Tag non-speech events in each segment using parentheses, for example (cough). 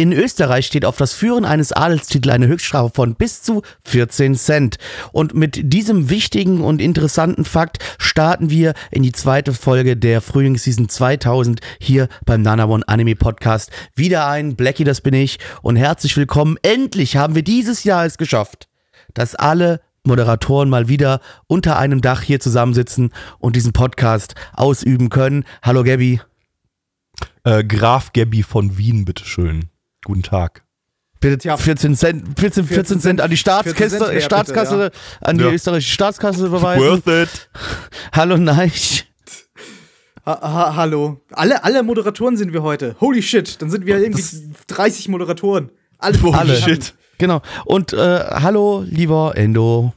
In Österreich steht auf das Führen eines Adelstitels eine Höchststrafe von bis zu 14 Cent. Und mit diesem wichtigen und interessanten Fakt starten wir in die zweite Folge der Frühlingsseason 2000 hier beim Nana One Anime Podcast. Wieder ein Blackie, das bin ich. Und herzlich willkommen. Endlich haben wir dieses Jahr es geschafft, dass alle Moderatoren mal wieder unter einem Dach hier zusammensitzen und diesen Podcast ausüben können. Hallo Gabby. Äh, Graf Gabby von Wien, bitteschön. Guten Tag. Bitte 14 Cent, 14, 14 Cent an die 14 Staatskasse, Cent mehr, Staatskasse, bitte, an die Ja. österreichische Staatskasse überweisen. Worth it. (laughs) Hallo Neich. Ha ha hallo. Alle, alle Moderatoren sind wir heute. Holy shit. Dann sind wir irgendwie 30 Moderatoren. Alle. Alle. Shit. Genau. Und äh, hallo, lieber Endo.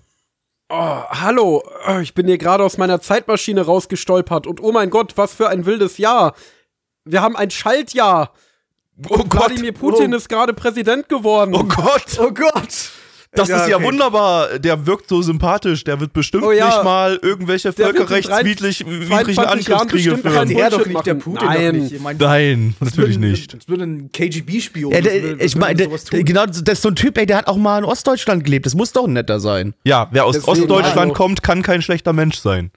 Oh, hallo, Oh, ich bin hier gerade aus meiner Zeitmaschine rausgestolpert und oh mein Gott, was für ein wildes Jahr. Wir haben ein Schaltjahr. Oh Gott. Wladimir Putin Oh. ist gerade Präsident geworden. Oh Gott. Oh Gott. Das ist ja okay. wunderbar. Der wirkt so sympathisch. Der wird bestimmt Oh ja. nicht mal irgendwelche Der wird in völkerrechtswidrig widrigen 22 Jahren Angriffskriege bestimmt führen. keinen Der doch nicht, der. Putin Nein. nicht. Ich mein, Nein, natürlich würde nicht. Das würde ein KGB-Spion. Ja, ich meine, genau, das ist so ein Typ, ey, der hat auch mal in Ostdeutschland gelebt. Das muss doch ein netter sein. Ja, wer aus Deswegen, Ostdeutschland hallo. kommt, kann kein schlechter Mensch sein.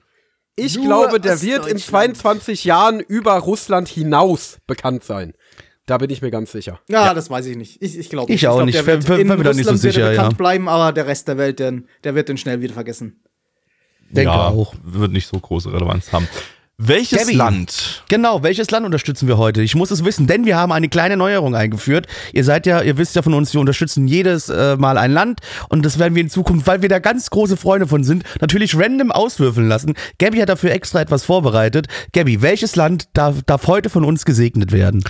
Ich Nur glaube, der wird in Ostdeutschland. 22 Jahren über Russland hinaus bekannt sein. Da bin ich mir ganz sicher. Ja, das weiß ich nicht. Ich, ich glaube Ich auch nicht. Der wird in da nicht so Russland wird er sicher, bekannt ja. bleiben, aber der Rest der Welt, der, der wird den schnell wieder vergessen. Denke ja, auch. wird nicht so große Relevanz haben. Welches Gabby. Land? Genau, welches Land unterstützen wir heute? Ich muss es wissen, denn wir haben eine kleine Neuerung eingeführt. Ihr seid ja, ihr wisst ja von uns, wir unterstützen jedes äh, Mal ein Land und das werden wir in Zukunft, weil wir da ganz große Freunde von sind, natürlich random auswürfeln lassen. Gabby hat dafür extra etwas vorbereitet. Gabby, welches Land darf, darf heute von uns gesegnet werden?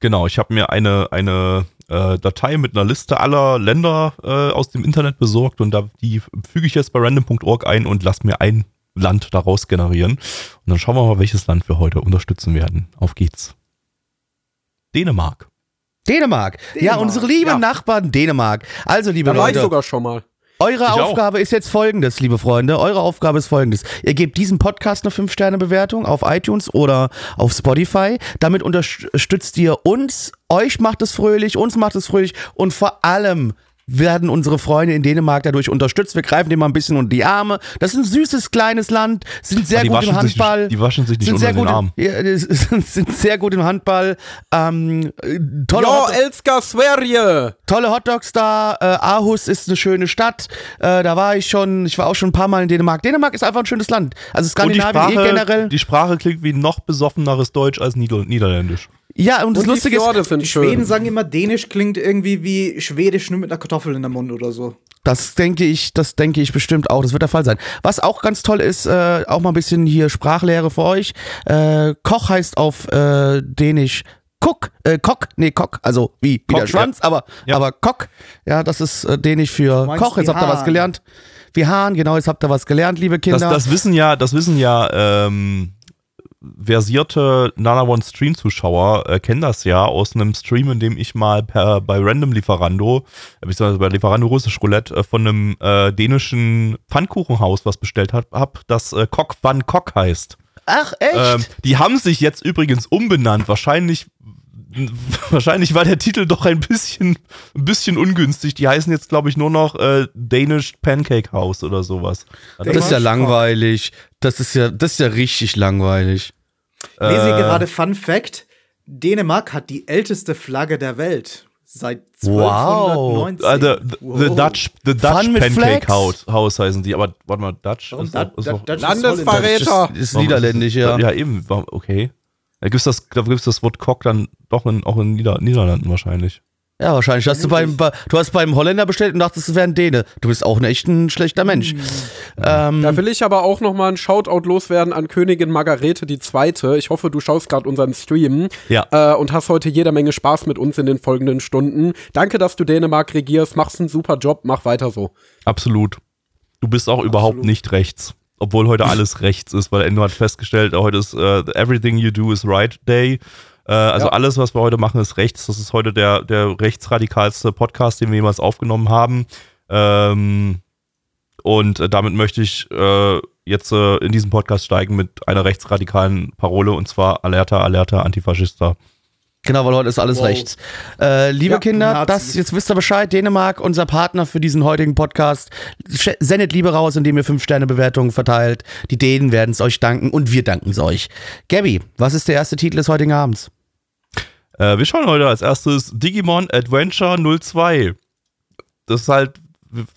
Genau, ich habe mir eine, eine äh, Datei mit einer Liste aller Länder äh, aus dem Internet besorgt und da, die füge ich jetzt bei random.org ein und lasse mir ein Land daraus generieren. Und dann schauen wir mal, welches Land wir heute unterstützen werden. Auf geht's. Dänemark. Dänemark. Ja, Dänemark, unsere lieben ja. Nachbarn Dänemark. Also, liebe Da war ich Leute, sogar schon mal. Eure Ich auch. Aufgabe ist jetzt folgendes, liebe Freunde. Eure Aufgabe ist folgendes. Ihr gebt diesem Podcast eine 5-Sterne-Bewertung auf iTunes oder auf Spotify. Damit unterstützt ihr uns. Euch macht es fröhlich, uns macht es fröhlich und vor allem werden unsere Freunde in Dänemark dadurch unterstützt. Wir greifen dem mal ein bisschen unter die Arme. Das ist ein süßes, kleines Land, sind sehr gut im sich Handball. nicht- die waschen sich nicht sind unter sehr den gut, Arm. Ja, sind (laughs) sind sehr gut im Handball. Ähm, äh, tolle Jo, Hot- Elska Sverige! tolle Hotdogs da. Äh, Aarhus ist eine schöne Stadt. Äh, da war ich schon, ich war auch schon ein paar Mal in Dänemark. Dänemark ist einfach ein schönes Land. Also Und die Skandinavien Sprache, eh generell. die Sprache klingt wie noch besoffeneres Deutsch als Nieder Niederländisch. Ja, und das Und Lustige ist, Die schön. Schweden sagen immer, Dänisch klingt irgendwie wie Schwedisch nur mit einer Kartoffel in der Mund oder so. das denke ich, das denke ich bestimmt auch. Das wird der Fall sein. Was auch ganz toll ist, äh, auch mal ein bisschen hier Sprachlehre für euch. Äh, Koch heißt auf äh, Dänisch Cook, äh, Kock, nee, Kock, also wie, wie Kock, der Schwanz, aber, Ja. aber Kock, ja, das ist äh, Dänisch für Koch. Jetzt habt ihr was gelernt. Wie Hahn, genau, jetzt habt ihr was gelernt, liebe Kinder. Das, das wissen ja, das wissen ja ähm, versierte Nana One Stream Zuschauer äh, kennen das ja aus einem Stream, in dem ich mal per, bei Random Lieferando, äh, beziehungsweise bei Lieferando Russisch Roulette äh, von einem äh, dänischen Pfannkuchenhaus was bestellt habe, hab, das äh, Kok Van Kok heißt. Ach, echt? Ähm, die haben sich jetzt übrigens umbenannt. Wahrscheinlich, (laughs) wahrscheinlich war der Titel doch ein bisschen, ein bisschen ungünstig. Die heißen jetzt, glaube ich, nur noch äh, Danish Pancake House oder sowas. Das ist ja langweilig. Das ist ja, das ist ja richtig langweilig. Lese Äh. gerade Fun Fact: Dänemark hat die älteste Flagge der Welt. Seit Wow. 1219. Äh, the, the, the Wow. Dutch, the Dutch Pancake? House, House heißen die, aber warte mal, Dutch Warum ist, doch, ist Dat- doch, Dutch ist Landesverräter. Das ist niederländisch, ja. Ja, eben, okay. Da gibt's das, da gibt's das Wort Cock dann doch in, auch in Nieder Niederlanden wahrscheinlich. Ja, wahrscheinlich. Hast du, beim, bei- du hast beim Holländer bestellt und dachtest, es wäre ein Däne. Du bist auch ein echt ein schlechter Mensch. Ähm, Da will ich aber auch noch mal einen Shoutout loswerden an Königin Margarete II. Ich hoffe, du schaust gerade unseren Stream Ja. äh, und hast heute jede Menge Spaß mit uns in den folgenden Stunden. Danke, dass du Dänemark regierst. Machst einen super Job. Mach weiter so. Absolut. Du bist auch überhaupt nicht rechts. Obwohl heute alles (laughs) rechts ist, weil Endo hat festgestellt, heute ist äh, Everything You Do is Right Day. Äh, also Ja. alles, was wir heute machen, ist rechts. Das ist heute der, der rechtsradikalste Podcast, den wir jemals aufgenommen haben. Ähm, und äh, damit möchte ich äh, jetzt äh, in diesen Podcast steigen mit einer rechtsradikalen Parole und zwar Alerta, Alerta, Antifaschista. Genau, weil heute ist alles Wow. rechts. Äh, liebe Ja, Kinder, das, jetzt wisst ihr Bescheid, Dänemark, unser Partner für diesen heutigen Podcast. Sendet Liebe raus, indem ihr 5-Sterne-Bewertungen verteilt. Die Dänen werden es euch danken und wir danken es euch. Gabby, was ist der erste Titel des heutigen Abends? Äh, wir schauen heute als erstes Digimon Adventure 02. Das ist halt,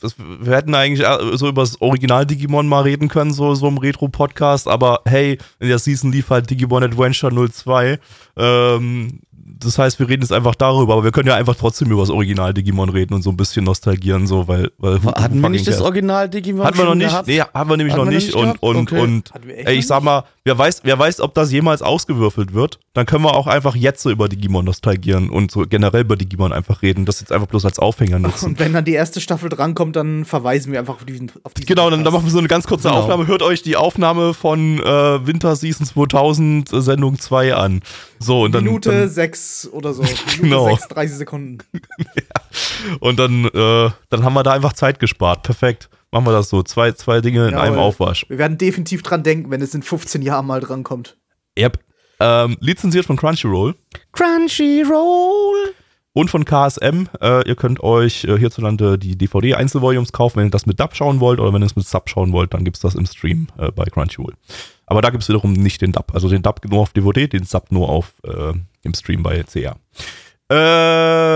das, wir hätten eigentlich äh, so über das Original Digimon mal reden können, so, so im Retro-Podcast, aber hey, in der Season lief halt Digimon Adventure 02. Ähm, das heißt, wir reden jetzt einfach darüber, aber wir können ja einfach trotzdem über das Original Digimon reden und so ein bisschen nostalgieren, so, weil. weil Hatten wir nicht das? Original Digimon Hatten wir noch nicht? gehabt? Nee, haben wir nämlich Hatten noch wir nicht. nicht Und, und, Okay. und ey, ich sag mal, wer weiß, wer weiß, ob das jemals ausgewürfelt wird, dann können wir auch einfach jetzt so über Digimon nostalgieren und so generell über Digimon einfach reden. Das jetzt einfach bloß als Aufhänger (laughs) nutzen. Und wenn dann die erste Staffel drankommt, dann verweisen wir einfach auf diesen, auf diesen Genau, dann, dann machen wir so eine ganz kurze Genau. Aufnahme. Hört euch die Aufnahme von äh, Winter Season 2000 äh, Sendung 2 an. So, und dann, Minute dann sechs oder so. (laughs) Genau. sechs, 30 Sekunden. (laughs) und dann, äh, dann haben wir da einfach Zeit gespart. Perfekt. Machen wir das so. Zwei, zwei Dinge in Jawohl. einem Aufwasch. Wir werden definitiv dran denken, wenn es in 15 Jahren mal drankommt. Yep. Ähm, lizenziert von Crunchyroll. Crunchyroll. und von KSM. Äh, ihr könnt euch äh, hierzulande die DVD-Einzelvolumes kaufen, wenn ihr das mit Dub schauen wollt oder wenn ihr es mit Sub schauen wollt, dann gibt es das im Stream äh, bei Crunchyroll. Aber da gibt es wiederum nicht den Dub. Also den Dub nur auf DVD, den Sub nur auf äh, im Stream bei CR. Äh,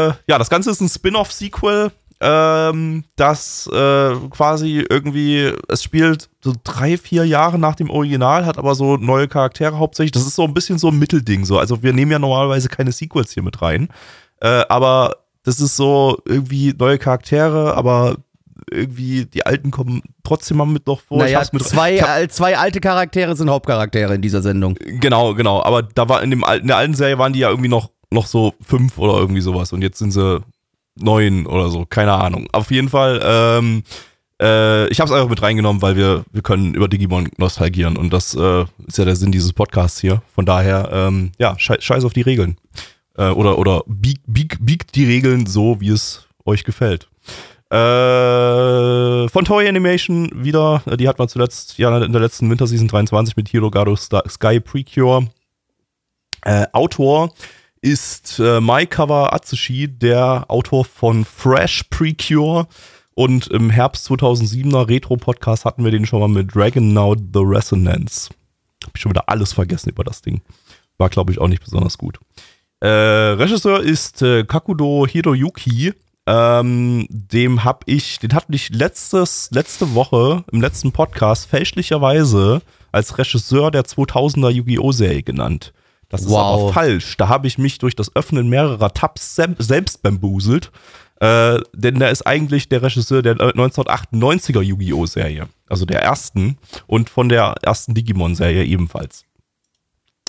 ja, das Ganze ist ein Spin-off-Sequel, ähm, das äh, quasi irgendwie, es spielt so drei, vier Jahre nach dem Original, hat aber so neue Charaktere hauptsächlich. Das ist so ein bisschen so ein Mittelding. So. Also wir nehmen ja normalerweise keine Sequels hier mit rein. Äh, aber das ist so irgendwie neue Charaktere, aber irgendwie die alten kommen trotzdem mal mit noch vor. Naja, mit, zwei, hab, zwei alte Charaktere sind Hauptcharaktere in dieser Sendung. Genau, genau. Aber da war in, dem in der alten Serie waren die ja irgendwie noch, noch so fünf oder irgendwie sowas. Und jetzt sind sie neun oder so. Keine Ahnung. Auf jeden Fall, ähm, äh, ich habe es einfach mit reingenommen, weil wir, wir können über Digimon nostalgieren. Und das äh, ist ja der Sinn dieses Podcasts hier. Von daher, ähm, ja, schei scheiß auf die Regeln. Äh, oder oder biegt bieg, biegt die Regeln so, wie es euch gefällt. Äh, von Toei Animation wieder, die hat man zuletzt ja in der letzten Winterseason 23 mit Hirogado Sky Precure. Äh, Autor ist äh, Maikawa Atsushi, der Autor von Fresh Precure. Und im Herbst 2007er Retro-Podcast hatten wir den schon mal mit Dragon Now The Resonance. Hab ich schon wieder alles vergessen über das Ding. War, glaube ich, auch nicht besonders gut. Äh, Regisseur ist äh, Kakudo Hiroyuki. Ähm, dem hab ich, den hatte ich letztes, letzte Woche im letzten Podcast fälschlicherweise als Regisseur der 2000er Yu-Gi-Oh! Serie genannt. Das ist Wow. aber falsch. Da habe ich mich durch das Öffnen mehrerer Tabs sel- selbst bambuselt. Äh, denn der ist eigentlich der Regisseur der 1998er Yu-Gi-Oh! Serie. Also der ersten und von der ersten Digimon-Serie ebenfalls.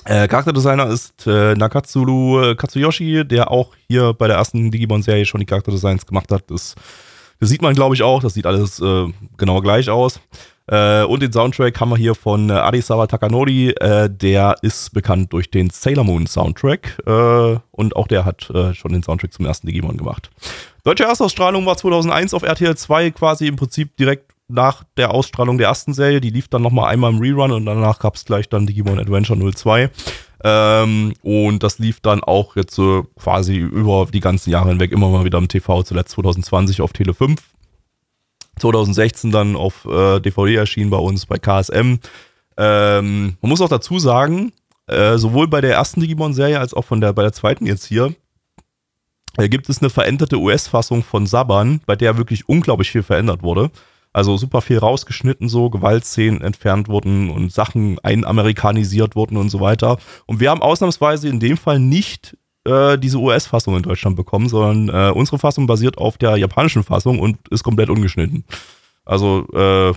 Äh, Charakterdesigner ist äh, Nakatsuru äh, Katsuyoshi, der auch hier bei der ersten Digimon-Serie schon die Charakterdesigns gemacht hat. Das, das sieht man, glaube ich, auch. Das sieht alles äh, genau gleich aus. Äh, und den Soundtrack haben wir hier von äh, Adisawa Takanori. Äh, der ist bekannt durch den Sailor Moon Soundtrack. Äh, und auch der hat äh, schon den Soundtrack zum ersten Digimon gemacht. Deutsche Erstausstrahlung war 2001 auf RTL 2, quasi im Prinzip direkt nach der Ausstrahlung der ersten Serie. Die lief dann nochmal einmal im Rerun und danach gab es gleich dann Digimon Adventure 02. Ähm, und das lief dann auch jetzt so quasi über die ganzen Jahre hinweg immer mal wieder im TV, zuletzt 2020 auf Tele 5. 2016 dann auf äh, DVD erschienen bei uns bei KSM. Ähm, man muss auch dazu sagen, äh, sowohl bei der ersten Digimon-Serie als auch von der, bei der zweiten jetzt hier, äh, gibt es eine veränderte US-Fassung von Saban, bei der wirklich unglaublich viel verändert wurde. Also super viel rausgeschnitten, so Gewaltszenen entfernt wurden und Sachen einamerikanisiert wurden und so weiter. Und wir haben ausnahmsweise in dem Fall nicht äh, diese US-Fassung in Deutschland bekommen, sondern äh, unsere Fassung basiert auf der japanischen Fassung und ist komplett ungeschnitten. Also äh,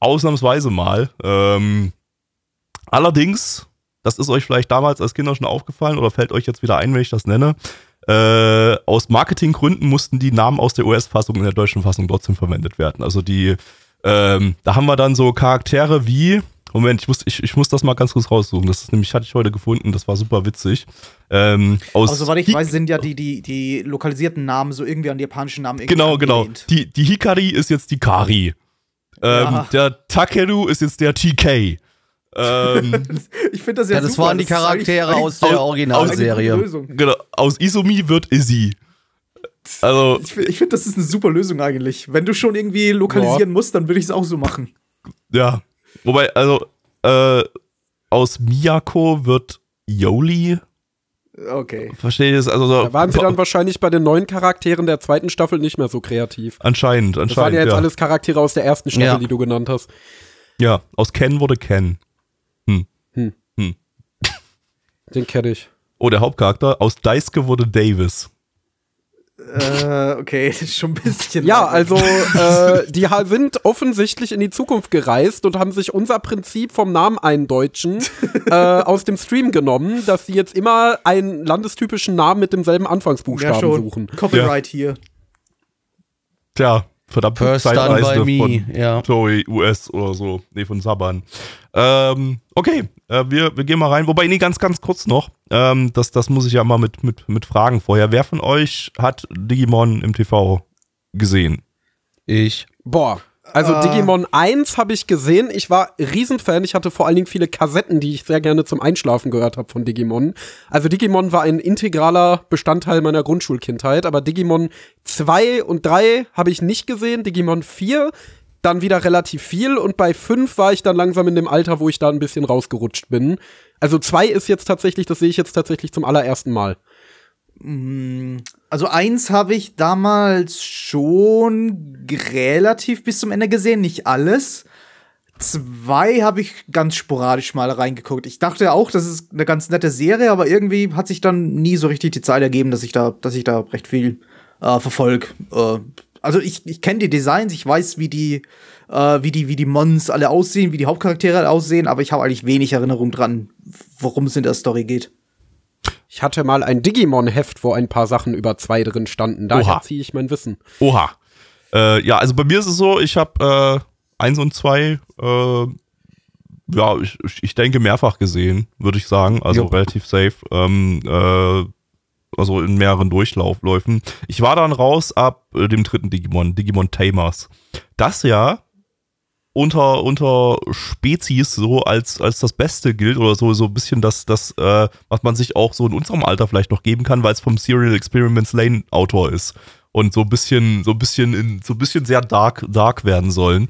ausnahmsweise mal. Ähm, allerdings, das ist euch vielleicht damals als Kinder schon aufgefallen oder fällt euch jetzt wieder ein, wenn ich das nenne. Äh, aus Marketinggründen mussten die Namen aus der US-Fassung in der deutschen Fassung trotzdem verwendet werden. Also die, ähm, da haben wir dann so Charaktere wie, Moment, ich muss, ich, ich muss das mal ganz kurz raussuchen. Das ist nämlich, hatte ich heute gefunden, das war super witzig. Ähm, aus Also, soweit ich weiß, sind ja die, die, die lokalisierten Namen so irgendwie an die japanischen Namen irgendwie Genau, genau. Die, die Hikari ist jetzt die Kari. Ähm, Ja. Der Takeru ist jetzt der TK. Ähm, (laughs) Ich finde das ja, Ja, das super. waren die Charaktere aus der Originalserie. genau, aus Izumi wird Izzy. Also, Ich, fi- ich finde, das ist eine super Lösung eigentlich. Wenn du schon irgendwie lokalisieren musst, dann würde ich es auch so machen. ja. Wobei, also, äh, aus Miyako wird Yoli. Okay. Versteht ihr das? Also, so, Da waren sie dann wahrscheinlich bei den neuen Charakteren der zweiten Staffel nicht mehr so kreativ. Anscheinend, Das waren anscheinend. ja jetzt ja. alles Charaktere aus der ersten Staffel, Ja. die du genannt hast. ja, aus Ken wurde Ken. Den kenne ich. Oh, der Hauptcharakter. Aus Daisuke wurde Davis. Äh, okay, (laughs) das ist schon ein bisschen. Ja, also (laughs) äh, die sind offensichtlich in die Zukunft gereist und haben sich unser Prinzip vom Namen eindeutschen (laughs) äh, aus dem Stream genommen, dass sie jetzt immer einen landestypischen Namen mit demselben ja, Anfangsbuchstaben schon. suchen. Copyright hier. Tja, verdammt First done Zeitreisende by me, von ja. Toei US oder so. Nee, von Saban. Ähm, okay, äh, wir, wir gehen mal rein. Wobei, nee, ganz, ganz kurz noch. Ähm, das, das muss ich ja mal mit, mit, mit Fragen vorher. Wer von euch hat Digimon im TV gesehen? Ich. Boah. Also Äh. Digimon 1 habe ich gesehen. Ich war Riesenfan. Ich hatte vor allen Dingen viele Kassetten, die ich sehr gerne zum Einschlafen gehört habe von Digimon. Also Digimon war ein integraler Bestandteil meiner Grundschulkindheit. Aber Digimon 2 und 3 habe ich nicht gesehen. Digimon 4 dann wieder relativ viel. Und bei 5 war ich dann langsam in dem Alter, wo ich da ein bisschen rausgerutscht bin. Also 2 ist jetzt tatsächlich, das sehe ich jetzt tatsächlich zum allerersten Mal. Also eins habe ich damals schon relativ bis zum Ende gesehen, nicht alles. Zwei habe ich ganz sporadisch mal reingeguckt. Ich dachte auch, das ist eine ganz nette Serie, aber irgendwie hat sich dann nie so richtig die Zeit ergeben, dass ich da, dass ich da recht viel äh, verfolg. Äh, also ich, ich kenne die Designs, ich weiß, wie die, äh, wie die, wie die Mons alle aussehen, wie die Hauptcharaktere alle aussehen, aber ich habe eigentlich wenig Erinnerung dran, worum es in der Story geht. Ich hatte mal ein Digimon-Heft, wo ein paar Sachen über zwei drin standen. Daher ziehe ich mein Wissen. Oha. Äh, ja, also bei mir ist es so, ich habe äh, eins und zwei, äh, ja, ich, ich- denke mehrfach gesehen, würde ich sagen. Also Jupp. relativ safe. Ähm, äh, also in mehreren Durchlaufläufen. Ich war dann raus ab äh, dem dritten Digimon, Digimon Tamers. Das ja unter, unter Spezies so als, als das Beste gilt oder so, so ein bisschen das, das äh, was man sich auch so in unserem Alter vielleicht noch geben kann, weil es vom Serial Experiments Lane Autor ist und so ein bisschen, so ein bisschen in, so ein bisschen sehr dark, dark werden sollen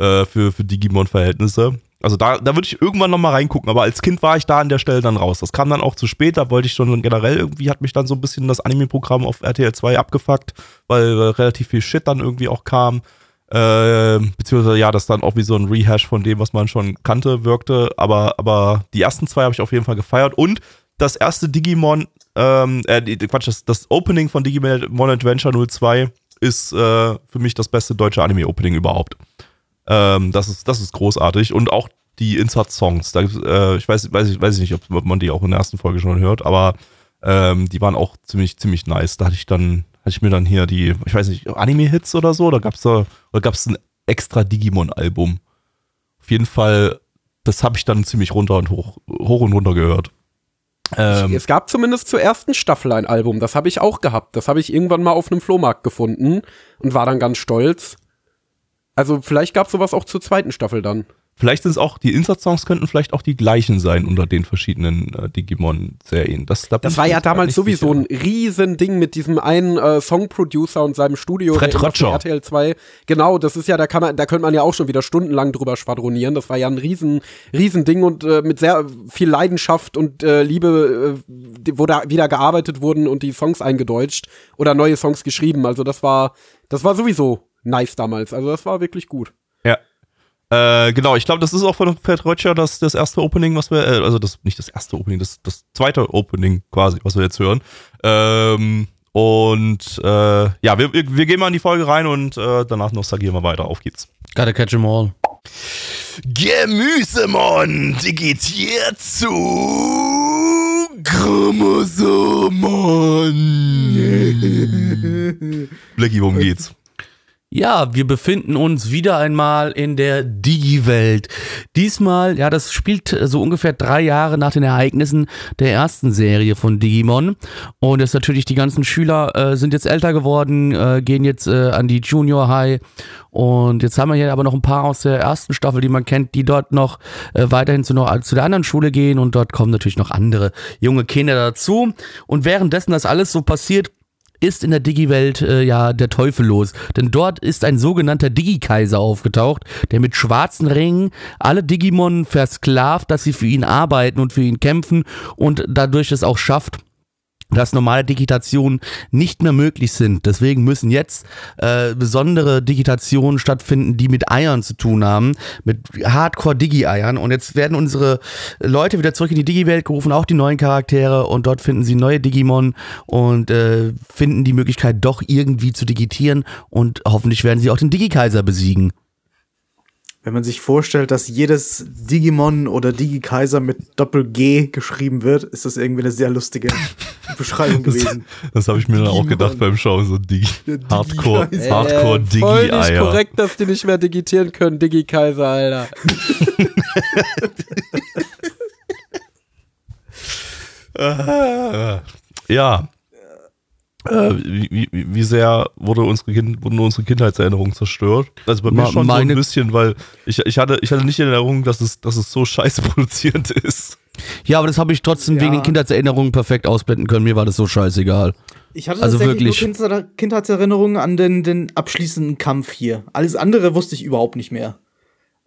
äh, für, für Digimon-Verhältnisse. Also da, da würde ich irgendwann noch mal reingucken, aber als Kind war ich da an der Stelle dann raus. Das kam dann auch zu spät, da wollte ich schon generell irgendwie, hat mich dann so ein bisschen das Anime-Programm auf RTL 2 abgefuckt, weil, weil relativ viel Shit dann irgendwie auch kam. Äh, beziehungsweise ja, das dann auch wie so ein Rehash von dem, was man schon kannte, wirkte. Aber, aber die ersten zwei habe ich auf jeden Fall gefeiert. Und das erste Digimon, ähm, äh, Quatsch, das, das Opening von Digimon Adventure 02 ist äh, für mich das beste deutsche Anime-Opening überhaupt. Ähm, das, ist, das ist großartig. Und auch die Insert-Songs. Äh, ich weiß, weiß, weiß ich nicht, ob man die auch in der ersten Folge schon hört, aber ähm, die waren auch ziemlich, ziemlich nice. Da hatte ich dann, hatte ich mir dann hier die, ich weiß nicht, Anime-Hits oder so, da gab's da, oder gab's ein extra Digimon-Album. Auf jeden Fall, das habe ich dann ziemlich runter und hoch, hoch und runter gehört. Ähm, Es gab zumindest zur ersten Staffel ein Album, das habe ich auch gehabt. Das habe ich irgendwann mal auf einem Flohmarkt gefunden und war dann ganz stolz. Also vielleicht gab es sowas auch zur zweiten Staffel dann. Vielleicht sind es auch, die Insert-Songs könnten vielleicht auch die gleichen sein unter den verschiedenen äh, Digimon-Serien. Das, da Das war ja damals sowieso sicher. ein Riesending mit diesem einen äh, Songproducer und seinem Studio. Fred Roger. RTL 2. Genau, das ist ja, da kann man, da könnte man ja auch schon wieder stundenlang drüber schwadronieren. Das war ja ein riesen, riesen Ding und äh, mit sehr viel Leidenschaft und äh, Liebe, äh, wo da wieder gearbeitet wurden und die Songs eingedeutscht oder neue Songs geschrieben. Also das war, das war sowieso nice damals. Also das war wirklich gut. Äh, genau, ich glaube, das ist auch von Fred Rötscher das, das erste Opening, was wir, äh, also das nicht das erste Opening, das, das zweite Opening quasi, was wir jetzt hören. Ähm, und äh, ja, wir, wir gehen mal in die Folge rein und äh, danach nostalgieren wir weiter. Auf geht's. Gotta catch 'em all. Gemüsemond geht hier zu Chromosomon. Blackie, worum geht's? Ja, wir befinden uns wieder einmal in der Digi-Welt. Diesmal, ja, das spielt so ungefähr drei Jahre nach den Ereignissen der ersten Serie von Digimon. Und jetzt natürlich die ganzen Schüler äh, sind jetzt älter geworden, äh, gehen jetzt äh, an die Junior High. Und jetzt haben wir hier aber noch ein paar aus der ersten Staffel, die man kennt, die dort noch äh, weiterhin zu, noch, zu der anderen Schule gehen. Und dort kommen natürlich noch andere junge Kinder dazu. Und währenddessen das alles so passiert, ist in der Digi-Welt äh, ja der Teufel los. Denn dort ist ein sogenannter Digi-Kaiser aufgetaucht, der mit schwarzen Ringen alle Digimon versklavt, dass sie für ihn arbeiten und für ihn kämpfen und dadurch es auch schafft, dass normale Digitationen nicht mehr möglich sind. Deswegen müssen jetzt äh, besondere Digitationen stattfinden, die mit Eiern zu tun haben, mit Hardcore-Digi-Eiern. Und jetzt werden unsere Leute wieder zurück in die Digi-Welt gerufen, auch die neuen Charaktere. Und dort finden sie neue Digimon und äh, finden die Möglichkeit, doch irgendwie zu digitieren. Und hoffentlich werden sie auch den Digi-Kaiser besiegen. Wenn man sich vorstellt, dass jedes Digimon oder Digi-Kaiser mit Doppel-G geschrieben wird, ist das irgendwie eine sehr lustige (laughs) Beschreibung gewesen. Das habe ich mir dann auch gedacht beim Schauen, so Digi, Hardcore, Digi-Kaiser. Hardcore Äh, voll nicht Digi-Eier. korrekt, dass die nicht mehr digitieren können, Digi-Kaiser, Alter. (laughs) Ah, ja. Äh, wie, wie, wie sehr wurde unsere kind, wurden unsere Kindheitserinnerungen zerstört? Also bei mir Ma- schon so ein bisschen, weil ich, ich, hatte, ich hatte nicht in Erinnerung, dass es, dass es so scheiße (laughs) produziert ist. Ja, aber das habe ich trotzdem Ja. wegen den Kindheitserinnerungen perfekt ausblenden können. Mir war das so scheißegal. Ich hatte Also tatsächlich wirklich. nur Kindheit- Kindheitserinnerungen an den, den abschließenden Kampf hier. Alles andere wusste ich überhaupt nicht mehr.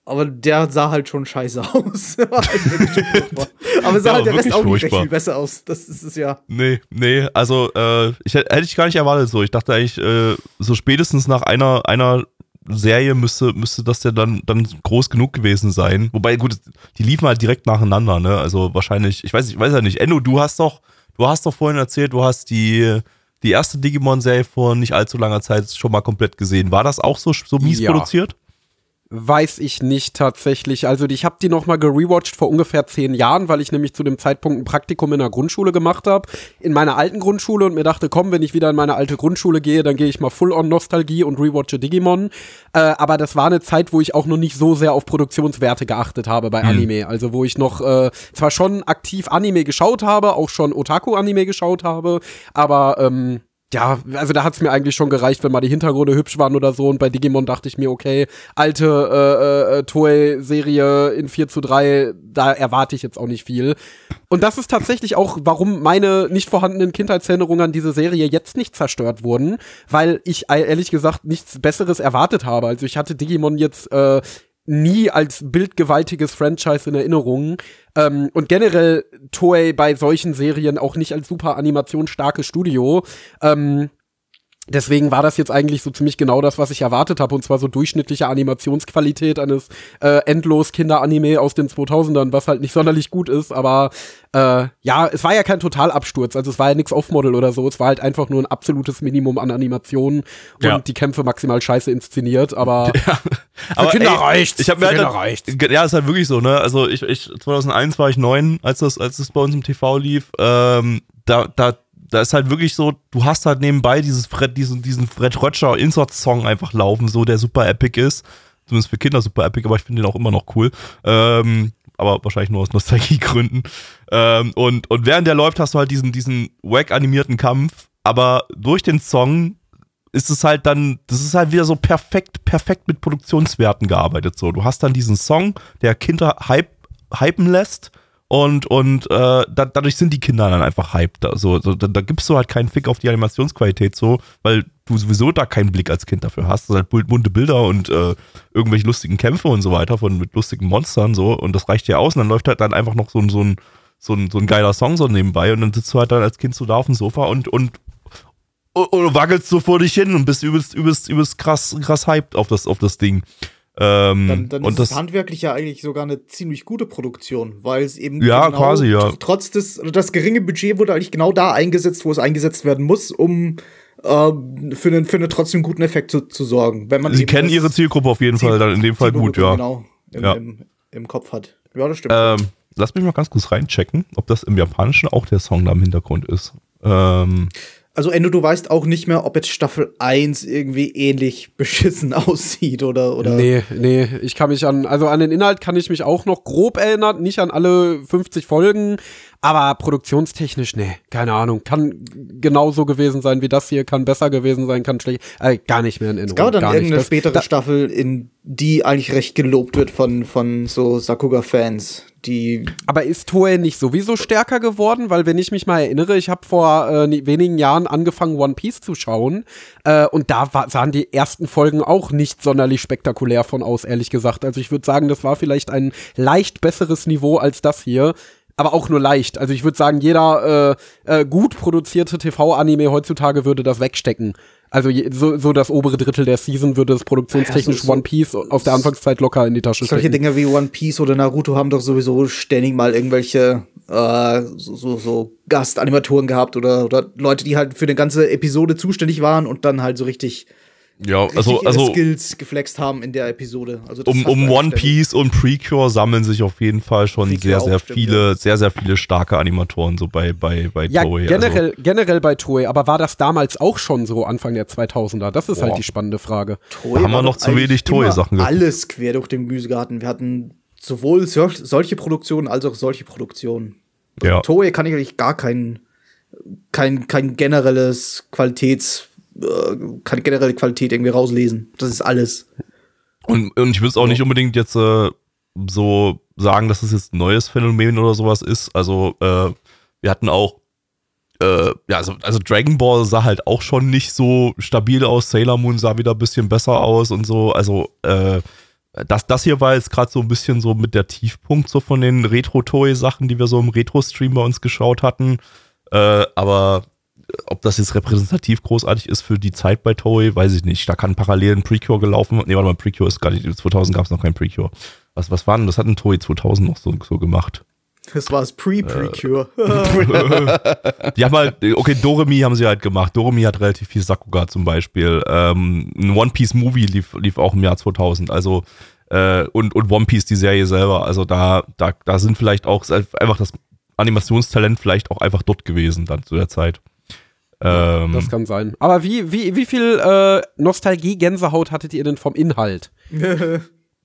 Aber der sah halt schon scheiße (laughs) aus. Halt. (laughs) Aber sah Ja, halt der Rest auch nicht recht viel besser aus. Das ist es ja. Nee, nee, also äh, ich, hätte ich gar nicht erwartet so. Ich dachte eigentlich, äh, so spätestens nach einer, einer Serie müsste, müsste das ja dann, dann groß genug gewesen sein. Wobei, gut, die liefen halt direkt nacheinander, ne? Also wahrscheinlich, ich weiß, ich weiß ja nicht. Enno, du hast doch, du hast doch vorhin erzählt, du hast die, die erste Digimon-Serie vor nicht allzu langer Zeit schon mal komplett gesehen. War das auch so, so mies Ja. produziert? Weiß ich nicht tatsächlich. Also ich habe die noch mal gerewatcht vor ungefähr zehn Jahren, weil ich nämlich zu dem Zeitpunkt ein Praktikum in der Grundschule gemacht habe, in meiner alten Grundschule und mir dachte, komm, wenn ich wieder in meine alte Grundschule gehe, dann gehe ich mal full on Nostalgie und rewatche Digimon. Äh, aber das war eine Zeit, wo ich auch noch nicht so sehr auf Produktionswerte geachtet habe bei Anime. Also wo ich noch äh, zwar schon aktiv Anime geschaut habe, auch schon Otaku-Anime geschaut habe, aber ähm, ja, also da hat's mir eigentlich schon gereicht, wenn mal die Hintergründe hübsch waren oder so. Und bei Digimon dachte ich mir, okay, alte äh, äh, Toei-Serie in 4 zu 3, da erwarte ich jetzt auch nicht viel. Und das ist tatsächlich auch, warum meine nicht vorhandenen Kindheitserinnerungen an diese Serie jetzt nicht zerstört wurden, weil ich äh, ehrlich gesagt nichts Besseres erwartet habe. Also ich hatte Digimon jetzt äh, nie als bildgewaltiges Franchise in Erinnerung. Ähm, und generell Toei bei solchen Serien auch nicht als super animationsstarkes Studio. Ähm, Deswegen war das jetzt eigentlich so ziemlich genau das, was ich erwartet habe, und zwar so durchschnittliche Animationsqualität eines äh, endlos Kinderanime aus den 2000ern, was halt nicht sonderlich gut ist, aber äh, ja, es war ja kein Totalabsturz, also es war ja nichts Off-Model oder so, es war halt einfach nur ein absolutes Minimum an Animationen und Ja. die Kämpfe maximal scheiße inszeniert, aber (laughs) Aber Kinder ey, reicht's, Ich habe für mir halt Kinder reicht's. Ja, ist halt wirklich so, ne? Also ich, ich 2001 war ich neun, als das, als das bei uns im TV lief. Ähm, da, da, da ist halt wirklich so, du hast halt nebenbei dieses Fred, diesen, diesen Fred Rötscher Insert-Song einfach laufen, so der super epic ist. Zumindest für Kinder super epic, aber ich finde den auch immer noch cool. Ähm, aber wahrscheinlich nur aus Nostalgiegründen. Ähm, und, und während der läuft, hast du halt diesen, diesen wack animierten Kampf, aber durch den Song ist es halt dann, das ist halt wieder so perfekt, perfekt mit Produktionswerten gearbeitet. So, du hast dann diesen Song, der Kinder hype, hypen lässt und, und äh, da, dadurch sind die Kinder dann einfach hyped. So, so, da, da gibst du halt keinen Fick auf die Animationsqualität so, weil du sowieso da keinen Blick als Kind dafür hast. Das sind halt bunt- bunte Bilder und äh, irgendwelche lustigen Kämpfe und so weiter von mit lustigen Monstern so und das reicht dir aus und dann läuft halt dann einfach noch so ein, so ein, so ein, so ein geiler Song so nebenbei und dann sitzt du halt dann als Kind so da auf dem Sofa und, und und, und wackelst so vor dich hin und bist übelst, übelst, übelst krass, krass hyped auf das, auf das Ding. Ähm, Dann, dann und ist es das, handwerklich ja eigentlich sogar eine ziemlich gute Produktion, weil es eben Ja, quasi, ja. tr- trotz des also das geringe Budget wurde eigentlich genau da eingesetzt, wo es eingesetzt werden muss, um ähm, für, einen, für einen trotzdem guten Effekt zu, zu sorgen. Wenn man sie kennen ihre Zielgruppe auf jeden Fall dann in dem Fall gut, ja. Genau, im, Ja. Im, im Kopf hat. Ja, das stimmt. Ähm, lass mich mal ganz kurz reinchecken, ob das im Japanischen auch der Song da im Hintergrund ist. Ähm, Also Endo, du weißt auch nicht mehr, ob jetzt Staffel 1 irgendwie ähnlich (laughs) beschissen aussieht oder oder? Nee, nee, ich kann mich an, also an den Inhalt kann ich mich auch noch grob erinnern, nicht an alle 50 Folgen, aber produktionstechnisch, nee, keine Ahnung. Kann genauso gewesen sein wie das hier, kann besser gewesen sein, kann schlecht, äh, gar nicht mehr in Erinnerung. Es gab dann gar nicht. irgendeine Das- spätere da- Staffel, in die eigentlich recht gelobt wird von, von so Sakuga-Fans, die Aber ist Toei nicht sowieso stärker geworden? Weil wenn ich mich mal erinnere, ich habe vor äh, wenigen Jahren angefangen, One Piece zu schauen äh, und da war, sahen die ersten Folgen auch nicht sonderlich spektakulär von aus, ehrlich gesagt. Also ich würde sagen, das war vielleicht ein leicht besseres Niveau als das hier. Aber auch nur leicht. Also ich würde sagen, jeder äh, äh, gut produzierte TV-Anime heutzutage würde das wegstecken. Also je, so, so das obere Drittel der Season würde es produktionstechnisch Ja, so- so- One Piece aus der Anfangszeit locker in die Tasche solche stecken. Dinge wie One Piece oder Naruto haben doch sowieso ständig mal irgendwelche äh, so, so, so Gastanimatoren gehabt oder, oder Leute, die halt für eine ganze Episode zuständig waren und dann halt so richtig, ja, also, ihre also Skills geflext haben in der Episode. Also das um, um One. Piece und Precure sammeln sich auf jeden Fall schon Precure sehr, auch, sehr stimmt, viele, sehr, sehr viele starke Animatoren so bei, bei, bei Ja, Toei. generell, generell bei Toei, aber war das damals auch schon so Anfang der 2000er? Das ist Boah. halt die spannende Frage. Toei Da haben wir noch zu wenig Toei-Sachen gehabt. Alles quer durch den Gemüsegarten. Wir hatten sowohl sol solche Produktionen als auch solche Produktionen. Also, ja. Toei kann ich eigentlich gar kein, kein, kein generelles Qualitäts, äh, keine generelle Qualität irgendwie rauslesen. Das ist alles. Und, und ich würde es auch nicht unbedingt jetzt äh, so sagen, dass es jetzt ein neues Phänomen oder sowas ist. Also, äh, wir hatten auch, äh, ja, also, also Dragon Ball sah halt auch schon nicht so stabil aus. Sailor Moon sah wieder ein bisschen besser aus und so. Also, äh, das, das hier war jetzt gerade so ein bisschen so mit der Tiefpunkt so von den Retro-Toy-Sachen, die wir so im Retro-Stream bei uns geschaut hatten. Äh, aber ob das jetzt repräsentativ großartig ist für die Zeit bei Toei, weiß ich nicht. Da kann parallel ein Precure gelaufen. Nee, warte mal, Precure ist gar nicht. 2000 gab es noch kein Precure. Was, was war denn? Das hat ein Toei 2000 noch so, so gemacht. Das war das Pre-Precure. (laughs) Die haben halt, okay, Doremi haben sie halt gemacht. Doremi hat relativ viel Sakuga zum Beispiel. Ähm, ein One Piece Movie lief, lief auch im Jahr 2000. Also, äh, und, und One Piece, die Serie selber. Also da, da, da sind vielleicht auch einfach das Animationstalent vielleicht auch einfach dort gewesen dann zu der Zeit. Ähm, Das kann sein. Aber wie, wie, wie viel äh, Nostalgie-Gänsehaut hattet ihr denn vom Inhalt? (laughs)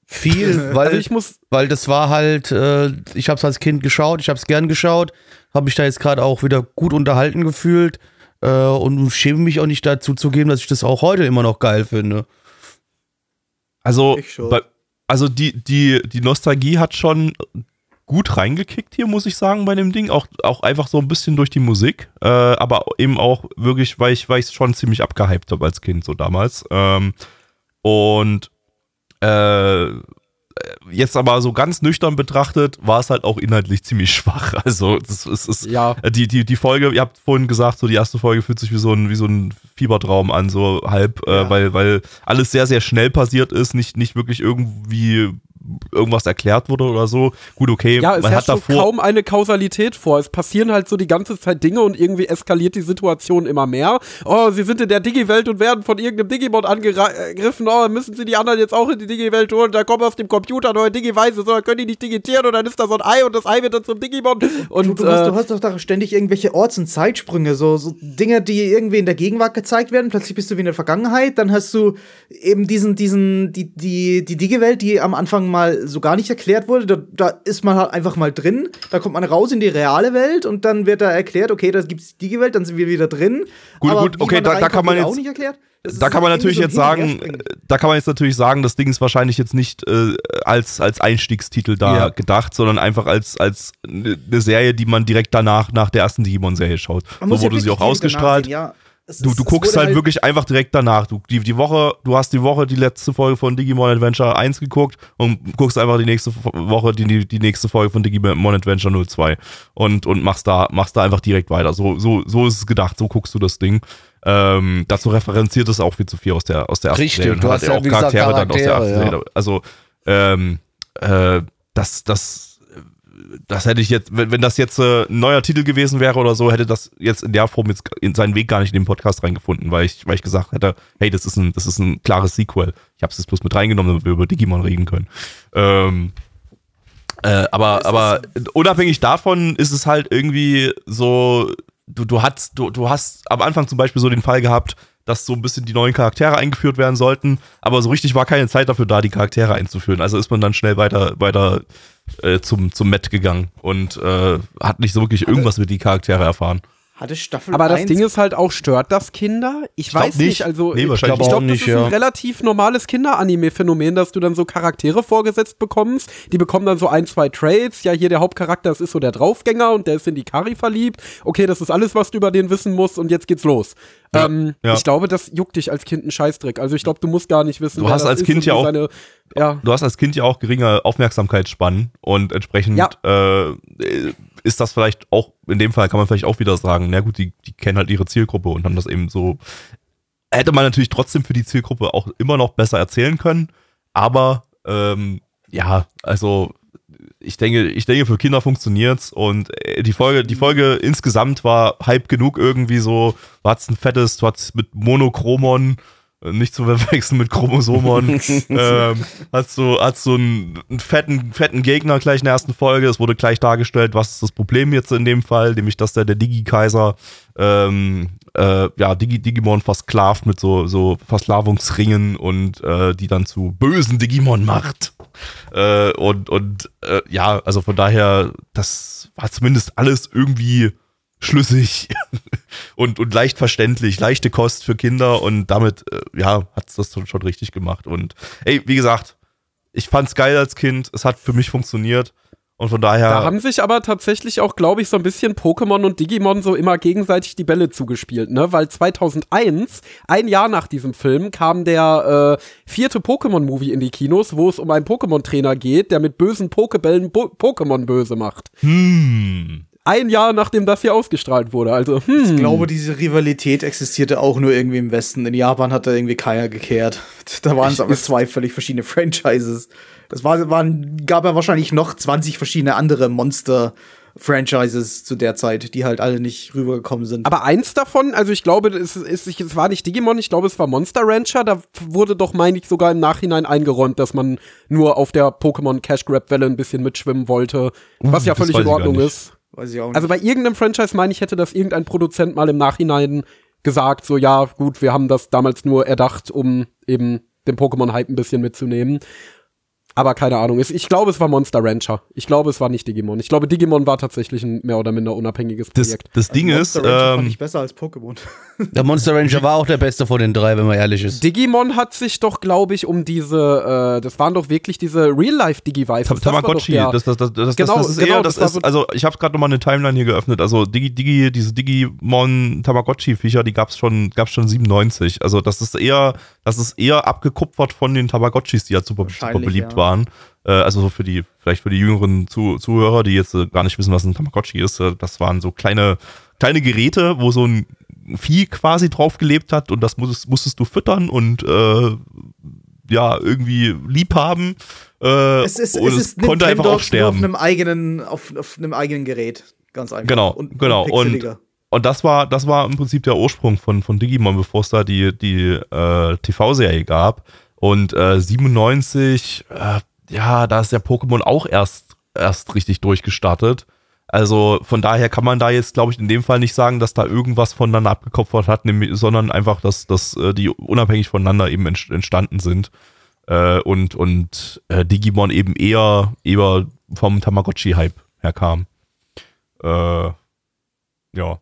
Viel, weil, Also ich muss, weil das war halt, äh, ich habe es als Kind geschaut, ich habe es gern geschaut, habe mich da jetzt gerade auch wieder gut unterhalten gefühlt äh, und schäme mich auch nicht dazu zu geben, dass ich das auch heute immer noch geil finde. Also, also die, die, die Nostalgie hat schon gut reingekickt hier, muss ich sagen, bei dem Ding. Auch, auch einfach so ein bisschen durch die Musik. Äh, aber eben auch wirklich, weil ich es schon ziemlich abgehypt habe als Kind, so damals. Ähm, und äh, jetzt aber so ganz nüchtern betrachtet, war es halt auch inhaltlich ziemlich schwach. (laughs) Also, das ist, ist ja, die, die, die Folge, ihr habt vorhin gesagt, so die erste Folge fühlt sich wie so ein, wie so ein Fiebertraum an, so halb, Ja. äh, weil, weil alles sehr, sehr schnell passiert ist, nicht, nicht wirklich irgendwie irgendwas erklärt wurde oder so. Gut, okay, ja, es man hat so davor. kaum eine Kausalität vor. Es passieren halt so die ganze Zeit Dinge und irgendwie eskaliert die Situation immer mehr. Oh, sie sind in der Digi-Welt und werden von irgendeinem Digimon angegriffen. Oh, müssen sie die anderen jetzt auch in die Digi-Welt holen? Da kommen auf dem Computer neue Digi-Weise, so, dann können die nicht digitieren und dann ist da so ein Ei und das Ei wird dann zum Digimon. Und Du, du, hast, äh, du hast doch da ständig irgendwelche Orts- und Zeitsprünge, so, so Dinge, die irgendwie in der Gegenwart gezeigt werden. Plötzlich bist du wie in der Vergangenheit. Dann hast du eben diesen, diesen, die, die, die Digi-Welt, die am Anfang mal so gar nicht erklärt wurde. Da, da ist man halt einfach mal drin. Da kommt man raus in die reale Welt und dann wird da erklärt, okay, da gibt's die Digi-Welt, dann sind wir wieder drin. Gut, Aber gut, okay, da- da kann man jetzt- auch nicht erklärt. Das Da kann man natürlich jetzt so und sagen, da kann man jetzt natürlich sagen, das Ding ist wahrscheinlich jetzt nicht äh, als, als Einstiegstitel da Ja. gedacht, sondern einfach als, als eine Serie, die man direkt danach, nach der ersten Digimon-Serie schaut. Man So muss ja wurde sie auch ausgestrahlt. sehen, ja. Es- Du, es- du guckst wurde halt, wirklich einfach direkt danach. Du, die, die Woche, du hast die Woche die letzte Folge von Digimon Adventure 1 geguckt und guckst einfach die nächste Woche die, die, die nächste Folge von Digimon Adventure 02 und, und machst da, machst da einfach direkt weiter. So, so, so ist es gedacht, so guckst du das Ding. Ähm, dazu referenziert es auch viel zu viel aus der, aus der ersten Richtig, Serie. und du hat hast ja, wie gesagt, dann aus der ersten Charaktere, Serie. Also, ähm, äh, das, das, das hätte ich jetzt, wenn, wenn das jetzt äh, ein neuer Titel gewesen wäre oder so, hätte das jetzt in der Form jetzt in seinen Weg gar nicht in den Podcast reingefunden, weil ich, weil ich gesagt hätte, hey, das ist ein, das ist ein klares Sequel. Ich habe es jetzt bloß mit reingenommen, damit wir über Digimon reden können. Ähm, äh, aber, aber unabhängig davon ist es halt irgendwie so, du, du hast, du, du hast am Anfang zum Beispiel so den Fall gehabt, dass so ein bisschen die neuen Charaktere eingeführt werden sollten, aber so richtig war keine Zeit dafür da, die Charaktere einzuführen. Also ist man dann schnell weiter, weiter äh, zum, zum Met gegangen und äh, hat nicht so wirklich irgendwas mit die Charaktere erfahren. Hatte Staffel Aber das 1 Ding ist halt auch, stört das Kinder? Ich, glaub weiß nicht. nicht. Also, Nee, ich wahrscheinlich glaube, auch glaub, das nicht, ist ja. ein relativ normales Kinder-Anime-Phänomen, dass du dann so Charaktere vorgesetzt bekommst. Die bekommen dann so ein, zwei Traits. Ja, hier der Hauptcharakter, das ist so der Draufgänger und der ist in die Kari verliebt. Okay, das ist alles, was du über den wissen musst und jetzt geht's los. Ja, ähm, ja. Ich glaube, das juckt dich als Kind einen Scheißdreck. Also ich glaube, du musst gar nicht wissen, Du hast als Kind ja auch- Seine, ja. Du hast als Kind ja auch geringe Aufmerksamkeitsspannen und entsprechend Ja. äh, ist das vielleicht auch, in dem Fall kann man vielleicht auch wieder sagen, na gut, die, die kennen halt ihre Zielgruppe und haben das eben so. Hätte man natürlich trotzdem für die Zielgruppe auch immer noch besser erzählen können, aber ähm, ja, also ich denke, ich denke, für Kinder funktioniert's und äh, die Folge, die Folge insgesamt war Hype genug irgendwie so, du hattest ein fettes, du hattest mit Monochromon, nicht zu verwechseln mit Chromosomon, (laughs) ähm, hast du, hast du einen, einen fetten, fetten Gegner gleich in der ersten Folge, es wurde gleich dargestellt, was ist das Problem jetzt in dem Fall, nämlich, dass der, der Digi-Kaiser, ähm, äh, ja, Digi Digimon versklavt mit so, so Versklavungsringen und äh, die dann zu bösen Digimon macht. Äh, und und äh, ja, also von daher, das war zumindest alles irgendwie schlüssig (laughs) und, und leicht verständlich, leichte Kost für Kinder und damit, äh, ja, hat es das schon, schon richtig gemacht. Und ey, wie gesagt, ich fand's geil als Kind, es hat für mich funktioniert und von daher. Da haben sich aber tatsächlich auch, glaube ich, so ein bisschen Pokémon und Digimon so immer gegenseitig die Bälle zugespielt, ne? Weil 2001, ein Jahr nach diesem Film, kam der äh, vierte Pokémon-Movie in die Kinos, wo es um einen Pokémon-Trainer geht, der mit bösen Pokebällen Bo Pokémon böse macht. hm, Ein Jahr nachdem das hier ausgestrahlt wurde. Also, hm. Ich glaube, diese Rivalität existierte auch nur irgendwie im Westen. In Japan hat da irgendwie keiner gekehrt. Da waren es aber zwei völlig verschiedene Franchises. Das war, waren, gab ja wahrscheinlich noch 20 verschiedene andere Monster-Franchises zu der Zeit, die halt alle nicht rübergekommen sind. Aber eins davon, also ich glaube, es, es, es war nicht Digimon, ich glaube, es war Monster Rancher. Da wurde doch, meine ich, sogar im Nachhinein eingeräumt, dass man nur auf der Pokémon Cash Grab Welle ein bisschen mitschwimmen wollte. Was ja das völlig in Ordnung ist. Weiß ich auch nicht. Also bei irgendeinem Franchise meine ich, hätte das irgendein Produzent mal im Nachhinein gesagt, so ja, gut, wir haben das damals nur erdacht, um eben den Pokémon-Hype ein bisschen mitzunehmen. Aber keine Ahnung. Es- Ich glaube, es war Monster Rancher. Ich glaube, es war nicht Digimon. Ich glaube, Digimon war tatsächlich ein mehr oder minder unabhängiges das, Projekt. das Ding ist, Monster Rancher fand ähm, ich besser als Pokémon. (laughs) Der Monster Ranger war auch der beste von den drei, wenn man ehrlich ist. Digimon hat sich doch, glaube ich, um diese, äh, das waren doch wirklich diese Real-Life-Digivices. Tam- Das war doch Tamagotchi, der- das, das, das, das, Genau, das ist genau, eher, das das, ist, so- also ich habe gerade nochmal eine Timeline hier geöffnet, also Digi, Digi, diese Digimon Tamagotchi-Viecher, die gab's schon, gab's schon 97, also das ist eher, das ist eher abgekupfert von den Tamagotchis, die ja super, super beliebt ja. waren, äh, also so für die, vielleicht für die jüngeren Zu Zuhörer, die jetzt äh, gar nicht wissen, was ein Tamagotchi ist, äh, das waren so kleine, kleine Geräte, wo so ein Vieh quasi drauf gelebt hat und das musstest, musstest du füttern und äh, ja, irgendwie lieb haben. Äh, Es ist, und es ist konnte einfach auch nur auf sterben. einem eigenen, auf, auf einem eigenen Gerät. Ganz einfach. Genau, und, genau. Und, und das war, das war im Prinzip der Ursprung von, von Digimon, bevor es da die, die äh, TV-Serie gab. Und äh, 97, äh, ja, da ist der Pokémon auch erst, erst richtig durchgestartet. Also von daher kann man da jetzt, glaube ich, in dem Fall nicht sagen, dass da irgendwas voneinander abgekopfert hat, nämlich, sondern einfach, dass, dass äh, die unabhängig voneinander eben ent- entstanden sind. Äh, und und äh, Digimon eben eher, eher vom Tamagotchi-Hype herkam. Äh, ja.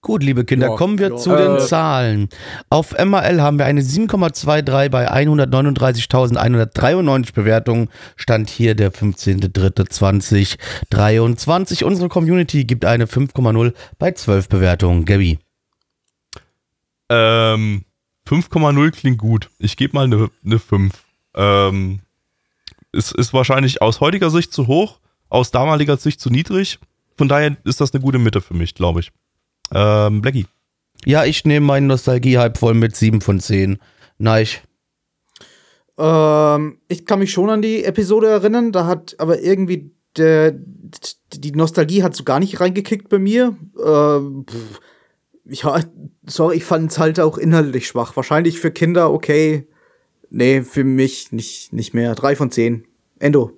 Gut, liebe Kinder, Ja, kommen wir ja. zu den Äh, Zahlen. Auf MRL haben wir eine 7,23 bei 139.193 Bewertungen. Stand hier der 15.03.2023. Unsere Community gibt eine 5,0 bei 12 Bewertungen. Gabby. Ähm, 5,0 klingt gut. Ich gebe mal eine ne 5. Ähm, es ist wahrscheinlich aus heutiger Sicht zu hoch, aus damaliger Sicht zu niedrig. Von daher ist das eine gute Mitte für mich, glaube ich. Ähm, Blackie. Ja, ich nehme meinen Nostalgie-Hype voll mit 7 von 10. Nein. Ähm, ich kann mich schon an die Episode erinnern, da hat aber irgendwie der, die Nostalgie hat so gar nicht reingekickt bei mir. Ähm, pff, ja, sorry, ich fand es halt auch inhaltlich schwach. Wahrscheinlich für Kinder okay. Nee, für mich nicht, nicht mehr. Drei von zehn. Endo.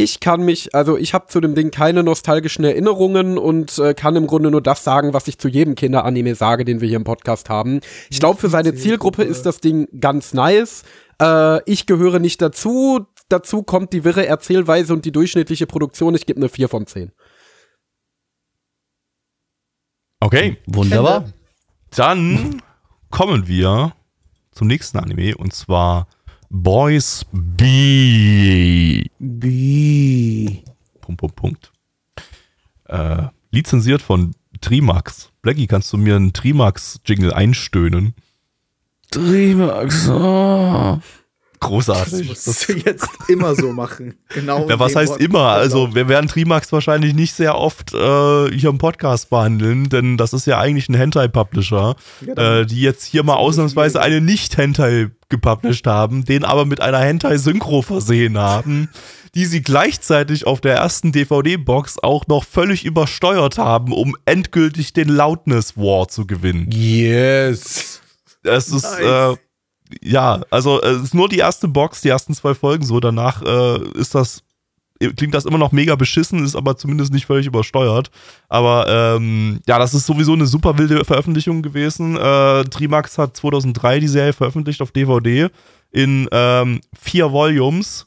Ich kann mich, also ich habe zu dem Ding keine nostalgischen Erinnerungen und äh, kann im Grunde nur das sagen, was ich zu jedem Kinderanime sage, den wir hier im Podcast haben. Ich glaube, für seine Zielgruppe ist das Ding ganz nice. Äh, ich gehöre nicht dazu. Dazu kommt die wirre Erzählweise und die durchschnittliche Produktion. Ich gebe eine 4 von 10. Okay. Wunderbar. Dann kommen wir zum nächsten Anime und zwar Boys B. Bi. Punkt, Punkt, Punkt. Äh, lizenziert von Trimax. Blackie, kannst du mir einen Trimax-Jingle einstöhnen? Trimax. Oh. Großartig. Das musst du jetzt (laughs) immer so machen. Genau. Ja, was heißt Wort- immer? Also, wir werden Trimax wahrscheinlich nicht sehr oft äh, hier im Podcast behandeln, denn das ist ja eigentlich ein Hentai-Publisher, Ja, äh, die jetzt hier mal ausnahmsweise eine Nicht-Hentai gepublished haben, den aber mit einer Hentai-Synchro versehen haben, die sie gleichzeitig auf der ersten DVD-Box auch noch völlig übersteuert haben, um endgültig den Loudness War zu gewinnen. Yes. Es ist, Nice. äh, ja, also äh, es ist nur die erste Box, die ersten zwei Folgen so. Danach äh, ist das, klingt das immer noch mega beschissen, ist aber zumindest nicht völlig übersteuert. Aber ähm, ja, das ist sowieso eine super wilde Veröffentlichung gewesen. Äh, Trimax hat 2003 die Serie veröffentlicht auf DVD in ähm, vier Volumes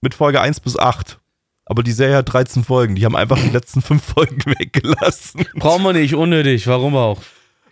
mit Folge 1 bis 8. Aber die Serie hat 13 Folgen. Die haben einfach die letzten fünf (laughs) Folgen weggelassen. Brauchen wir nicht, unnötig. Warum auch?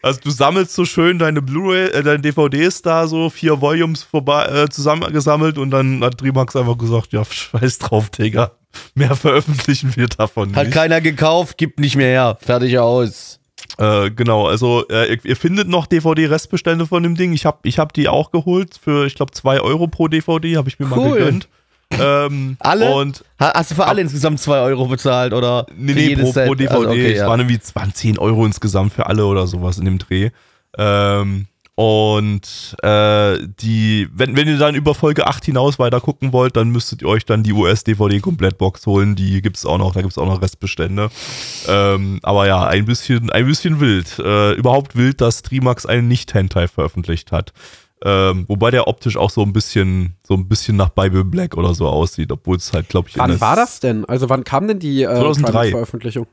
Also du sammelst so schön deine Blu-ray, äh, deine DVDs da so, vier Volumes vorbei, äh, zusammengesammelt und dann hat Trimax einfach gesagt, ja, scheiß drauf, Digga. Mehr veröffentlichen wir davon Hat nicht. keiner gekauft, gibt nicht mehr her. Fertig aus. Äh, genau, also äh, ihr, findet noch DVD-Restbestände von dem Ding. Ich habe ich hab die auch geholt für, ich glaube, 2 Euro pro DVD, habe ich mir mal Cool. gegönnt. Ähm, Alle? Und Ha- Hast du für alle insgesamt 2 Euro bezahlt oder? Nee, nee, pro, pro? DVD. Also, okay, es ja. waren irgendwie es waren 10 Euro insgesamt für alle oder sowas in dem Dreh. Ähm, und äh, die, wenn, wenn ihr dann über Folge 8 hinaus weiter gucken wollt, dann müsstet ihr euch dann die US-DVD-Komplettbox holen. Die gibt's auch noch, da gibt's auch noch Restbestände. Ähm, aber ja, ein bisschen, ein bisschen wild. Äh, überhaupt wild, dass Trimax einen Nicht-Hentai veröffentlicht hat. Ähm, wobei der optisch auch so ein bisschen, so ein bisschen nach Bible Black oder so aussieht, obwohl es halt, glaube ich, Wann war das denn? Also wann kam denn die äh, 2003. Veröffentlichung?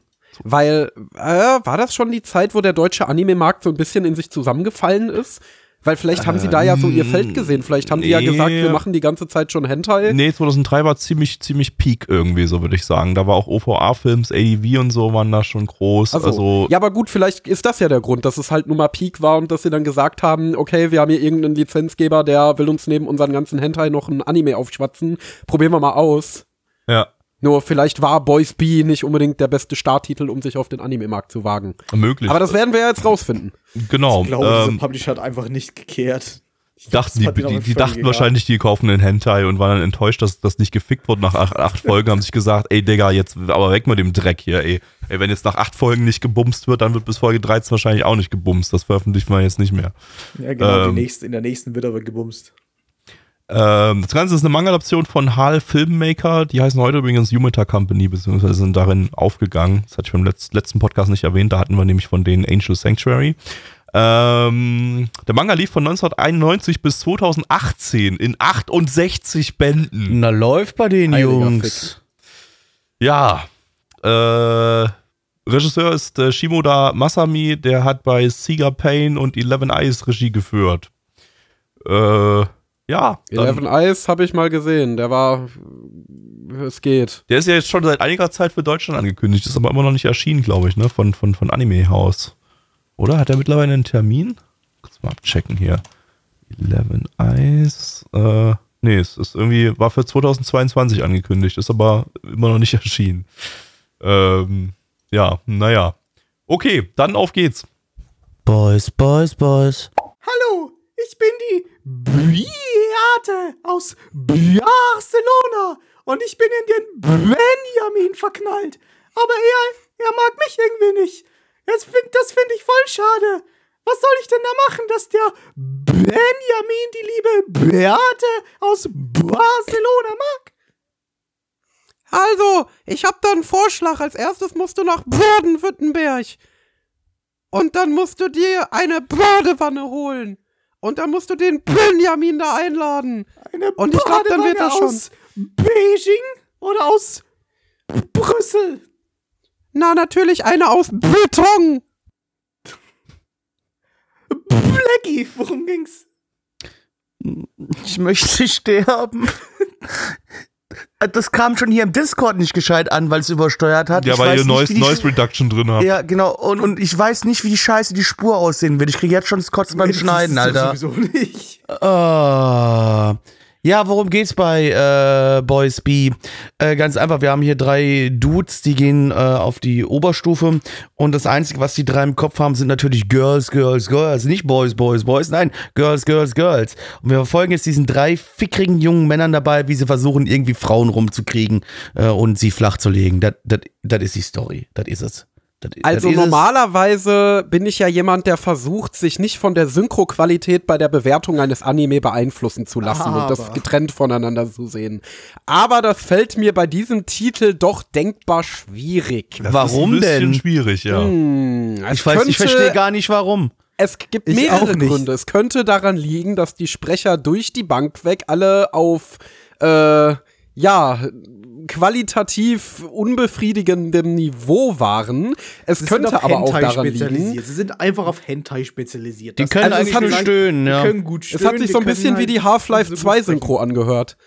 Weil, äh, war das schon die Zeit, wo der deutsche Anime-Markt so ein bisschen in sich zusammengefallen ist? Weil vielleicht haben sie da ja so ihr Feld gesehen. Vielleicht haben die ja nee. gesagt, wir machen die ganze Zeit schon Hentai. Nee, 2003 war ziemlich, ziemlich Peak irgendwie, so würde ich sagen. Da war auch OVA-Films, ADV und so waren da schon groß. Also, Also, ja, aber gut, vielleicht ist das ja der Grund, dass es halt nur mal Peak war und dass sie dann gesagt haben, okay, wir haben hier irgendeinen Lizenzgeber, der will uns neben unseren ganzen Hentai noch ein Anime aufschwatzen. Probieren wir mal aus. ja, Nur vielleicht war Boys B nicht unbedingt der beste Starttitel, um sich auf den Anime-Markt zu wagen. möglich. Aber das werden wir ja jetzt rausfinden. genau. Ich glaube, ähm, dieser Publisher hat einfach nicht gekehrt. Dachten, die, die, die dachten egal. wahrscheinlich, die kaufen den Hentai und waren dann enttäuscht, dass das nicht gefickt wurde nach acht, acht Folgen, haben sich gesagt, ey Digga, jetzt aber weg mit dem Dreck hier, ey. ey. Wenn jetzt nach acht Folgen nicht gebumst wird, dann wird bis Folge 13 wahrscheinlich auch nicht gebumst. Das veröffentlichen wir jetzt nicht mehr. Ja, genau. ähm, die nächste, in der nächsten wird aber gebumst. Ähm, das Ganze ist eine Manga-Adaption von HAL Filmmaker. Die heißen heute übrigens Yumeta Company, beziehungsweise sind darin aufgegangen. Das hatte ich beim letz letzten Podcast nicht erwähnt. Da hatten wir nämlich von denen Angel Sanctuary. Ähm, der Manga lief von 1991 bis 2018 in 68 Bänden. Na, läuft bei den Heiliger Jungs. Ja. Äh, Regisseur ist äh, Shimoda Masami. Der hat bei Sega Pain und Eleven Eyes Regie geführt. Äh, ja. Eleven Eyes habe ich mal gesehen. Der war. Es geht. Der ist ja jetzt schon seit einiger Zeit für Deutschland angekündigt, ist aber immer noch nicht erschienen, glaube ich, ne? Von, von, von Anime House. Oder hat er mittlerweile einen Termin? Kurz mal abchecken hier. Eleven Eyes. Äh, nee, es ist irgendwie, war für 2022 angekündigt, ist aber immer noch nicht (laughs) erschienen. Ähm, ja, naja. Okay, dann auf geht's. Boys, Boys, Boys. Hallo, ich bin die Beate aus Barcelona und ich bin in den Benjamin verknallt. Aber er, er mag mich irgendwie nicht. Das finde find ich voll schade. Was soll ich denn da machen, dass der Benjamin die liebe Beate aus Barcelona mag? Also, ich hab da einen Vorschlag. Als erstes musst du nach Baden-Württemberg. Und dann musst du dir eine Badewanne holen. Und dann musst du den Benjamin da einladen. Eine Und ich glaub, dann wird das aus Beijing oder aus Brüssel? Na, natürlich eine aus Beton. Blackie, worum ging's? Ich möchte sterben. Das kam schon hier im Discord nicht gescheit an, weil es übersteuert hat. Ja, Ich weil weiß ihr nicht, Noise, Noise Reduction drin habt. Ja, genau. Und, und ich weiß nicht, wie die Scheiße die Spur aussehen wird. Ich kriege jetzt schon das Kotzen beim Das ist Schneiden, Alter. Sowieso nicht. Ah. Ja, worum geht's bei äh, Boys B? Äh, ganz einfach, wir haben hier drei Dudes, die gehen äh, auf die Oberstufe und das Einzige, was die drei im Kopf haben, sind natürlich Girls, Girls, Girls. Nicht Boys, Boys, Boys, nein, Girls, Girls, Girls. Und wir verfolgen jetzt diesen drei fickrigen jungen Männern dabei, wie sie versuchen, irgendwie Frauen rumzukriegen äh, und sie flach zu legen. Das ist die Story. Das ist es. Das- Also normalerweise bin ich ja jemand, der versucht, sich nicht von der Synchroqualität bei der Bewertung eines Anime beeinflussen zu lassen und das Aber. getrennt voneinander zu sehen. Aber das fällt mir bei diesem Titel doch denkbar schwierig. Das Warum ist ein bisschen denn? schwierig, ja. Hm, Ich weiß, ich verstehe gar nicht warum. Es gibt Ich mehrere. Gründe. Es könnte daran liegen, dass die Sprecher durch die Bank weg alle auf äh, ja qualitativ unbefriedigendem Niveau waren. Es Sie könnte aber auch Hentai daran liegen. spezialisiert. Sie sind einfach auf Hentai spezialisiert. Die können Also es eigentlich hat nur sich- stöhnen, Die ja. können gut stöhnen. Es hat sich so ein die bisschen wie halt die Half-Life so gut 2 sprechen. Synchro angehört.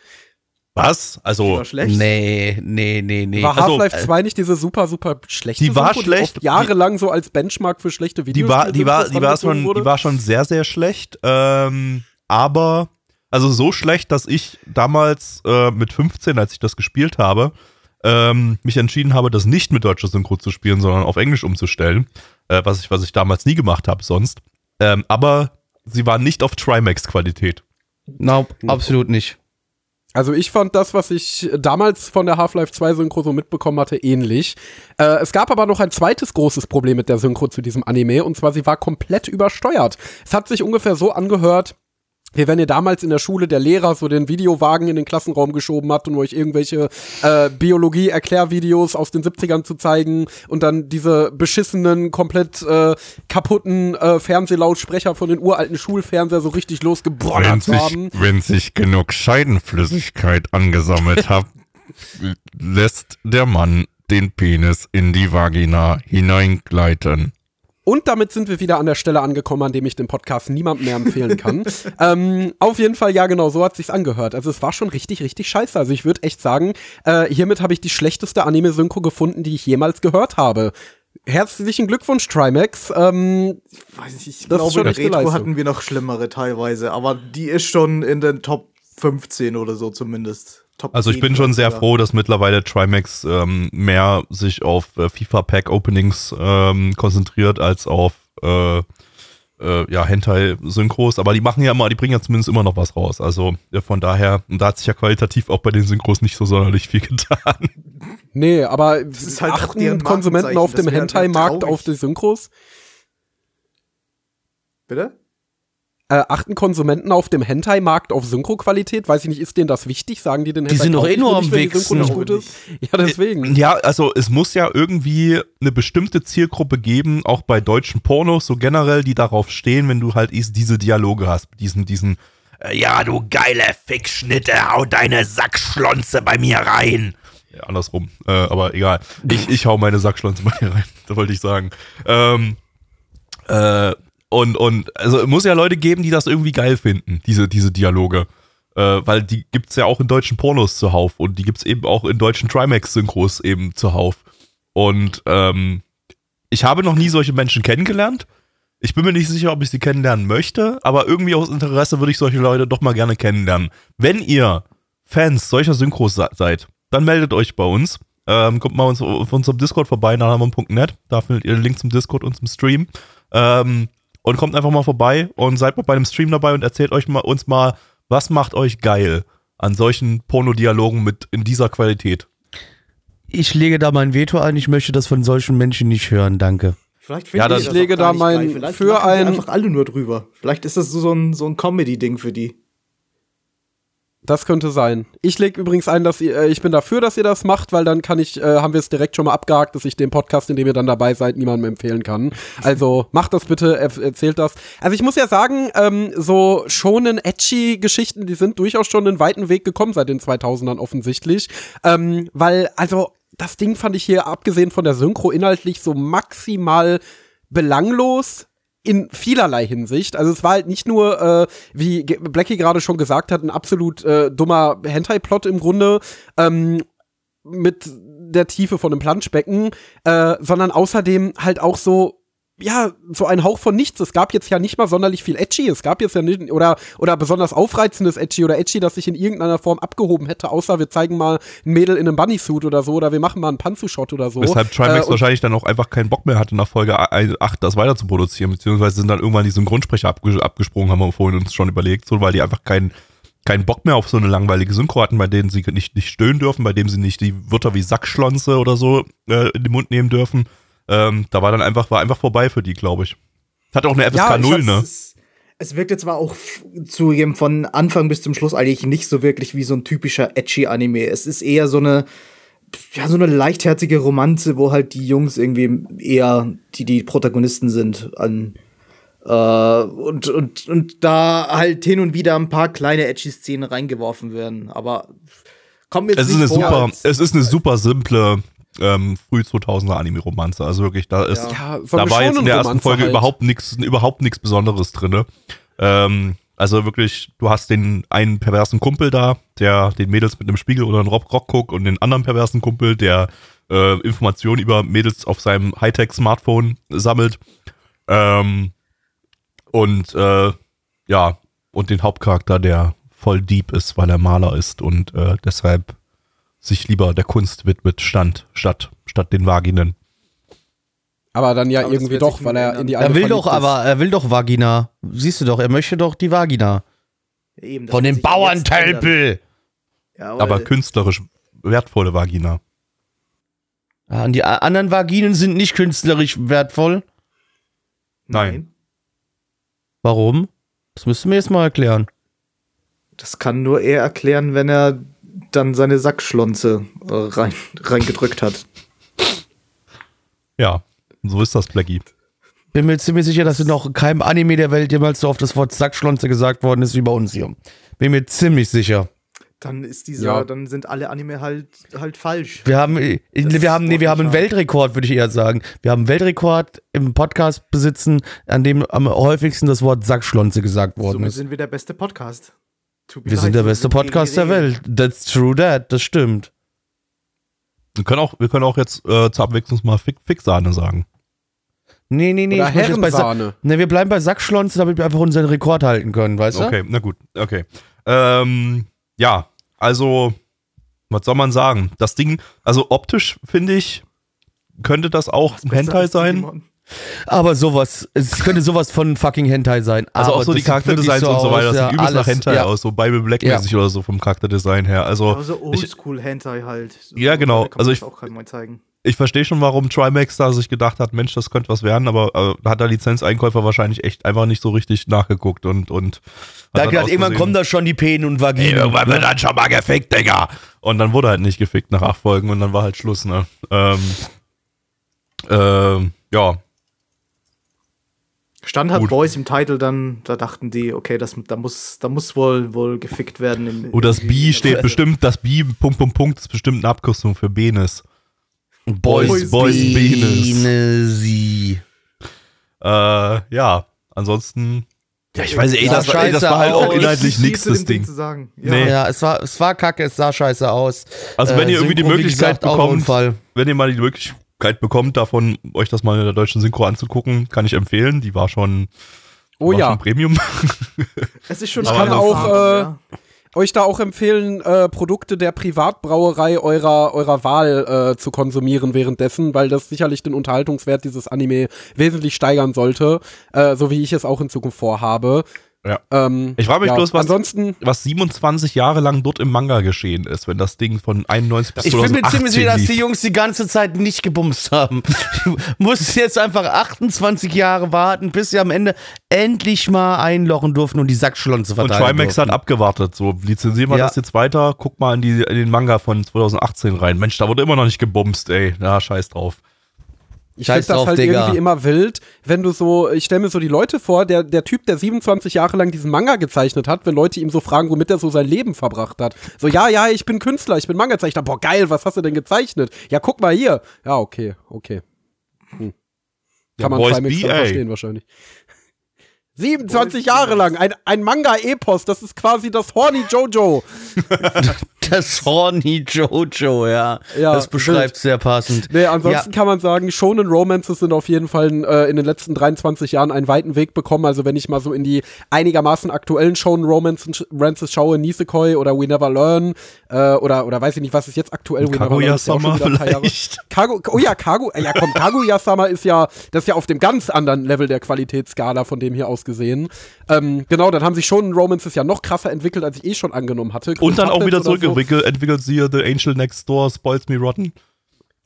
Was? Also. Nee, nee, nee, nee. War also, Half-Life 2 nicht diese super, super schlechte die war Synchro, schlecht. Die oft jahrelang so als Benchmark für schlechte die Videos war, die war, die war schon, die war schon sehr, sehr schlecht. Ähm, aber, also so schlecht, dass ich damals äh, mit 15, als ich das gespielt habe, ähm, mich entschieden habe, das nicht mit deutscher Synchro zu spielen, sondern auf Englisch umzustellen. Äh, was, ich, was ich damals nie gemacht habe sonst. Ähm, aber sie war nicht auf Trimax-Qualität. Nope, absolut nicht. Also ich fand das, was ich damals von der Half-Life 2 Synchro so mitbekommen hatte, ähnlich. Äh, es gab aber noch ein zweites großes Problem mit der Synchro zu diesem Anime, und zwar sie war komplett übersteuert. Es hat sich ungefähr so angehört, wie wenn ihr damals in der Schule der Lehrer so den Videowagen in den Klassenraum geschoben hat, um euch irgendwelche äh, Biologie-Erklärvideos aus den 70ern zu zeigen und dann diese beschissenen, komplett äh, kaputten äh, Fernsehlautsprecher von den uralten Schulfernseher so richtig losgebroddert zu haben. wenn sich genug Scheidenflüssigkeit angesammelt (laughs) hat, lässt der Mann den Penis in die Vagina hineingleiten. Und damit sind wir wieder an der Stelle angekommen, an dem ich den Podcast niemandem mehr empfehlen kann. (laughs) ähm, auf jeden Fall, ja, genau, so hat sich's angehört. Also es war schon richtig, richtig scheiße. Also ich würde echt sagen, äh, hiermit habe ich die schlechteste Anime-Synchro gefunden, die ich jemals gehört habe. Herzlichen Glückwunsch, Trimax. Ähm, Weiß nicht, ich Das glaube, in Retro Leistung. hatten wir noch schlimmere teilweise, aber die ist schon in den Top 15 oder so zumindest. Top Also ich 10 bin schon sehr froh, dass mittlerweile Trimax ähm, mehr sich auf äh, FIFA Pack Openings ähm, konzentriert als auf äh, äh, ja, Hentai-Synchros, aber die machen ja immer, die bringen ja zumindest immer noch was raus. Also von daher, und da hat sich ja qualitativ auch bei den Synchros nicht so sonderlich viel (laughs) getan. nee, aber ist halt achten deren Konsumenten auf dem Hentai-Markt auf die Synchros? Bitte? Äh, achten Konsumenten auf dem Hentai-Markt auf Synchro-Qualität? Weiß ich nicht, ist denen das wichtig? Sagen die den Die sind doch eh nur mir am Wichsen. gut ist? Ja, deswegen. Ja, also es muss ja irgendwie eine bestimmte Zielgruppe geben, auch bei deutschen Pornos, so generell, die darauf stehen, wenn du halt diese Dialoge hast, diesen, diesen, äh, ja, du geile Fickschnitte, hau deine Sackschlonze bei mir rein. Ja, andersrum, äh, aber egal. Ich, ich hau meine Sackschlonze bei dir rein, (laughs) das wollte ich sagen. Ähm, äh, und, und, also es muss ja Leute geben, die das irgendwie geil finden, diese, diese Dialoge. Äh, weil die gibt's ja auch in deutschen Pornos zuhauf und die gibt's eben auch in deutschen Trimax-Synchros eben zuhauf. Und ähm, ich habe noch nie solche Menschen kennengelernt. Ich bin mir nicht sicher, ob ich sie kennenlernen möchte, aber irgendwie aus Interesse würde ich solche Leute doch mal gerne kennenlernen. Wenn ihr Fans solcher Synchros se- seid, dann meldet euch bei uns. Ähm, kommt mal auf unserem Discord vorbei, nachhamon.net. Da findet ihr den Link zum Discord und zum Stream. Ähm, und kommt einfach mal vorbei und seid mal bei einem Stream dabei und erzählt euch mal, uns mal, was macht euch geil an solchen Pornodialogen mit in dieser Qualität. Ich lege da mein Veto ein. Ich möchte das von solchen Menschen nicht hören. Danke. Vielleicht Ja, dann- die das Ich lege da mein für ein- einfach alle nur drüber. Vielleicht ist das so ein, so ein Comedy-Ding für die. Das könnte sein. Ich lege übrigens ein, dass ihr, äh, ich bin dafür, dass ihr das macht, weil dann kann ich, äh, haben wir es direkt schon mal abgehakt, dass ich den Podcast, in dem ihr dann dabei seid, niemandem empfehlen kann. Also macht das bitte, er, erzählt das. Also ich muss ja sagen, ähm, so schonen edgy Geschichten, die sind durchaus schon einen weiten Weg gekommen seit den 2000ern offensichtlich, ähm, weil also das Ding fand ich hier abgesehen von der Synchro inhaltlich so maximal belanglos in vielerlei Hinsicht. Also es war halt nicht nur, äh, wie Blackie gerade schon gesagt hat, ein absolut äh, dummer Hentai-Plot im Grunde, ähm, mit der Tiefe von einem Planschbecken, äh, sondern außerdem halt auch so, ja, so ein Hauch von nichts. Es gab jetzt ja nicht mal sonderlich viel Edgy. Es gab jetzt ja nicht, oder, oder besonders aufreizendes Edgy oder Edgy, das sich in irgendeiner Form abgehoben hätte, außer wir zeigen mal ein Mädel in einem Bunny-Suit oder so, oder wir machen mal einen Panzu-Shot oder so. Weshalb Trimax Äh, wahrscheinlich dann auch einfach keinen Bock mehr hatte, nach Folge 8 das weiter zu produzieren, beziehungsweise sind dann irgendwann die Synchronsprecher abges abgesprungen, haben wir vorhin uns schon überlegt, so, weil die einfach keinen keinen Bock mehr auf so eine langweilige Synchro hatten, bei denen sie nicht, nicht stöhnen dürfen, bei dem sie nicht die Wörter wie Sackschlonze oder so äh, in den Mund nehmen dürfen. Ähm, da war dann einfach, war einfach vorbei für die, glaube ich. Hat auch eine FSK Ja, ich 0, hab's- ne? Es, wirkt jetzt zwar auch f- zugegeben von Anfang bis zum Schluss eigentlich nicht so wirklich wie so ein typischer edgy Anime. Es ist eher so eine ja so eine leichtherzige Romanze, wo halt die Jungs irgendwie eher die die Protagonisten sind an äh, und, und, und da halt hin und wieder ein paar kleine edgy Szenen reingeworfen werden, aber kommt jetzt Es ist nicht eine super, es ist eine super simple ähm, früh 2000er Anime-Romanze. Also wirklich, da ist, Ja, da war jetzt in der ersten Folge halt. überhaupt nichts, überhaupt nichts Besonderes drin. Ähm, also wirklich, du hast den einen perversen Kumpel da, der den Mädels mit einem Spiegel oder einem Rock, Rock guckt und den anderen perversen Kumpel, der äh, Informationen über Mädels auf seinem Hightech-Smartphone sammelt. Ähm, und äh, ja, und den Hauptcharakter, der voll deep ist, weil er Maler ist und äh, deshalb sich lieber der Kunst widmet, stand, statt, statt den Vaginen. Aber dann ja Aber irgendwie doch, weil er in die eine Er will doch, ist. aber er will doch Vagina. Siehst du doch, er möchte doch die Vagina. Eben, Von den ändern. Bauerntölpel. Ja, Aber künstlerisch wertvolle Vagina. Ah, und die anderen Vaginen sind nicht künstlerisch wertvoll. Nein. Warum? Das müssten wir jetzt mal erklären. Das kann nur er erklären, wenn er dann seine Sackschlonze äh, rein, reingedrückt hat. Ja, so ist das, Blackie. Bin mir ziemlich sicher, dass in noch keinem Anime der Welt jemals so oft das Wort Sackschlonze gesagt worden ist wie bei uns hier. Bin mir ziemlich sicher. Dann ist dieser, Ja. dann sind alle Anime halt halt falsch. Wir haben, äh, wir haben, nee, wir haben einen Weltrekord, würde ich eher sagen. Wir haben einen Weltrekord im Podcast besitzen, an dem am häufigsten das Wort Sackschlonze gesagt worden Somit ist. sind wir der beste Podcast. Wir sind der beste Podcast der. Welt. That's true that. Das stimmt. Wir können auch, wir können auch jetzt äh, zur Abwechslung mal Fick, Ficksahne sagen. Nee, nee, nee. Oder ich bei Sa nee, wir bleiben bei Sackschlonze, damit wir einfach unseren Rekord halten können, weißt du? Okay, na gut, okay. Ähm, ja, also, was soll man sagen? Das Ding, also optisch finde ich, könnte das auch ein Hentai sein. Aber sowas, es könnte sowas von fucking Hentai sein. Also aber auch so die das Charakterdesigns und so weiter, das aus, sieht übelst nach Hentai ja. aus, so Bible Black-mäßig oder so vom Charakterdesign her. Also, Aber so Oldschool Hentai halt. So Ja, genau. kann man Also das ich- auch gerade mal zeigen. ich verstehe schon, warum Trimax da sich gedacht hat, Mensch, das könnte was werden, aber äh, da hat der Lizenzeinkäufer wahrscheinlich echt einfach nicht so richtig nachgeguckt und, und Da gedacht, irgendwann kommen da schon die Penen und Vaginen. Ey, irgendwann wird dann schon mal gefickt, Digga. Und dann wurde halt nicht gefickt nach acht Folgen und dann war halt Schluss, ne? Ähm, ähm, ja, Stand Gut. Boys im Titel, dann da dachten die, okay, das, da muss, da muss wohl wohl gefickt werden. Im, oh, das B steht bestimmt, das B, Punkt, Punkt, Punkt, ist bestimmt eine Abkürzung für Benes. Boys, Boys, Boys, Penis. sie. Äh, ja, ansonsten, ja, ich weiß nicht, ey, das, war- ey, das war halt auch inhaltlich nichts, dem das Ding. Zu sagen. Ja. Nee. Ja, es war, es war kacke, es sah scheiße aus. Also wenn Äh, ihr irgendwie die Möglichkeit gesagt, bekommt, wenn ihr mal die Möglichkeit bekommt, davon euch das mal in der deutschen Synchro anzugucken, kann ich empfehlen. Die war schon, Oh war ja. schon Premium. (laughs) Es ist schon Ich kann auch, äh, ja. Euch da auch empfehlen, äh, Produkte der Privatbrauerei eurer, eurer Wahl äh, zu konsumieren währenddessen, weil das sicherlich den Unterhaltungswert dieses Anime wesentlich steigern sollte, äh, so wie ich es auch in Zukunft vorhabe. Ja. Ähm, Ich frage mich ja, bloß, was, Ansonsten, was 27 Jahre lang dort im Manga geschehen ist, wenn das Ding von 91 bis Ich bin 2018 mir ziemlich sicher, dass die Jungs die ganze Zeit nicht gebumst haben. (laughs) Du musst jetzt einfach 28 Jahre warten, bis sie am Ende endlich mal einlochen durften und die Sackschlonze Und verteilen Trimax hat durften. abgewartet. So, lizenzieren wir Ja. das jetzt weiter. Guck mal in, die, in den Manga von 2018 rein. Mensch, da wurde immer noch nicht gebumst, ey. Na, scheiß drauf. Ich finde das halt Digga. irgendwie immer wild, wenn du so, ich stelle mir so die Leute vor, der, der Typ, der 27 Jahre lang diesen Manga gezeichnet hat, wenn Leute ihm so fragen, womit er so sein Leben verbracht hat. So, ja, ja, ich bin Künstler, ich bin Manga-Zeichner. Boah, geil, was hast du denn gezeichnet? Ja, guck mal hier. Ja, okay, okay. Hm. Ja, Kann man Boys dann BA. verstehen wahrscheinlich. 27 Jahre lang, ein, ein Manga-Epos, das ist quasi das Horny Jojo. (laughs) (laughs) Das (laughs) Horny Jojo, ja. Ja, das beschreibt sehr passend. Nee, ansonsten kann man sagen, Shonen Romances sind auf jeden Fall äh, in den letzten 23 Jahren einen weiten Weg bekommen. Also wenn ich mal so in die einigermaßen aktuellen Shonen Romances schaue, Nisekoi oder We Never Learn äh, oder oder weiß ich nicht, was ist jetzt aktuell? Ja Kaguya-sama vielleicht. Kagu oh ja, Kagu ja komm, Kaguya-sama ist ja, das ist ja auf dem ganz anderen Level der Qualitätsskala von dem hier aus gesehen. Ähm, genau, dann haben sich Shonen Romances ja noch krasser entwickelt, als ich eh schon angenommen hatte. Und dann auch wieder Quintuplets zurückentwickelt, entwickelt sie The Angel Next Door Spoils Me Rotten.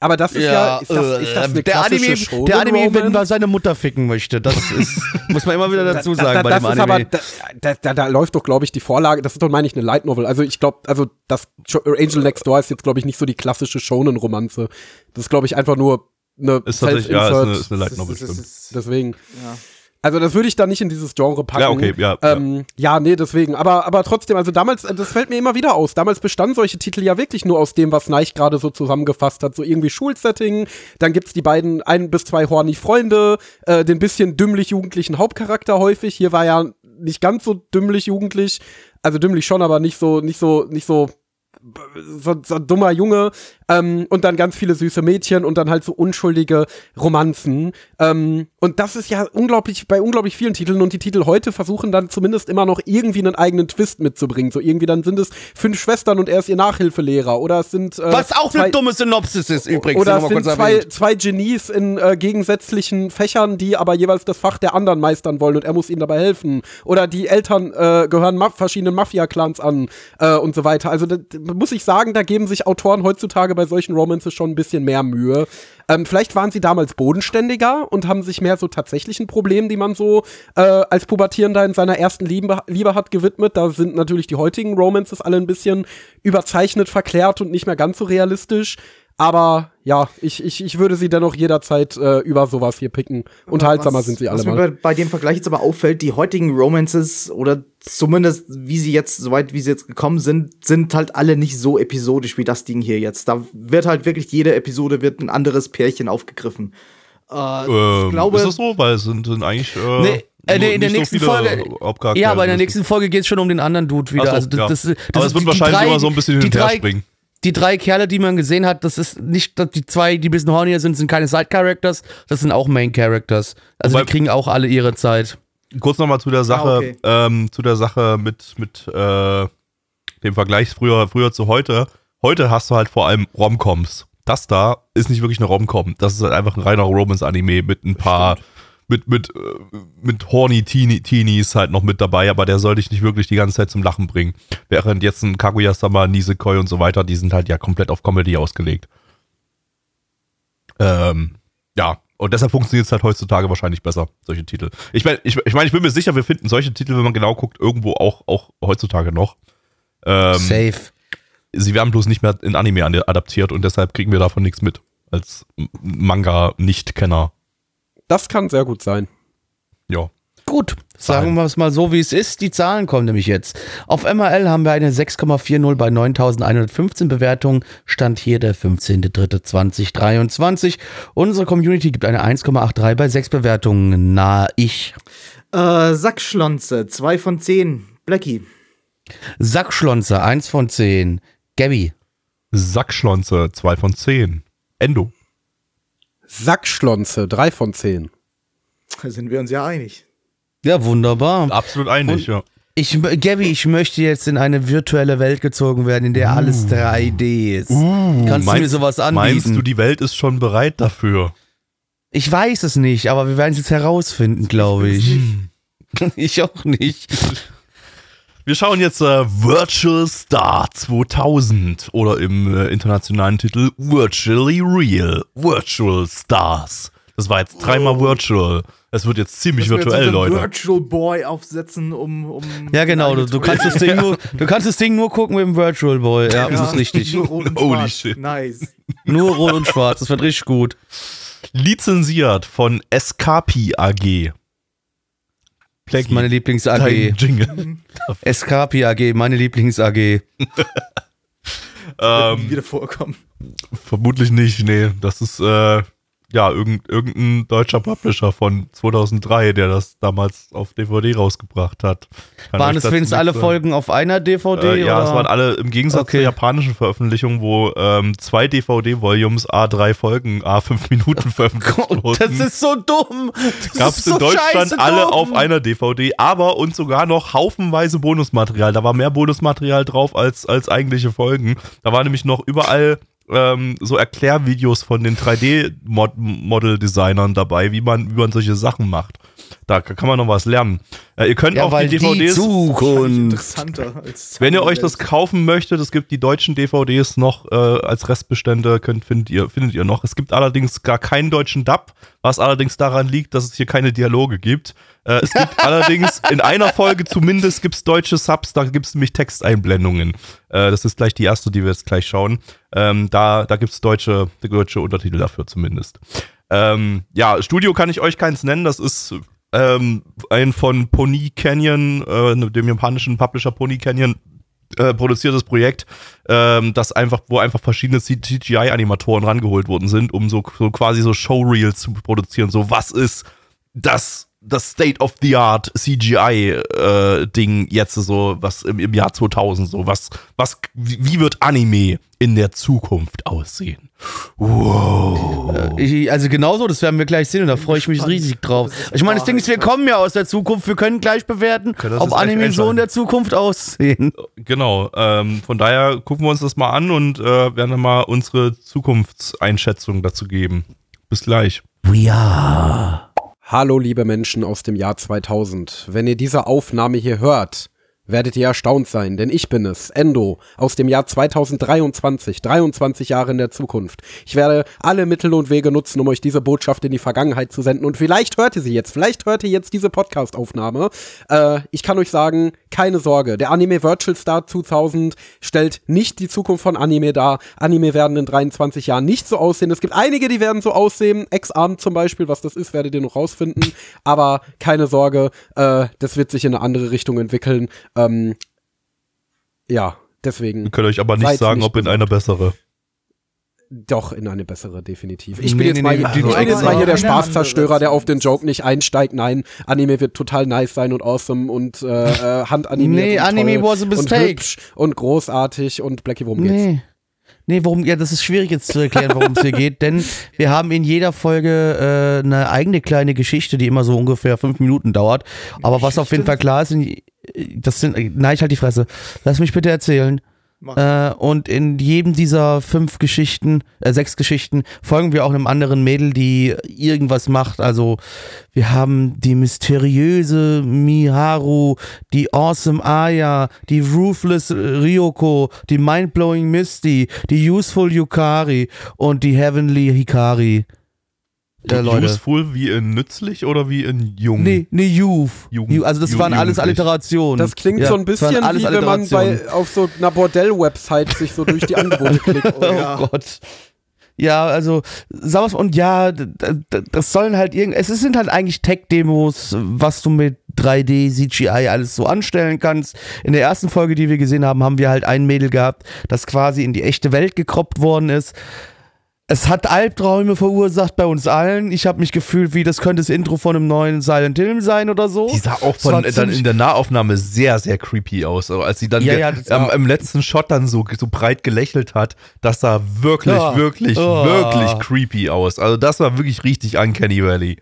Aber das ist ja, ist das, ist das eine äh, der klassische Anime, der Anime, wenn man seine Mutter ficken möchte, das ist, (laughs) muss man immer wieder dazu sagen da, bei das dem ist Anime. aber, da, da, da, da läuft doch, glaube ich, die Vorlage, das ist doch, meine ich, eine Light Novel. Also ich glaube, also das Angel Next Door ist jetzt, glaube ich, nicht so die klassische Shonen-Romanze. Das ist, glaube ich, einfach nur eine Ist tatsächlich, ja, ist Self-Insert. eine, ist eine Light Novel, ist- stimmt. ist- Deswegen. Ja. Also das würde ich dann nicht in dieses Genre packen. Ja, okay, ja, Ähm, ja. nee, deswegen. Aber, aber trotzdem, also damals, äh, das fällt mir immer wieder aus. Damals bestanden solche Titel ja wirklich nur aus dem, was Neich gerade so zusammengefasst hat. So irgendwie Schulsetting, dann gibt's die beiden ein bis zwei horny Freunde, äh, den bisschen dümmlich jugendlichen Hauptcharakter häufig. Hier war ja nicht ganz so dümmlich jugendlich. Also dümmlich schon, aber nicht so, nicht so, nicht so so, so ein dummer Junge ähm, und dann ganz viele süße Mädchen und dann halt so unschuldige Romanzen. Ähm, und das ist ja unglaublich bei unglaublich vielen Titeln und die Titel heute versuchen dann zumindest immer noch irgendwie einen eigenen Twist mitzubringen. So irgendwie dann sind es fünf Schwestern und er ist ihr Nachhilfelehrer oder es sind äh, Was auch zwei- eine dumme Synopsis ist übrigens. oder es sind zwei, erwähnt. zwei Genies in äh, gegensätzlichen Fächern, die aber jeweils das Fach der anderen meistern wollen und er muss ihnen dabei helfen. Oder die Eltern äh, gehören ma verschiedenen Mafia-Clans an äh, und so weiter. Also da, da muss ich sagen, da geben sich Autoren heutzutage bei solchen Romances schon ein bisschen mehr Mühe. Ähm, vielleicht waren sie damals bodenständiger und haben sich mehr so tatsächlichen Problemen, die man so äh, als Pubertierender in seiner ersten Liebe, Liebe hat, gewidmet. Da sind natürlich die heutigen Romances alle ein bisschen überzeichnet, verklärt und nicht mehr ganz so realistisch. Aber ja, ich, ich, ich würde sie dennoch jederzeit äh, über sowas hier picken. Unterhaltsamer Was- sind sie alle Was mir mal. bei, bei dem Vergleich jetzt aber auffällt, die heutigen Romances oder zumindest wie sie jetzt, soweit wie sie jetzt gekommen sind, sind halt alle nicht so episodisch wie das Ding hier jetzt. Da wird halt wirklich jede Episode wird ein anderes Pärchen aufgegriffen. Äh, Ähm, ich glaube, ist das so? Weil es sind, sind eigentlich äh, Nee, äh, nee, in der nächsten so Folge. Ja, aber in der nächsten Folge geht es schon um den anderen Dude wieder. So, also das, ja. das, das, Aber ist es wird die- die wahrscheinlich drei- immer so ein bisschen hin und her springen. Die drei Kerle, die man gesehen hat, das ist nicht, dass die zwei, die ein bisschen hornier sind, sind keine Side-Characters, das sind auch Main-Characters. Also Wobei- die kriegen auch alle ihre Zeit. Kurz nochmal zu der Sache, Ah, okay. ähm, zu der Sache mit, mit äh, dem Vergleich früher, früher zu heute. Heute hast du halt vor allem Romcoms. Das da ist nicht wirklich eine Romcom. Das ist halt einfach ein reiner Romance-Anime mit ein paar, mit, mit, äh, mit horny Teenie, Teenies halt noch mit dabei, aber der soll dich nicht wirklich die ganze Zeit zum Lachen bringen. Während jetzt ein Kaguya-sama, Nisekoi und so weiter, die sind halt ja komplett auf Comedy ausgelegt. Ähm, ja, und deshalb funktioniert es halt heutzutage wahrscheinlich besser, solche Titel. Ich meine, ich, ich, mein, ich bin mir sicher, wir finden solche Titel, wenn man genau guckt, irgendwo auch, auch heutzutage noch. Ähm, Safe. sie werden bloß nicht mehr in Anime adaptiert und deshalb kriegen wir davon nichts mit. Als Manga-Nicht-Kenner. Das kann sehr gut sein. Ja. Gut, sagen wir es mal so, wie es ist. Die Zahlen kommen nämlich jetzt. Auf MRL haben wir eine 6,40 bei 9115 Bewertungen. Stand hier der 15.03.2023. Unsere Community gibt eine 1,83 bei 6 Bewertungen. Na, ich. äh, Sackschlonze, 2 von 10. Blackie. Sackschlonze, 1 von 10. Gabby. Sackschlonze, 2 von 10. Endo. Sackschlonze, drei von zehn. Da sind wir uns ja einig. Ja, wunderbar. Absolut einig, ja. Ich, Gabby, ich möchte jetzt in eine virtuelle Welt gezogen werden, in der alles 3D ist. Kannst du mir sowas anbieten? Meinst du, die Welt ist schon bereit dafür? ich weiß es nicht, aber wir werden es jetzt herausfinden, glaube ich. (laughs) Ich auch nicht. Wir schauen jetzt äh, Virtual Star 2000 oder im äh, internationalen Titel Virtually Real Virtual Stars. Das war jetzt dreimal Virtual. Es wird jetzt ziemlich wir jetzt virtuell, unseren Leute. Virtual Boy aufsetzen, um. um Ja, genau, du, du, kannst das Ding (laughs) nur, du kannst das Ding nur gucken mit dem Virtual Boy. Ja, das ist richtig. Nur rot und Holy schwarz. shit. Nice. Nur rot und schwarz, das wird richtig gut. Lizenziert von Escapi AG. Das ist meine Lieblings-AG. (laughs) Escapi AG, meine Lieblings-AG. (laughs) ähm, Wieder vorkommen. vermutlich nicht, nee. Das ist äh, ja irgend, irgendein deutscher Publisher von 2003, der das damals auf DVD rausgebracht hat. Kann Waren es wenigstens alle sagen. Folgen auf einer DVD? Äh, ja, oder? es waren alle im Gegensatz Okay. zur japanischen Veröffentlichung, wo ähm, zwei DVD-Volumes A3 Folgen A5 Minuten veröffentlicht Gott, wurden. das ist so dumm. Das Gab es so in Deutschland alle dumm. auf einer DVD, aber und sogar noch haufenweise Bonusmaterial. Da war mehr Bonusmaterial drauf als, als eigentliche Folgen. Da war nämlich noch überall ähm, so Erklärvideos von den 3D-Model-Designern dabei, wie man, wie man solche Sachen macht. Da kann man noch was lernen. Äh, ihr könnt Ja, auch weil die die DVDs. Zukunft. Interessanter als (laughs) Wenn ihr euch das kaufen möchtet, es gibt die deutschen DVDs noch äh, als Restbestände, könnt, findet, ihr, findet ihr noch. Es gibt allerdings gar keinen deutschen Dub, was allerdings daran liegt, dass es hier keine Dialoge gibt. Äh, es gibt (laughs) allerdings in einer Folge zumindest gibt's deutsche Subs, da gibt's nämlich Texteinblendungen. Äh, das ist gleich die erste, die wir jetzt gleich schauen. Ähm, da da gibt's deutsche, deutsche Untertitel dafür zumindest. Ähm, ja, Studio kann ich euch keins nennen, das ist ähm, ein von Pony Canyon, äh, dem japanischen Publisher Pony Canyon, äh, produziertes Projekt, ähm, das einfach, wo einfach verschiedene CGI-Animatoren rangeholt worden sind, um so, so quasi so Showreels zu produzieren. So, was ist das, das State-of-the-Art CGI-Ding jetzt so, was im, im Jahr 2000 so, was, was, wie wird Anime in der Zukunft aussehen? Wow. Ich, also genauso, das werden wir gleich sehen und da freue ich mich riesig drauf. Ich meine, das Ding ist, wir kommen ja aus der Zukunft, wir können gleich bewerten, Können das ob Anime so in der Zukunft aussehen. Genau, ähm, von daher gucken wir uns das mal an und äh, werden dann mal unsere Zukunftseinschätzung dazu geben. Bis gleich. We are. Hallo liebe Menschen aus dem Jahr 2000. Wenn ihr diese Aufnahme hier hört, werdet ihr erstaunt sein, denn ich bin es, Endo, aus dem Jahr 2023, 23 Jahre in der Zukunft. Ich werde alle Mittel und Wege nutzen, um euch diese Botschaft in die Vergangenheit zu senden und vielleicht hört ihr sie jetzt, vielleicht hört ihr jetzt diese Podcast-Aufnahme. Äh, ich kann euch sagen, keine Sorge, der Anime Virtual Star 2000 stellt nicht die Zukunft von Anime dar. Anime werden in 23 Jahren nicht so aussehen. Es gibt einige, die werden so aussehen, Ex-Arm zum Beispiel, was das ist, werdet ihr noch rausfinden, aber keine Sorge, äh, das wird sich in eine andere Richtung entwickeln. Ähm, ja, deswegen. Wir können euch aber nicht sagen, nicht ob in eine bessere. Doch, in eine bessere, definitiv. Ich bin Nee, jetzt nee, mal, nee, hier- die- ich bin jetzt mal hier der Spaßzerstörer, der auf den Joke nicht einsteigt. Nein, Anime wird total nice sein und awesome und äh, äh, (laughs) handanimiert Nee, und Anime toll was a und mistake. hübsch und großartig und Blackie, worum geht's? Nee. Worum, ja, das ist schwierig jetzt zu erklären, worum es hier geht, denn wir haben in jeder Folge äh, eine eigene kleine Geschichte, die immer so ungefähr fünf Minuten dauert. Aber was auf jeden Fall klar ist, in- das sind, nein, ich halt die Fresse. Lass mich bitte erzählen. Äh, und in jedem dieser fünf Geschichten, äh, sechs Geschichten, folgen wir auch einem anderen Mädel, die irgendwas macht. Also wir haben die mysteriöse Miharu, die Awesome Aya, die Ruthless Ryoko, die Mindblowing Misty, die Useful Yukari und die Heavenly Hikari. Ja, Leute. Useful wie in nützlich oder wie in jung? Nee, nee, Youth. Jugend- Ju- also das waren alles. Alliterationen. Das klingt Ja, so ein bisschen alles wie wenn man bei, auf so einer Bordell-Website sich so durch die Angebote (laughs) klickt. Oh Ja. Gott. Ja, also, sag was, und ja, das sollen halt irgend, es sind halt eigentlich Tech-Demos, was du mit 3D, CGI alles so anstellen kannst. In der ersten Folge, die wir gesehen haben, haben wir halt ein Mädel gehabt, das quasi in die echte Welt gekroppt worden ist. Es hat Albträume verursacht bei uns allen. Ich habe mich gefühlt, wie das könnte das Intro von einem neuen Silent Hill sein oder so. Die sah auch von, dann ziemlich- in der Nahaufnahme sehr, sehr creepy aus. Als sie dann Ja, ja, war- im letzten Shot dann so, so breit gelächelt hat, das sah wirklich, Ja. wirklich, Ja. wirklich creepy aus. Also das war wirklich richtig Uncanny Valley.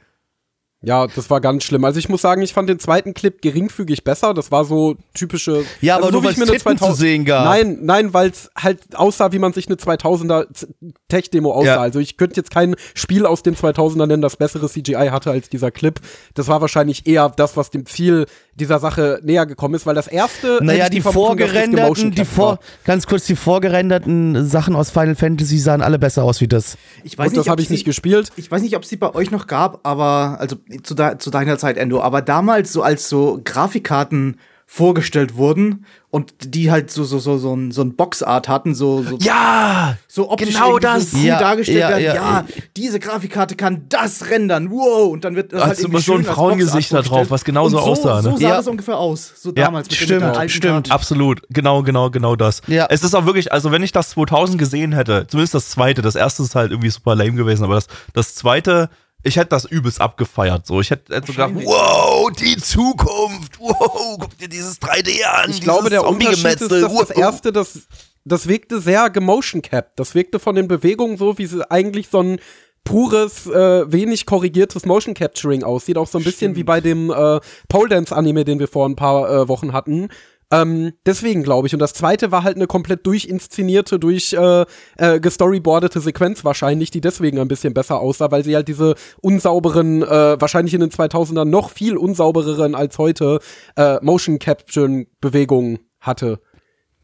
Ja, das war ganz schlimm. Also ich muss sagen, ich fand den zweiten Clip geringfügig besser. Das war so typische. Ja, aber also nur, wie weil's Titten zu sehen gab. Nein, nein, weil es halt aussah, wie man sich eine 2000er Z- Tech-Demo aussah. Ja. Also ich könnte jetzt kein Spiel aus den 2000er nennen, das bessere CGI hatte als dieser Clip. Das war wahrscheinlich eher das, was dem Ziel dieser Sache näher gekommen ist, weil das erste. Naja, ich die das vorgerenderten, die vor, ganz kurz, die vorgerenderten Sachen aus Final Fantasy sahen alle besser aus wie das. Ich Gut, das ob habe ich sie- nicht gespielt. Ich weiß nicht, ob es die bei euch noch gab, aber also zu, de zu deiner Zeit, Endo, aber damals so als so Grafikkarten vorgestellt wurden und die halt so so so so ein, so ein Boxart hatten, so so, Ja! so optisch genau das. so Ja, dargestellt ja, werden. ja. Ja, diese Grafikkarte kann das rendern. Wow, und dann wird das Hast halt immer so ein Frauengesicht da drauf, was genauso vorgestellt. und aussah, So, ne? so sah das ungefähr aus, so damals mit stimmt, alten stimmt. Absolut, genau, genau, genau das. Ja. Es ist auch wirklich, also wenn ich das 2000 gesehen hätte, zumindest das zweite, das erste ist halt irgendwie super lame gewesen, aber das, das zweite, ich hätte das übelst abgefeiert. So, ich hätte, hätte so gedacht, Wahrscheinlich. wow, die Zukunft, wow, guck dir dieses 3D an. Ich glaube, der Unterschied ist, dass das erste, das, das wirkte sehr gemotion capped. Das wirkte von den Bewegungen so, wie sie eigentlich so ein pures, äh, wenig korrigiertes Motion Capturing aussieht. Auch so ein bisschen wie bei dem äh, Pole Dance Anime, den wir vor ein paar äh, Wochen hatten. Ähm, deswegen glaube ich. Und das zweite war halt eine komplett durchinszenierte, durch äh, äh, gestoryboardete Sequenz wahrscheinlich, die deswegen ein bisschen besser aussah, weil sie halt diese unsauberen, äh, wahrscheinlich in den 2000ern noch viel unsaubereren als heute äh, Motion Capture Bewegungen hatte.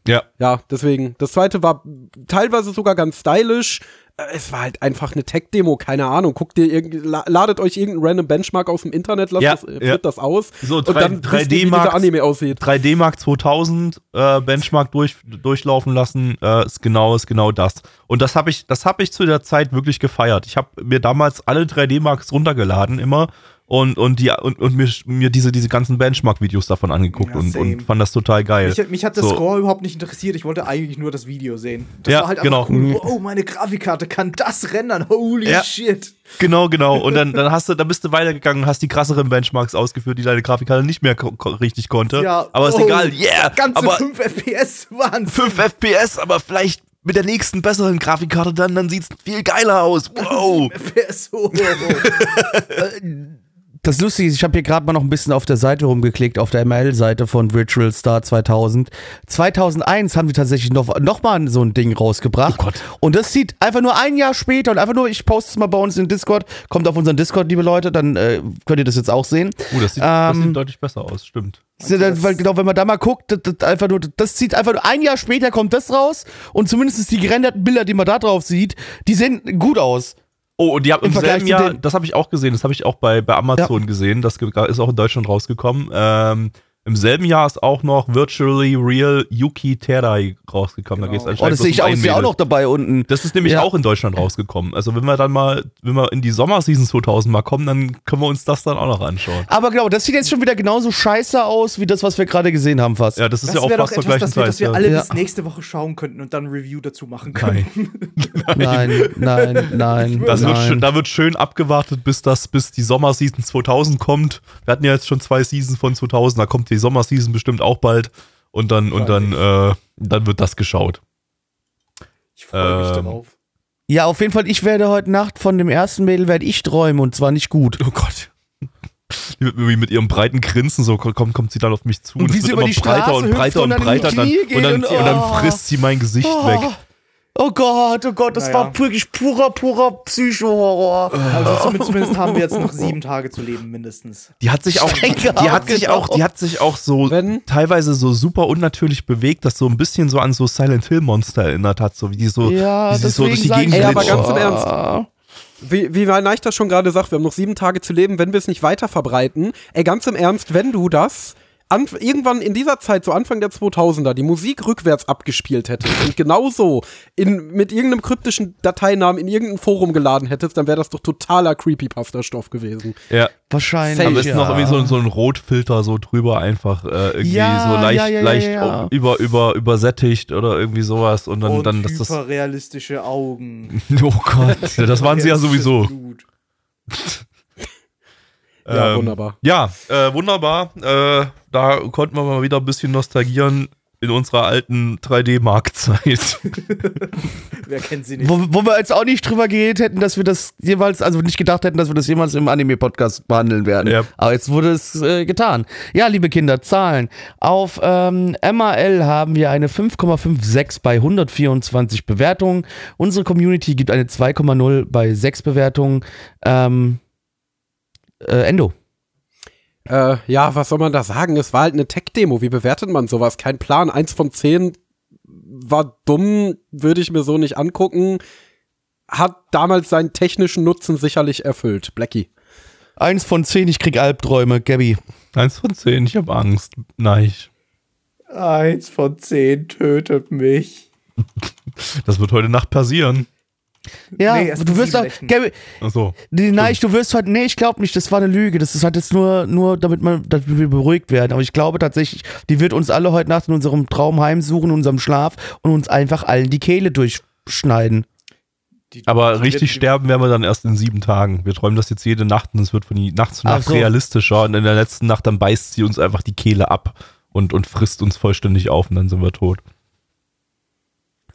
Ja. Ja, deswegen. Das zweite war teilweise sogar ganz stylisch. Es war halt einfach eine Tech-Demo, keine Ahnung. Guckt ihr ladet euch irgendeinen random Benchmark aus dem Internet, lasst Ja, das, äh, ja. führt das aus So, und dann wisst ihr, wie 3D Marks- dieser Anime aussieht. 3D Mark 2000 äh, Benchmark durch, durchlaufen lassen, äh, ist genau ist genau das. Und das habe ich das habe ich zu der Zeit wirklich gefeiert. Ich habe mir damals alle 3D Marks runtergeladen immer und und die und, und mir, mir diese diese ganzen Benchmark Videos davon angeguckt Ja, und, und fand das total geil. Mich, mich hat der So. Score überhaupt nicht interessiert. Ich wollte eigentlich nur das Video sehen. Das Ja, war halt genau. einfach cool. Wow, meine Grafikkarte kann das rendern. Holy Ja. shit. Genau, genau. Und dann, dann hast du, dann bist du weitergegangen und hast die krasseren Benchmarks ausgeführt, die deine Grafikkarte nicht mehr ko richtig konnte. Ja, aber ist oh, egal, yeah. Ganze aber 5 FPS waren 5 FPS, aber vielleicht mit der nächsten besseren Grafikkarte dann, dann sieht's viel geiler aus. Wow. FPS. Oh, oh, (laughs) Das Lustige ist, ich habe hier gerade mal noch ein bisschen auf der Seite rumgeklickt, auf der ML-Seite von Virtual Star 2000. 2001 haben sie tatsächlich noch, noch mal so ein Ding rausgebracht. Oh Gott. Und das sieht einfach nur ein Jahr später und einfach nur, ich poste es mal bei uns in Discord, kommt auf unseren Discord, liebe Leute, dann äh, könnt ihr das jetzt auch sehen. Uh, das sieht, das Ähm, sieht deutlich besser aus, stimmt. Das weil, genau, wenn man da mal guckt, das, das einfach nur, das sieht einfach nur ein Jahr später kommt das raus und zumindest die gerenderten Bilder, die man da drauf sieht, die sehen gut aus. Oh, und die haben Im im, selben Jahr, das habe ich auch gesehen, das habe ich auch bei, bei Amazon gesehen, das ist auch in Deutschland rausgekommen. Ähm, Im selben Jahr ist auch noch Virtually Real Yuki Terai rausgekommen. Da geht's Oh, anscheinend das sehe ich auch, ein ist ja auch noch dabei unten. Das ist nämlich Ja. auch in Deutschland rausgekommen. Also wenn wir dann mal, wenn wir in die Sommerseason 2000 mal kommen, dann können wir uns das dann auch noch anschauen. Aber genau, das sieht jetzt schon wieder genauso scheiße aus, wie das, was wir gerade gesehen haben fast. Ja, das ist Das ja auch fast zur gleichen dass wir, Zeit. dass wir alle Ja. bis nächste Woche schauen könnten und dann ein Review dazu machen können. Nein, (laughs) nein, nein. Das wird nein. schön, da wird schön abgewartet, bis das, bis die Sommerseason 2000 kommt. Wir hatten ja jetzt schon zwei Seasons von 2000, da kommt die Sommerseason bestimmt auch bald. Und dann, und dann, äh, dann wird das geschaut. Ich freue mich Ähm, darauf. Ja, auf jeden Fall, ich werde heute Nacht von dem ersten Mädel werde ich träumen und zwar nicht gut. Oh Gott. Die irgendwie mit ihrem breiten Grinsen so kommt, kommt sie dann auf mich zu Und wie es sie wird über die Straße und breiter und und dann die breiter dann, und, dann, und- und dann oh. frisst sie mein Gesicht weg. Oh Gott, oh Gott, das Naja. war wirklich purer, purer Psycho-Horror. Also zumindest, haben wir jetzt noch sieben Tage zu leben, mindestens. Die hat sich auch, die hat sich genau. auch, die hat sich auch so Wenn- teilweise so super unnatürlich bewegt, dass so ein bisschen so an so Silent Hill Monster erinnert hat, so wie die so, Ja, wie sie so durch die deswegen Gegend Ey, aber ganz im Ernst. Wie, wie Neich das schon gerade sagt, wir haben noch sieben Tage zu leben, wenn wir es nicht weiter verbreiten. Ey, ganz im Ernst, wenn du das an, irgendwann in dieser Zeit, so Anfang der 2000er, die Musik rückwärts abgespielt hättest und genauso in, mit irgendeinem kryptischen Dateinamen in irgendein Forum geladen hättest, dann wäre das doch totaler Creepypasta-Stoff gewesen. Ja. Wahrscheinlich. Am besten ja. noch irgendwie so, so ein Rotfilter so drüber einfach äh, irgendwie Ja, so leicht, ja, ja, ja, leicht ja. Über, über, übersättigt oder irgendwie sowas und dann, Und dann dass das. hyperrealistische Augen. (laughs) Oh Gott, ja, das waren sie ja sowieso. Ja, Ähm, wunderbar. Ja, äh, wunderbar. Äh, da konnten wir mal wieder ein bisschen nostalgieren. in unserer alten 3D-Mark-Zeit. (laughs) Wer kennt sie nicht? Wo, wo wir jetzt auch nicht drüber geredet hätten, dass wir das jeweils, also nicht gedacht hätten, dass wir das jemals im Anime-Podcast behandeln werden. Ja. Aber jetzt wurde es äh, getan. Ja, liebe Kinder, Zahlen. Auf ähm, MAL haben wir eine 5,56 bei 124 Bewertungen. Unsere Community gibt eine 2,0 bei 6 Bewertungen. Ähm, äh, Endo. Äh, ja, was soll man da sagen? Es war halt eine Tech-Demo. Wie bewertet man sowas? Kein Plan. Eins von zehn war dumm, würde ich mir so nicht angucken. Hat damals seinen technischen Nutzen sicherlich erfüllt. Blackie. Eins von zehn, ich krieg Albträume, Gabby. Eins von zehn, ich habe Angst. Nein, Eins von zehn tötet mich. (laughs) das wird heute Nacht passieren. Ja, Nee, du wirst doch, Nächten. Gabby, Achso. Nee, nein, du wirst halt, nee, ich glaube nicht, das war eine Lüge. Das ist halt jetzt nur, nur damit, man, damit wir beruhigt werden. Aber ich glaube tatsächlich, die wird uns alle heute Nacht in unserem Traum heimsuchen, in unserem Schlaf und uns einfach allen die Kehle durchschneiden. Die- Aber die richtig wird- sterben werden wir dann erst in sieben Tagen. Wir träumen das jetzt jede Nacht und es wird von die Nacht zu Ach Nacht so. realistischer. Und in der letzten Nacht dann beißt sie uns einfach die Kehle ab und, und frisst uns vollständig auf und dann sind wir tot.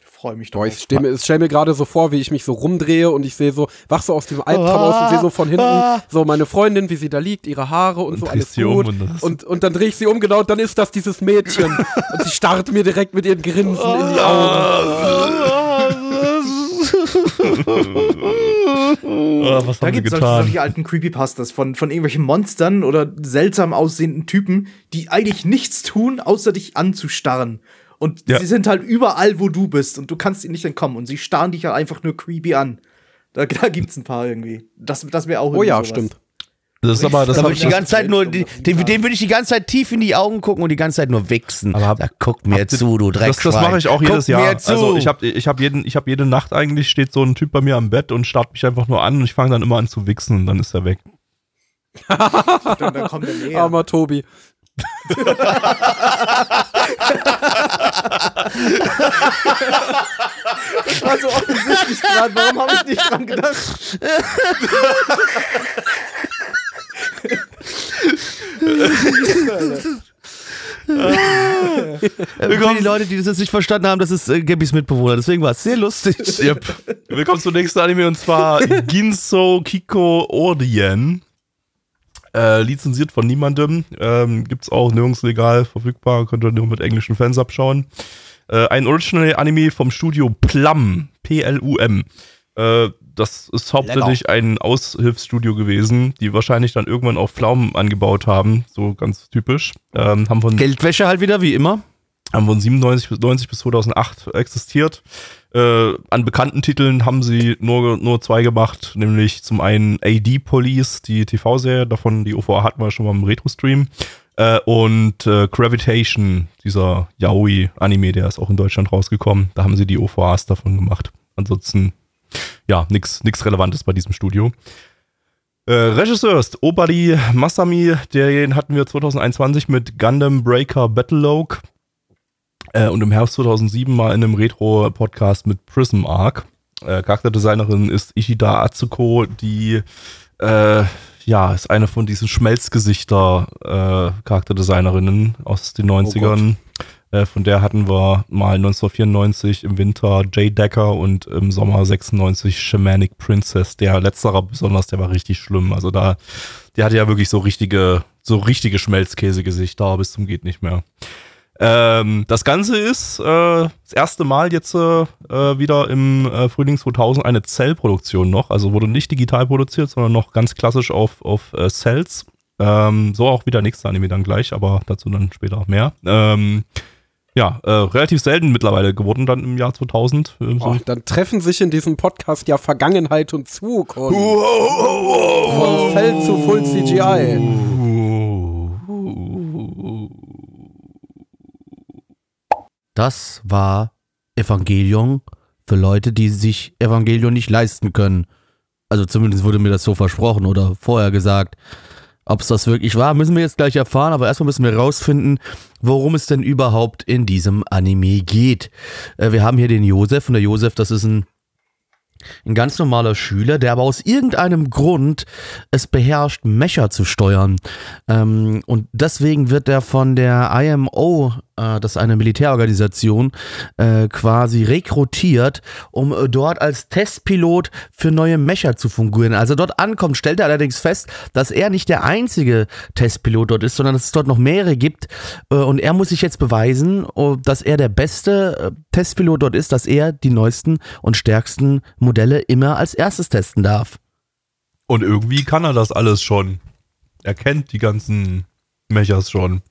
Ich freue mich Boah, drauf. ich stelle mir, stell mir gerade so vor, wie ich mich so rumdrehe und ich sehe so, wach so aus dem Albtraum aus und sehe so von hinten so meine Freundin, wie sie da liegt, ihre Haare und, Und so alles sie um gut. und und, und dann drehe ich sie um, genau, und dann ist das dieses Mädchen. (laughs) und sie starrt mir direkt mit ihren Grinsen in die Augen. Ah, was Da haben sie gibt es getan? solche alten Creepypastas von, von irgendwelchen Monstern oder seltsam aussehenden Typen, die eigentlich nichts tun, außer dich anzustarren. Und Ja. sie sind halt überall, wo du bist und du kannst ihnen nicht entkommen. Und sie starren dich halt einfach nur creepy an. Da, da gibt's ein paar irgendwie. Das, das wäre auch Oh ja, sowas. stimmt. Das ist aber, das Da hab würde ich die das- ganze Zeit nur, die, dem, dem würde ich die ganze Zeit tief in die Augen gucken und die ganze Zeit nur wichsen. Aber hab- da guck mir zu, du das, Dreckschwein. das mache ich auch jedes guck Jahr. Mir zu. Also ich habe ich hab jeden, ich hab jede Nacht eigentlich, steht so ein Typ bei mir am Bett und starrt mich einfach nur an und ich fange dann immer an zu wichsen und dann ist er weg. Dann, dann kommt er näher. Armer Tobi. (laughs) Das war so offensichtlich gerade. Warum habe ich nicht dran gedacht? Äh, Für die Leute, die das jetzt nicht verstanden haben, das ist äh, Gabbys Mitbewohner. Deswegen war es sehr lustig. Yep. Willkommen zum nächsten Anime und zwar (laughs) Ginso Kiko Orien. Äh, lizenziert von niemandem. Ähm, Gibt es auch nirgends legal verfügbar. Könnt ihr nur mit englischen Fans abschauen. Äh, ein Original Anime vom Studio Plum. P-L-U-M. Äh, das ist hauptsächlich ein Aushilfsstudio gewesen, die wahrscheinlich dann irgendwann auch Pflaumen angebaut haben. So ganz typisch. Ähm, haben von Geldwäsche halt wieder, wie immer. haben von 97 bis 90 bis 2008 existiert. Äh, an bekannten Titeln haben sie nur, nur zwei gemacht, nämlich zum einen AD Police, die TV-Serie, davon die OVA hatten wir schon mal im Retro-Stream, äh, und äh, Gravitation, dieser Yaoi-Anime, der ist auch in Deutschland rausgekommen. Da haben sie die OVAs davon gemacht. Ansonsten, ja, nichts Relevantes bei diesem Studio. Äh, Regisseur ist Obadi Masami, den hatten wir 2021 mit Gundam Breaker Battlelogue. Äh, und im Herbst 2007 mal in einem Retro-Podcast mit Prism Arc. Äh, Charakterdesignerin ist Ishida Atsuko, die äh, ja, ist eine von diesen Schmelzgesichter-Charakterdesignerinnen aus den 90ern. äh, von der hatten wir mal 1994 im Winter Jay Decker und im Sommer 96 Shamanic Princess. Der letzterer besonders, der war richtig schlimm. Also da, der hatte ja wirklich so richtige, so richtige Schmelzkäsegesichter bis zum geht nicht mehr. Ähm, das Ganze ist äh, das erste Mal jetzt äh, äh, wieder im äh, Frühling 2000 eine Cell-Produktion noch. Also wurde nicht digital produziert, sondern noch ganz klassisch auf, auf äh, Cells. Ähm, so auch wieder nächste Anime dann gleich, aber dazu dann später mehr. Ähm, ja, äh, relativ selten mittlerweile geworden dann im Jahr 2000. äh, so. Oh, dann treffen sich in diesem Podcast ja Vergangenheit und Zukunft. Von Feld zu Full CGI. Das war Evangelion für Leute, die sich Evangelion nicht leisten können. Also zumindest wurde mir das so versprochen oder vorher gesagt. Ob es das wirklich war, müssen wir jetzt gleich erfahren, aber erstmal müssen wir rausfinden, worum es denn überhaupt in diesem Anime geht. Äh, wir haben hier den Josef und der Josef, das ist ein, ein ganz normaler Schüler, der aber aus irgendeinem Grund es beherrscht, Mecher zu steuern. Ähm, und deswegen wird er von der IMO, äh, das ist eine Militärorganisation, äh, quasi rekrutiert, um äh, dort als Testpilot für neue Mecher zu fungieren. Als er dort ankommt, stellt er allerdings fest, dass er nicht der einzige Testpilot dort ist, sondern dass es dort noch mehrere gibt. Äh, und er muss sich jetzt beweisen, oh, dass er der beste äh, Testpilot dort ist, dass er die neuesten und stärksten Modelle immer als erstes testen darf. Und irgendwie kann er das alles schon. Er kennt die ganzen Mechers schon.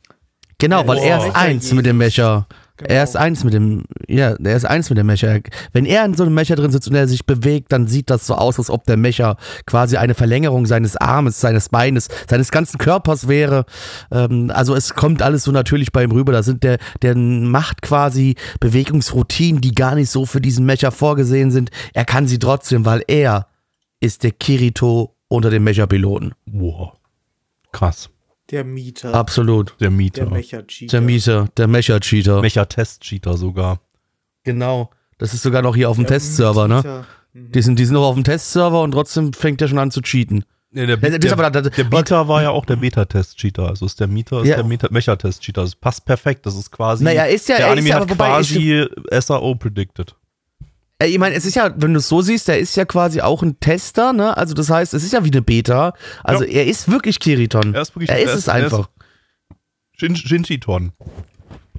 Genau, weil er ist eins mit dem Mecher. Genau. Er ist eins mit dem, ja, er ist eins mit dem Mecher. Wenn er in so einem Mecher drin sitzt und er sich bewegt, dann sieht das so aus, als ob der Mecher quasi eine Verlängerung seines Armes, seines Beines, seines ganzen Körpers wäre. Ähm, also es kommt alles so natürlich bei ihm rüber. Da sind der, der macht quasi Bewegungsroutinen, die gar nicht so für diesen Mecher vorgesehen sind. Er kann sie trotzdem, weil er ist der Kirito unter den Mecherpiloten. Wow. Krass. Der Mieter. Absolut. Der Mieter. Der Mecha-Cheater. Der Mieter, der Mecher-Cheater. Mecher-Test-Cheater sogar. Genau. Das ist sogar noch hier auf dem Der Testserver, ne? Mieter. Mhm. Die sind, die sind noch auf dem Testserver und trotzdem fängt der schon an zu cheaten. Nee, der, ist der, aber- der Bieter war ja auch der Beta-Test-Cheater. Also ist der Mieter ist Ja. der Mecha-Test-Cheater. Das passt perfekt. Das ist quasi. Naja, ist ja- der er ist Anime ja, hat aber quasi SAO predicted. Ich meine, es ist ja, wenn du es so siehst, der ist ja quasi auch ein Tester, ne? Also das heißt, es ist ja wie eine Beta. Also Ja. er ist wirklich Kiriton. Er ist wirklich- er er ist es ist- einfach. Shin Shinjiton.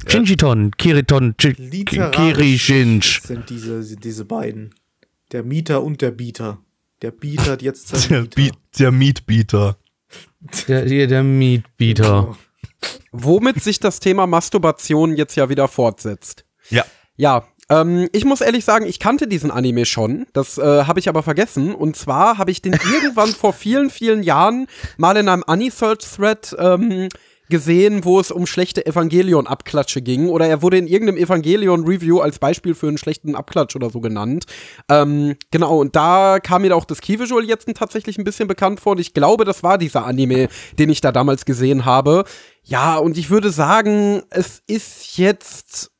Shinjiton, Kiriton, Kirishinj. sind diese, diese beiden. Der Mieter und der Bieter. Der Bieter hat jetzt (laughs) Der, sein Mieter. der Meatbeater. Der, hier der Meatbeater. Womit sich das Thema Masturbation jetzt ja wieder fortsetzt. Ja. Ja, ähm, ich muss ehrlich sagen, ich kannte diesen Anime schon. Das äh, habe ich aber vergessen. Und zwar habe ich den (laughs) irgendwann vor vielen, vielen Jahren mal in einem Anisearch-Thread ähm, gesehen, wo es um schlechte Evangelion-Abklatsche ging. Oder er wurde in irgendeinem Evangelion-Review als Beispiel für einen schlechten Abklatsch oder so genannt. Ähm, genau, und da kam mir auch das Key-Visual jetzt tatsächlich ein bisschen bekannt vor. Und ich glaube, das war dieser Anime, den ich da damals gesehen habe. Ja, und ich würde sagen, es ist jetzt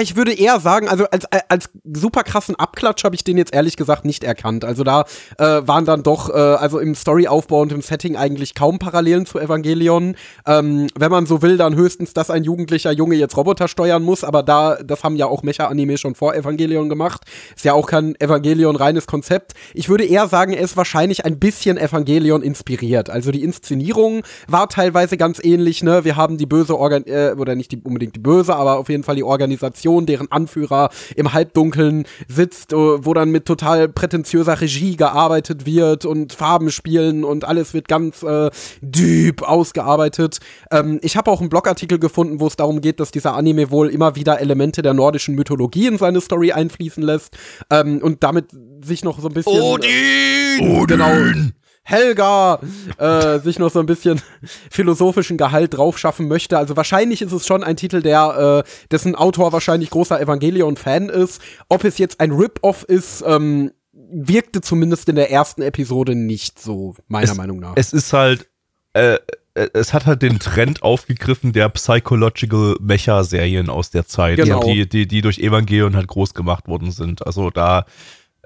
ich würde eher sagen, also als, als super krassen Abklatsch habe ich den jetzt ehrlich gesagt nicht erkannt. Also da äh, waren dann doch, äh, also im Storyaufbau und im Setting eigentlich kaum Parallelen zu Evangelion. Ähm, wenn man so will, dann höchstens, dass ein jugendlicher Junge jetzt Roboter steuern muss, aber da, das haben ja auch Mecha-Anime schon vor Evangelion gemacht. Ist ja auch kein Evangelion-reines Konzept. Ich würde eher sagen, er ist wahrscheinlich ein bisschen Evangelion inspiriert. Also die Inszenierung war teilweise ganz ähnlich, ne? Wir haben die böse Organ äh, oder nicht die, unbedingt die böse, aber auf jeden Fall die Organisation, deren Anführer im Halbdunkeln sitzt, äh, wo dann mit total prätentiöser Regie gearbeitet wird und Farben spielen und alles wird ganz äh, deep ausgearbeitet. Ähm, ich habe auch einen Blogartikel gefunden, wo es darum geht, dass dieser Anime wohl immer wieder Elemente der nordischen Mythologie in seine Story einfließen lässt ähm, und damit sich noch so ein bisschen Odin! Genau. Helga äh, sich noch so ein bisschen (laughs) philosophischen Gehalt draufschaffen möchte. Also wahrscheinlich ist es schon ein Titel, der äh, dessen Autor wahrscheinlich großer Evangelion-Fan ist. Ob es jetzt ein Rip-Off ist, ähm, wirkte zumindest in der ersten Episode nicht so, meiner Es- Meinung nach. Es ist halt, äh, äh, es hat halt den Trend aufgegriffen der Psychological Mecha-Serien aus der Zeit, Genau. die, die, die durch Evangelion halt groß gemacht worden sind. Also da,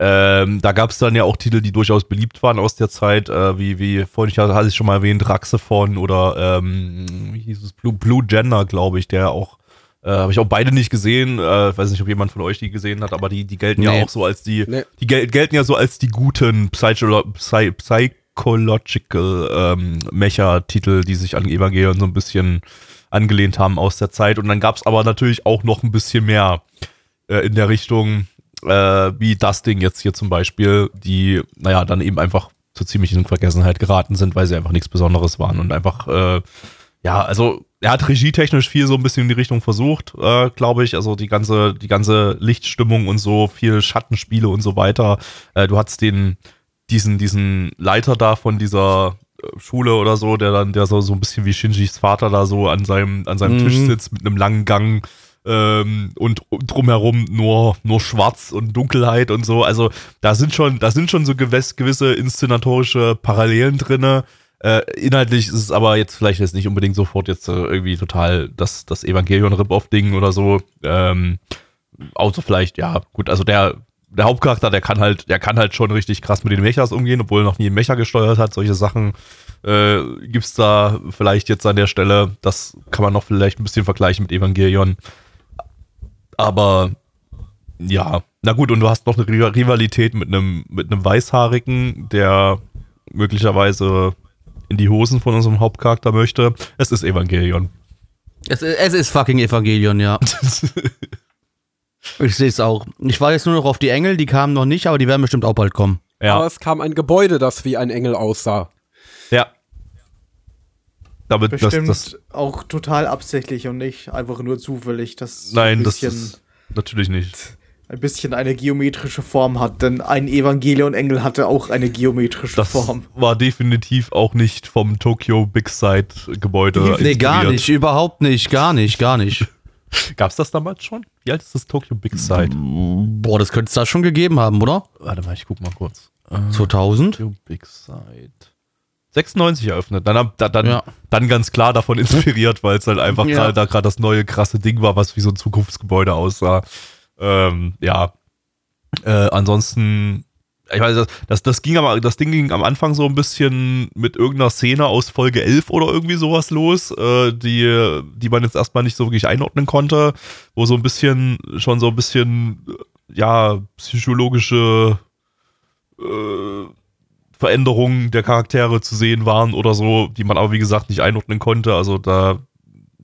ähm, da gab es dann ja auch Titel, die durchaus beliebt waren aus der Zeit, äh, wie, wie vorhin ich hatte ich schon mal erwähnt, Raxephon oder ähm, wie hieß es, Blue, Blue Gender, glaube ich, der auch äh, Habe ich auch beide nicht gesehen. Äh, weiß nicht, ob jemand von euch die gesehen hat, aber die, die gelten Nee. ja auch so als die, Nee. die gel gelten ja so als die guten Psycholo Psy Psychological ähm, Mecha-Titel, die sich an Evangelion so ein bisschen angelehnt haben aus der Zeit. Und dann gab es aber natürlich auch noch ein bisschen mehr äh, in der Richtung, äh, wie das Ding jetzt hier zum Beispiel, die, naja, dann eben einfach so ziemlich in Vergessenheit geraten sind, weil sie einfach nichts Besonderes waren und einfach, äh, ja, also er hat regietechnisch viel so ein bisschen in die Richtung versucht, äh, glaube ich. Also die ganze, die ganze Lichtstimmung und so, viel Schattenspiele und so weiter. Äh, du hattest den, diesen, diesen Leiter da von dieser äh, Schule oder so, der dann, der so, so ein bisschen wie Shinjis Vater da so an seinem, an seinem Mhm. Tisch sitzt mit einem langen Gang ähm, und drumherum nur, nur Schwarz und Dunkelheit und so. Also da sind schon, da sind schon so gewisse, gewisse inszenatorische Parallelen drinne. Äh, inhaltlich ist es aber jetzt vielleicht jetzt nicht unbedingt sofort jetzt äh, irgendwie total das, das Evangelion-Rip-Off-Ding oder so. Ähm, außer vielleicht, ja, gut, also der der Hauptcharakter, der kann halt, der kann halt schon richtig krass mit den Mechas umgehen, obwohl er noch nie einen Mecha gesteuert hat. Solche Sachen äh, gibt's da vielleicht jetzt an der Stelle. Das kann man noch vielleicht ein bisschen vergleichen mit Evangelion. Aber ja, na gut, und du hast noch eine Riva- Rivalität mit einem mit einem Weißhaarigen, der möglicherweise in die Hosen von unserem Hauptcharakter möchte. Es ist Evangelion. Es, es ist fucking Evangelion, ja. (laughs) Ich sehe es auch. Ich war jetzt nur noch auf die Engel, die kamen noch nicht, aber die werden bestimmt auch bald kommen. ja. Aber es kam ein Gebäude, das wie ein Engel aussah. Ja. Das, Bestimmt das, auch total absichtlich und nicht einfach nur zufällig, dass nein, ein das bisschen, ist natürlich nicht. ein bisschen eine geometrische Form hat. Denn ein Evangelion-Engel hatte auch eine geometrische Das Form. war definitiv auch nicht vom Tokyo Big Side Gebäude. Nee, gar inspiriert. nicht, überhaupt nicht, gar nicht, gar nicht. (laughs) Gab's das damals schon? Wie alt ist das Tokyo Big Side? Boah, das könnte es da schon gegeben haben, oder? Warte mal, ich guck mal kurz. Äh, 2000? Tokyo Big Side. 96 eröffnet. Dann, hab- da- dann, Ja. dann ganz klar davon inspiriert, weil es halt einfach Ja. gerade da gerade das neue krasse Ding war, was wie so ein Zukunftsgebäude aussah. Ähm, ja. Äh, ansonsten, ich weiß, das, das, das ging aber, das Ding ging am Anfang so ein bisschen mit irgendeiner Szene aus Folge 11 oder irgendwie sowas los, äh, die, die man jetzt erstmal nicht so wirklich einordnen konnte, wo so ein bisschen, schon so ein bisschen, äh, ja, psychologische äh, Veränderungen der Charaktere zu sehen waren oder so, die man aber wie gesagt nicht einordnen konnte. Also da,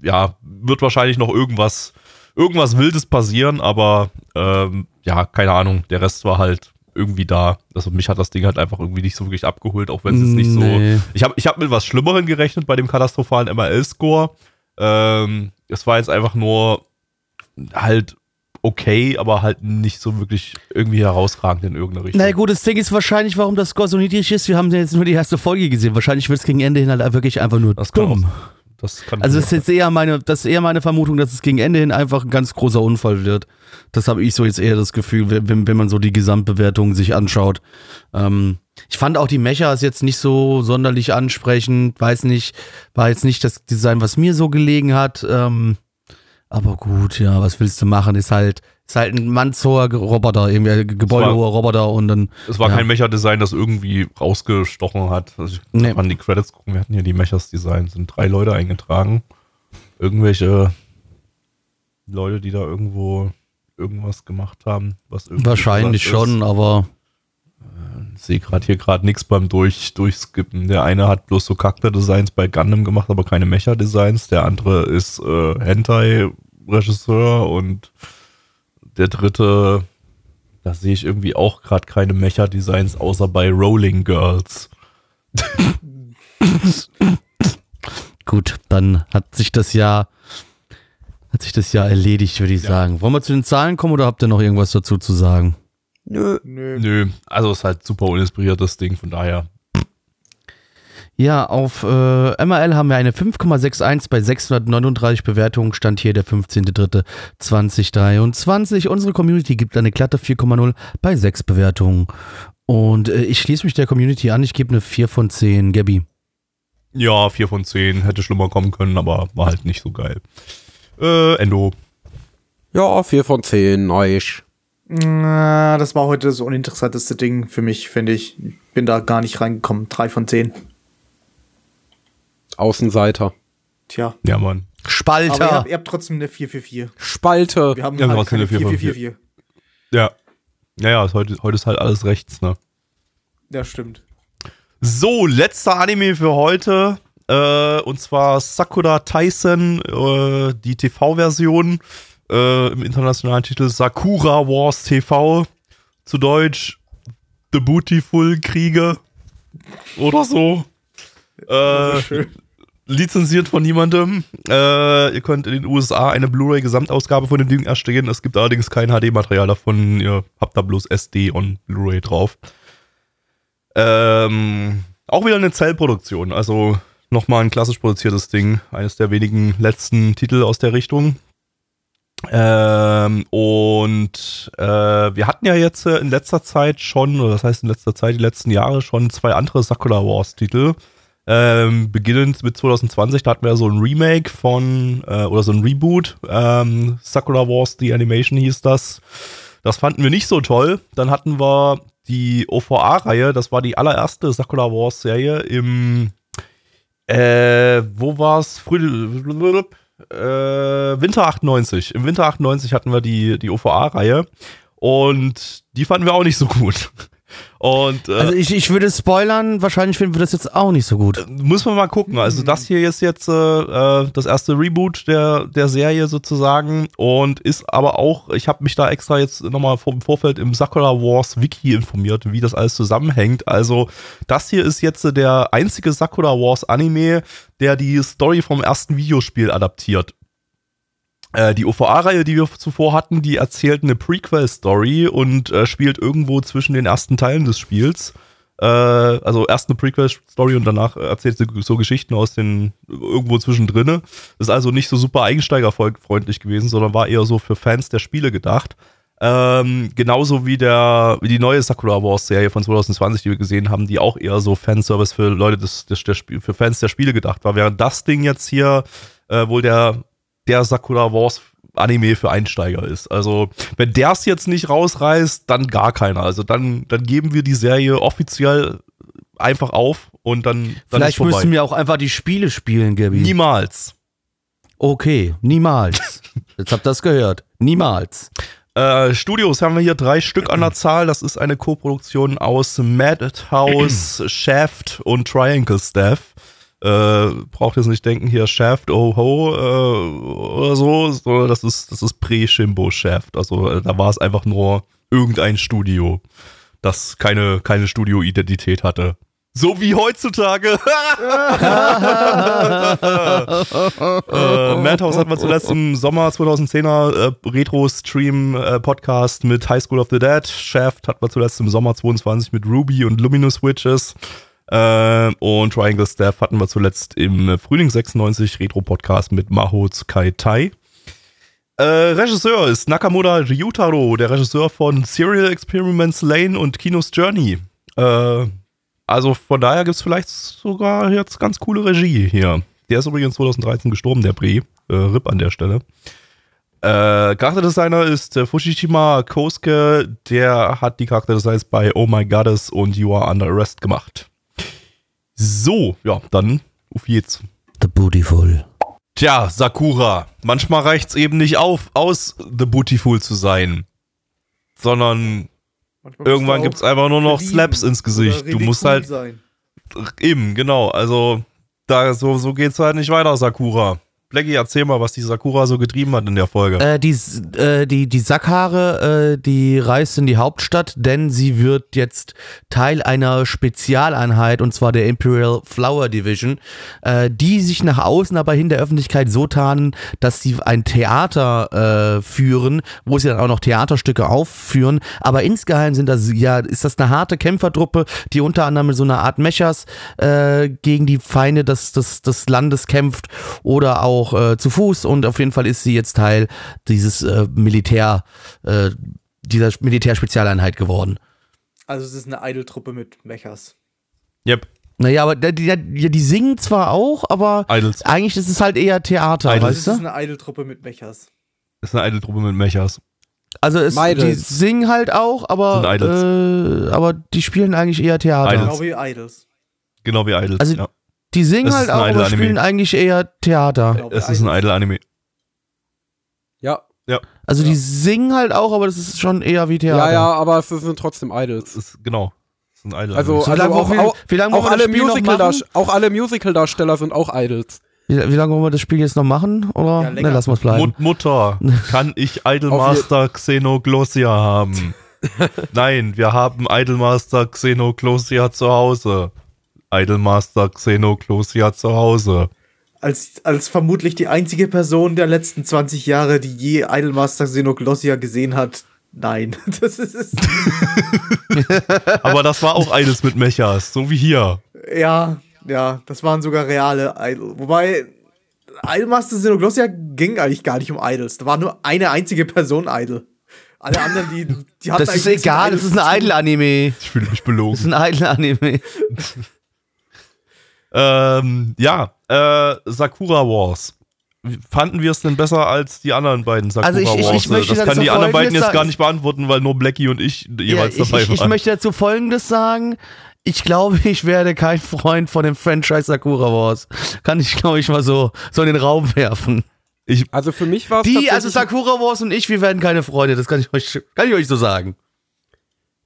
ja, wird wahrscheinlich noch irgendwas, irgendwas Wildes passieren, aber ähm, ja, keine Ahnung. Der Rest war halt irgendwie da. Also mich hat das Ding halt einfach irgendwie nicht so wirklich abgeholt, auch wenn es jetzt nicht so. Ich habe ich hab mit was Schlimmerem gerechnet bei dem katastrophalen MRL-Score. Ähm, es war jetzt einfach nur halt okay, aber halt nicht so wirklich irgendwie herausragend in irgendeiner Richtung. Na gut, das Ding ist wahrscheinlich, warum das Score so niedrig ist. Wir haben jetzt nur die erste Folge gesehen. Wahrscheinlich wird es gegen Ende hin halt wirklich einfach nur Das kann dumm. Das Also das ist jetzt eher meine, das eher meine Vermutung, dass es gegen Ende hin einfach ein ganz großer Unfall wird. Das habe ich so jetzt eher das Gefühl, wenn, wenn man so die Gesamtbewertung sich anschaut. Ähm, ich fand auch die Mechas jetzt nicht so sonderlich ansprechend. Weiß nicht, war jetzt nicht das Design, was mir so gelegen hat. Ähm, aber gut, ja, was willst du machen? Ist halt, ist halt ein mannshoher Roboter, irgendwie ein gebäudehoher Roboter und dann. Es war ja. kein Mecha-Design, das irgendwie rausgestochen hat. Also ich Nee. kann die Credits gucken. Wir hatten hier die Mechas-Design. sind drei Leute eingetragen. Irgendwelche Leute, die da irgendwo irgendwas gemacht haben. Was irgendwie Wahrscheinlich schon, aber Ist. Ich sehe gerade hier gerade nichts beim Durch, Durchskippen. Der eine hat bloß so Charakter-Designs bei Gundam gemacht, aber keine Mecha-Designs. Der andere ist äh, Hentai-Regisseur und der dritte, da sehe ich irgendwie auch gerade keine Mecha-Designs, außer bei Rolling Girls. Gut, dann hat sich das ja hat sich das ja erledigt, würde ich sagen. Wollen wir zu den Zahlen kommen oder habt ihr noch irgendwas dazu zu sagen? Nö. Nö. Nö, also ist halt super uninspiriertes Ding, von daher. Ja, auf äh, MRL haben wir eine 5,61 bei 639 Bewertungen. Stand hier der 15.03.2023. Unsere Community gibt eine glatte 4,0 bei 6 Bewertungen. Und äh, ich schließe mich der Community an. Ich gebe eine 4 von 10. Gabby. Ja, 4 von 10 hätte schlimmer kommen können, aber war halt nicht so geil. Äh, Endo. Ja, 4 von 10, nice. Das war heute das uninteressanteste Ding für mich, finde ich. Bin da gar nicht reingekommen. Drei von zehn. Außenseiter. Tja. Ja, Mann. Aber ihr Spalter. habt, ihr habt trotzdem eine 444. Spalte. Wir haben Ja, halt trotzdem keine eine 4 von 4444. Ja. Naja, ist heute, heute ist halt alles rechts, ne? Ja, stimmt. So, letzter Anime für heute. Äh, und zwar Sakura Tyson, äh, die TV-Version. Äh, Im internationalen Titel Sakura Wars TV. Zu Deutsch The Bootyful Kriege. Oder so. Äh, lizenziert von niemandem. Äh, ihr könnt in den USA eine Blu-ray-Gesamtausgabe von dem Ding erstellen. Es gibt allerdings kein HD-Material davon. Ihr habt da bloß SD und Blu-ray drauf. Ähm, auch wieder eine Zellproduktion. Also nochmal ein klassisch produziertes Ding. Eines der wenigen letzten Titel aus der Richtung. Ähm, und äh, wir hatten ja jetzt äh, in letzter Zeit schon, oder das heißt in letzter Zeit, die letzten Jahre schon zwei andere Sakura Wars Titel. Ähm, beginnend mit 2020, da hatten wir so ein Remake von, äh, oder so ein Reboot. Ähm, Sakura Wars, The Animation hieß das. Das fanden wir nicht so toll. Dann hatten wir die OVA-Reihe, das war die allererste Sakura Wars-Serie im äh, wo war's? Früh, äh, Winter 98. Im Winter 98 hatten wir die, die OVA-Reihe und die fanden wir auch nicht so gut. Und, äh, Also ich, ich würde spoilern, wahrscheinlich finden wir das jetzt auch nicht so gut. muss man mal gucken. Also das hier ist jetzt äh, äh, das erste Reboot der, der Serie sozusagen und ist aber auch, ich habe mich da extra jetzt nochmal im Vorfeld im Sakura Wars Wiki informiert, wie das alles zusammenhängt. Also das hier ist jetzt der einzige Sakura Wars Anime, der die Story vom ersten Videospiel adaptiert. Äh, Die OVA-Reihe, die wir zuvor hatten, die erzählt eine Prequel-Story und äh, spielt irgendwo zwischen den ersten Teilen des Spiels. Äh, also erst eine Prequel-Story und danach erzählt sie so Geschichten aus den irgendwo zwischendrin. Ist also nicht so super einsteigerfreundlich gewesen, sondern war eher so für Fans der Spiele gedacht. Ähm, genauso wie der wie die neue Sakura Wars Serie von 2020, die wir gesehen haben, die auch eher so Fanservice für Leute des, des der für Fans der Spiele gedacht war. Während das Ding jetzt hier äh, wohl der der Sakura Wars Anime für Einsteiger ist. Also, wenn der es jetzt nicht rausreißt, dann gar keiner. Also dann, dann geben wir die Serie offiziell einfach auf und dann, dann Vielleicht müssen wir auch einfach die Spiele spielen, Gabi. Niemals. Okay, niemals. (laughs) Jetzt habt ihr das gehört. Niemals. Äh, Studios haben wir hier drei Stück an der Zahl. Das ist eine Koproduktion aus Madhouse, Shaft und Triangle Staff. Äh, braucht jetzt nicht denken, hier Shaft, oh ho, äh, oder so, sondern das ist, das ist Pre-Shimbo Shaft. Also äh, da war es einfach nur irgendein Studio, das keine, keine Studio-Identität hatte. So wie heutzutage. (laughs) äh, Madhouse hat man zuletzt im Sommer 2010er äh, Retro-Stream-Podcast mit High School of the Dead. Shaft hat man zuletzt im Sommer 22 mit Ruby und Luminous Witches. Äh, und Triangle Staff hatten wir zuletzt im Frühling 96 Retro-Podcast mit Maho Tsukai Tai. Äh, Regisseur ist Nakamura Ryutaro, der Regisseur von Serial Experiments Lane und Kinos Journey. Äh, also von daher gibt es vielleicht sogar jetzt ganz coole Regie hier. Der ist übrigens 2013 gestorben, der Bre. Äh, RIP an der Stelle. Äh, Charakterdesigner ist äh, Fushishima Kosuke. Der hat die Charakterdesigns bei Oh My Goddess und You Are Under Arrest gemacht. So, ja, dann auf geht's. The Beautiful. Tja, Sakura. Manchmal reicht's eben nicht auf, aus The Beautiful zu sein. Sondern Manchmal irgendwann gibt's einfach nur noch Slaps ins Gesicht. Du musst halt sein. Eben, genau. Also, da, so, so geht's halt nicht weiter, Sakura. Blackie, erzähl mal, was die Sakura so getrieben hat in der Folge. Äh, die, äh, die, die Sackhaare, äh, die reist in die Hauptstadt, denn sie wird jetzt Teil einer Spezialeinheit, und zwar der Imperial Flower Division, äh, die sich nach außen aber in der Öffentlichkeit so tarnen, dass sie ein Theater äh, führen, wo sie dann auch noch Theaterstücke aufführen. Aber insgeheim sind das, ja, ist das eine harte Kämpfertruppe, die unter anderem mit so einer Art Mechas äh, gegen die Feinde des, des, des Landes kämpft oder auch äh, zu Fuß und auf jeden Fall ist sie jetzt Teil dieses äh, Militär, äh, dieser Militärspezialeinheit geworden. Also es ist eine Idol-Truppe mit Mechas. Yep, Naja, aber die, die, die singen zwar auch, aber Idols. eigentlich ist es halt eher Theater, Idols. Weißt es ist du? eine Idol-Truppe mit Mechas. Das ist eine Idol-Truppe mit Mechas. Also es, die singen halt auch, aber, äh, aber die spielen eigentlich eher Theater. Idols. Genau wie Idols. Genau wie Idols. Also- ja. Die singen halt auch, aber spielen eigentlich eher Theater. Es ist ein. Idol-Anime. Ja. Also die singen halt auch, aber das ist schon eher wie Theater. Ja, ja, aber es sind trotzdem Idols. Es ist, genau. Es ist ein Idol-Anime. Also, So also auch, wir- auch, wie lange wollen auch, alle Musical auch alle Musical-Darsteller sind auch Idols. Wie, wie lange wollen wir das Spiel jetzt noch machen? Oder Ja, ne, lassen wir es bleiben. Mut Mutter, (laughs) kann ich Idolmaster Xenoglossia haben? (laughs) Nein, wir haben Idolmaster Xenoglossia zu Hause. Idolmaster Xenoglossia zu Hause. Als, als vermutlich die einzige Person der letzten 20 Jahre, die je Idolmaster Xenoglossia gesehen hat. Nein. (laughs) Das ist, (laughs) Aber das war auch eines mit Mechas, so wie hier. ja, ja, das waren sogar reale Idol. Wobei Idolmaster Xenoglossia ging eigentlich gar nicht um Idols. Da war nur eine einzige Person Idol. Alle anderen, die, die hatten Das ist egal, Idols das ist ein. Idol-Anime. Ich fühle mich Das ist belogen. ein Idol-Anime. Ähm, ja, äh, Sakura Wars. fanden wir es denn besser als die anderen beiden Sakura Also ich- ich- ich Wars? möchte das kann die anderen beiden jetzt gar nicht beantworten, weil nur Blackie und ich jeweils Ja, ich, dabei ich, ich waren. möchte dazu Folgendes sagen. Ich glaube, ich werde kein Freund von dem Franchise Sakura Wars. Kann ich, glaube ich, mal so, so in den Raum werfen. Also für mich war es Die, also Sakura Wars und ich, wir werden keine Freunde. Das kann ich euch, kann ich euch so sagen.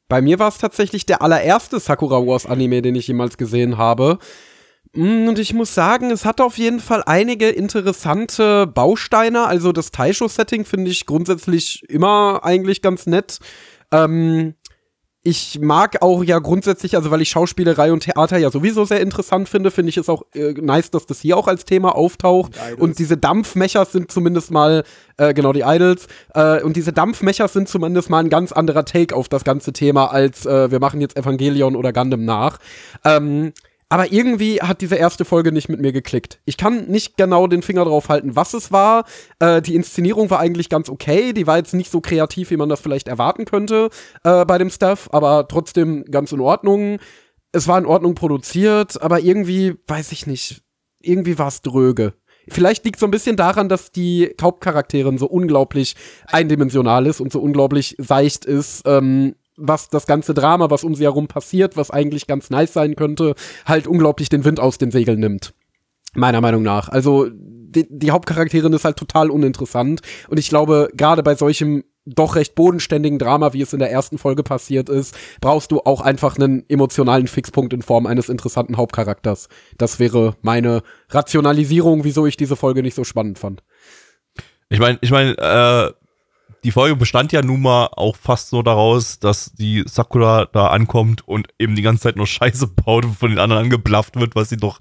Bei mir war es tatsächlich der allererste Sakura Wars Anime, den ich jemals gesehen habe. Mm, Und ich muss sagen, es hat auf jeden Fall einige interessante Bausteine. Also das Taisho-Setting finde ich grundsätzlich immer eigentlich ganz nett. Ähm, ich mag auch ja grundsätzlich, also weil ich Schauspielerei und Theater ja sowieso sehr interessant finde, finde ich es auch äh, nice, dass das hier auch als Thema auftaucht. Idols. Und diese Dampfmechers sind zumindest mal, äh, genau die Idols, äh, und diese Dampfmechers sind zumindest mal ein ganz anderer Take auf das ganze Thema, als äh, wir machen jetzt Evangelion oder Gundam nach. Ähm, aber irgendwie hat diese erste Folge nicht mit mir geklickt. Ich kann nicht genau den Finger drauf halten, was es war. Äh, die Inszenierung war eigentlich ganz okay. Die war jetzt nicht so kreativ, wie man das vielleicht erwarten könnte äh, bei dem Stuff, aber trotzdem ganz in Ordnung. Es war in Ordnung produziert, aber irgendwie, weiß ich nicht, irgendwie war es dröge. Vielleicht liegt so ein bisschen daran, dass die Hauptcharakterin so unglaublich eindimensional ist und so unglaublich seicht ist, ähm, was das ganze Drama, was um sie herum passiert, was eigentlich ganz nice sein könnte, halt unglaublich den Wind aus den Segeln nimmt. Meiner Meinung nach. Also die, die Hauptcharakterin ist halt total uninteressant und ich glaube, gerade bei solchem doch recht bodenständigen Drama, wie es in der ersten Folge passiert ist, brauchst du auch einfach einen emotionalen Fixpunkt in Form eines interessanten Hauptcharakters. Das wäre meine Rationalisierung, wieso ich diese Folge nicht so spannend fand. Ich meine, ich meine, äh, die Folge bestand ja nun mal auch fast so daraus, dass die Sakura da ankommt und eben die ganze Zeit nur Scheiße baut und von den anderen angeblafft wird, was sie doch,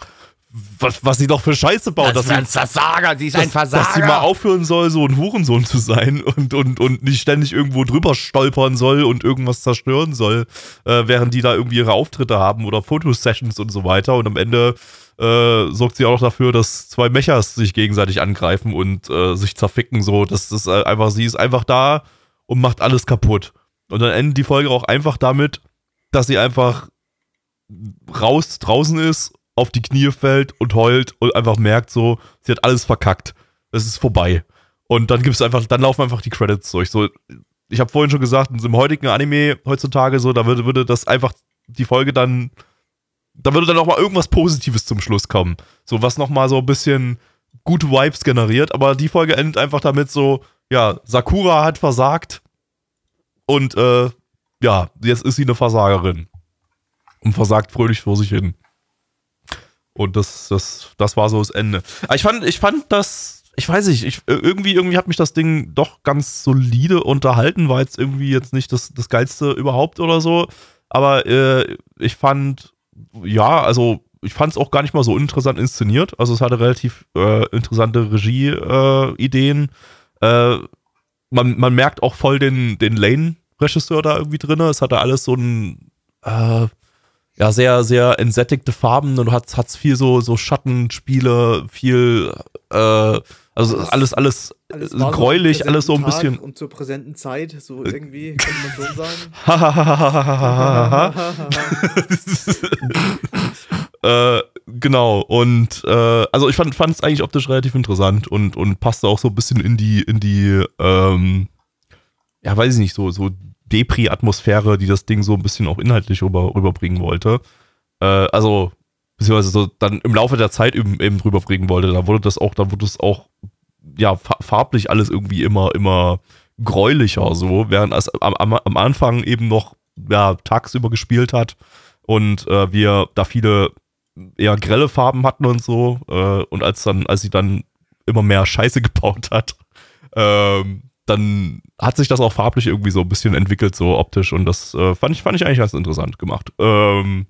was, was sie doch für Scheiße baut. dass sie, Versager, sie ist dass, dass sie mal aufhören soll, so ein Hurensohn zu sein und, und, und nicht ständig irgendwo drüber stolpern soll und irgendwas zerstören soll, äh, während die da irgendwie ihre Auftritte haben oder Fotosessions und so weiter. Und am Ende äh, sorgt sie auch dafür, dass zwei Mechas sich gegenseitig angreifen und äh, sich zerficken. So, das ist äh, einfach, sie ist einfach da und macht alles kaputt. Und dann endet die Folge auch einfach damit, dass sie einfach raus draußen ist, auf die Knie fällt und heult und einfach merkt so, sie hat alles verkackt. Es ist vorbei. Und dann gibt's einfach, dann laufen einfach die Credits durch. So, ich habe vorhin schon gesagt, diesem heutigen Anime heutzutage so, da würde, würde das einfach die Folge dann, da würde dann auch mal irgendwas Positives zum Schluss kommen. So, was noch mal so ein bisschen gute Vibes generiert. Aber die Folge endet einfach damit so, ja, Sakura hat versagt und äh, ja, jetzt ist sie eine Versagerin und versagt fröhlich vor sich hin. Und das, das, das war so das Ende. Aber ich fand, ich fand das, ich weiß nicht, ich, irgendwie, irgendwie hat mich das Ding doch ganz solide unterhalten, war jetzt irgendwie jetzt nicht das, das geilste überhaupt oder so. Aber äh, ich fand, ja, also ich fand es auch gar nicht mal so uninteressant inszeniert. Also es hatte relativ äh, interessante Regie-Ideen. Äh, man, man merkt auch voll den, den Lane-Regisseur da irgendwie drin. Es hatte alles so ein äh, ja, sehr, sehr entsättigte Farben und hat hat's viel so, so Schattenspiele, viel, äh, also alles, alles, Alles äh, gräulich, alles so ein präsenten bisschen. Tag Und zur präsenten Zeit, so irgendwie, kann man schon sagen. äh, genau, und äh, also ich fand es eigentlich optisch relativ interessant und, und passte auch so ein bisschen in die, in die, ähm, ja, weiß ich nicht, so, so Depri-Atmosphäre, die das Ding so ein bisschen auch inhaltlich rüber, rüberbringen wollte. Äh, also, beziehungsweise so dann im Laufe der Zeit eben, eben rüberbringen wollte. Da wurde das auch, da wurde es auch, ja, fa- farblich alles irgendwie immer, immer gräulicher, so, während es am, am, am Anfang eben noch, ja, tagsüber gespielt hat und äh, wir da viele eher grelle Farben hatten und so. Äh, und als dann, als sie dann immer mehr Scheiße (laughs) gebaut hat, ähm, dann hat sich das auch farblich irgendwie so ein bisschen entwickelt, so optisch. Und das äh, fand, ich, fand ich eigentlich ganz interessant gemacht. Ähm,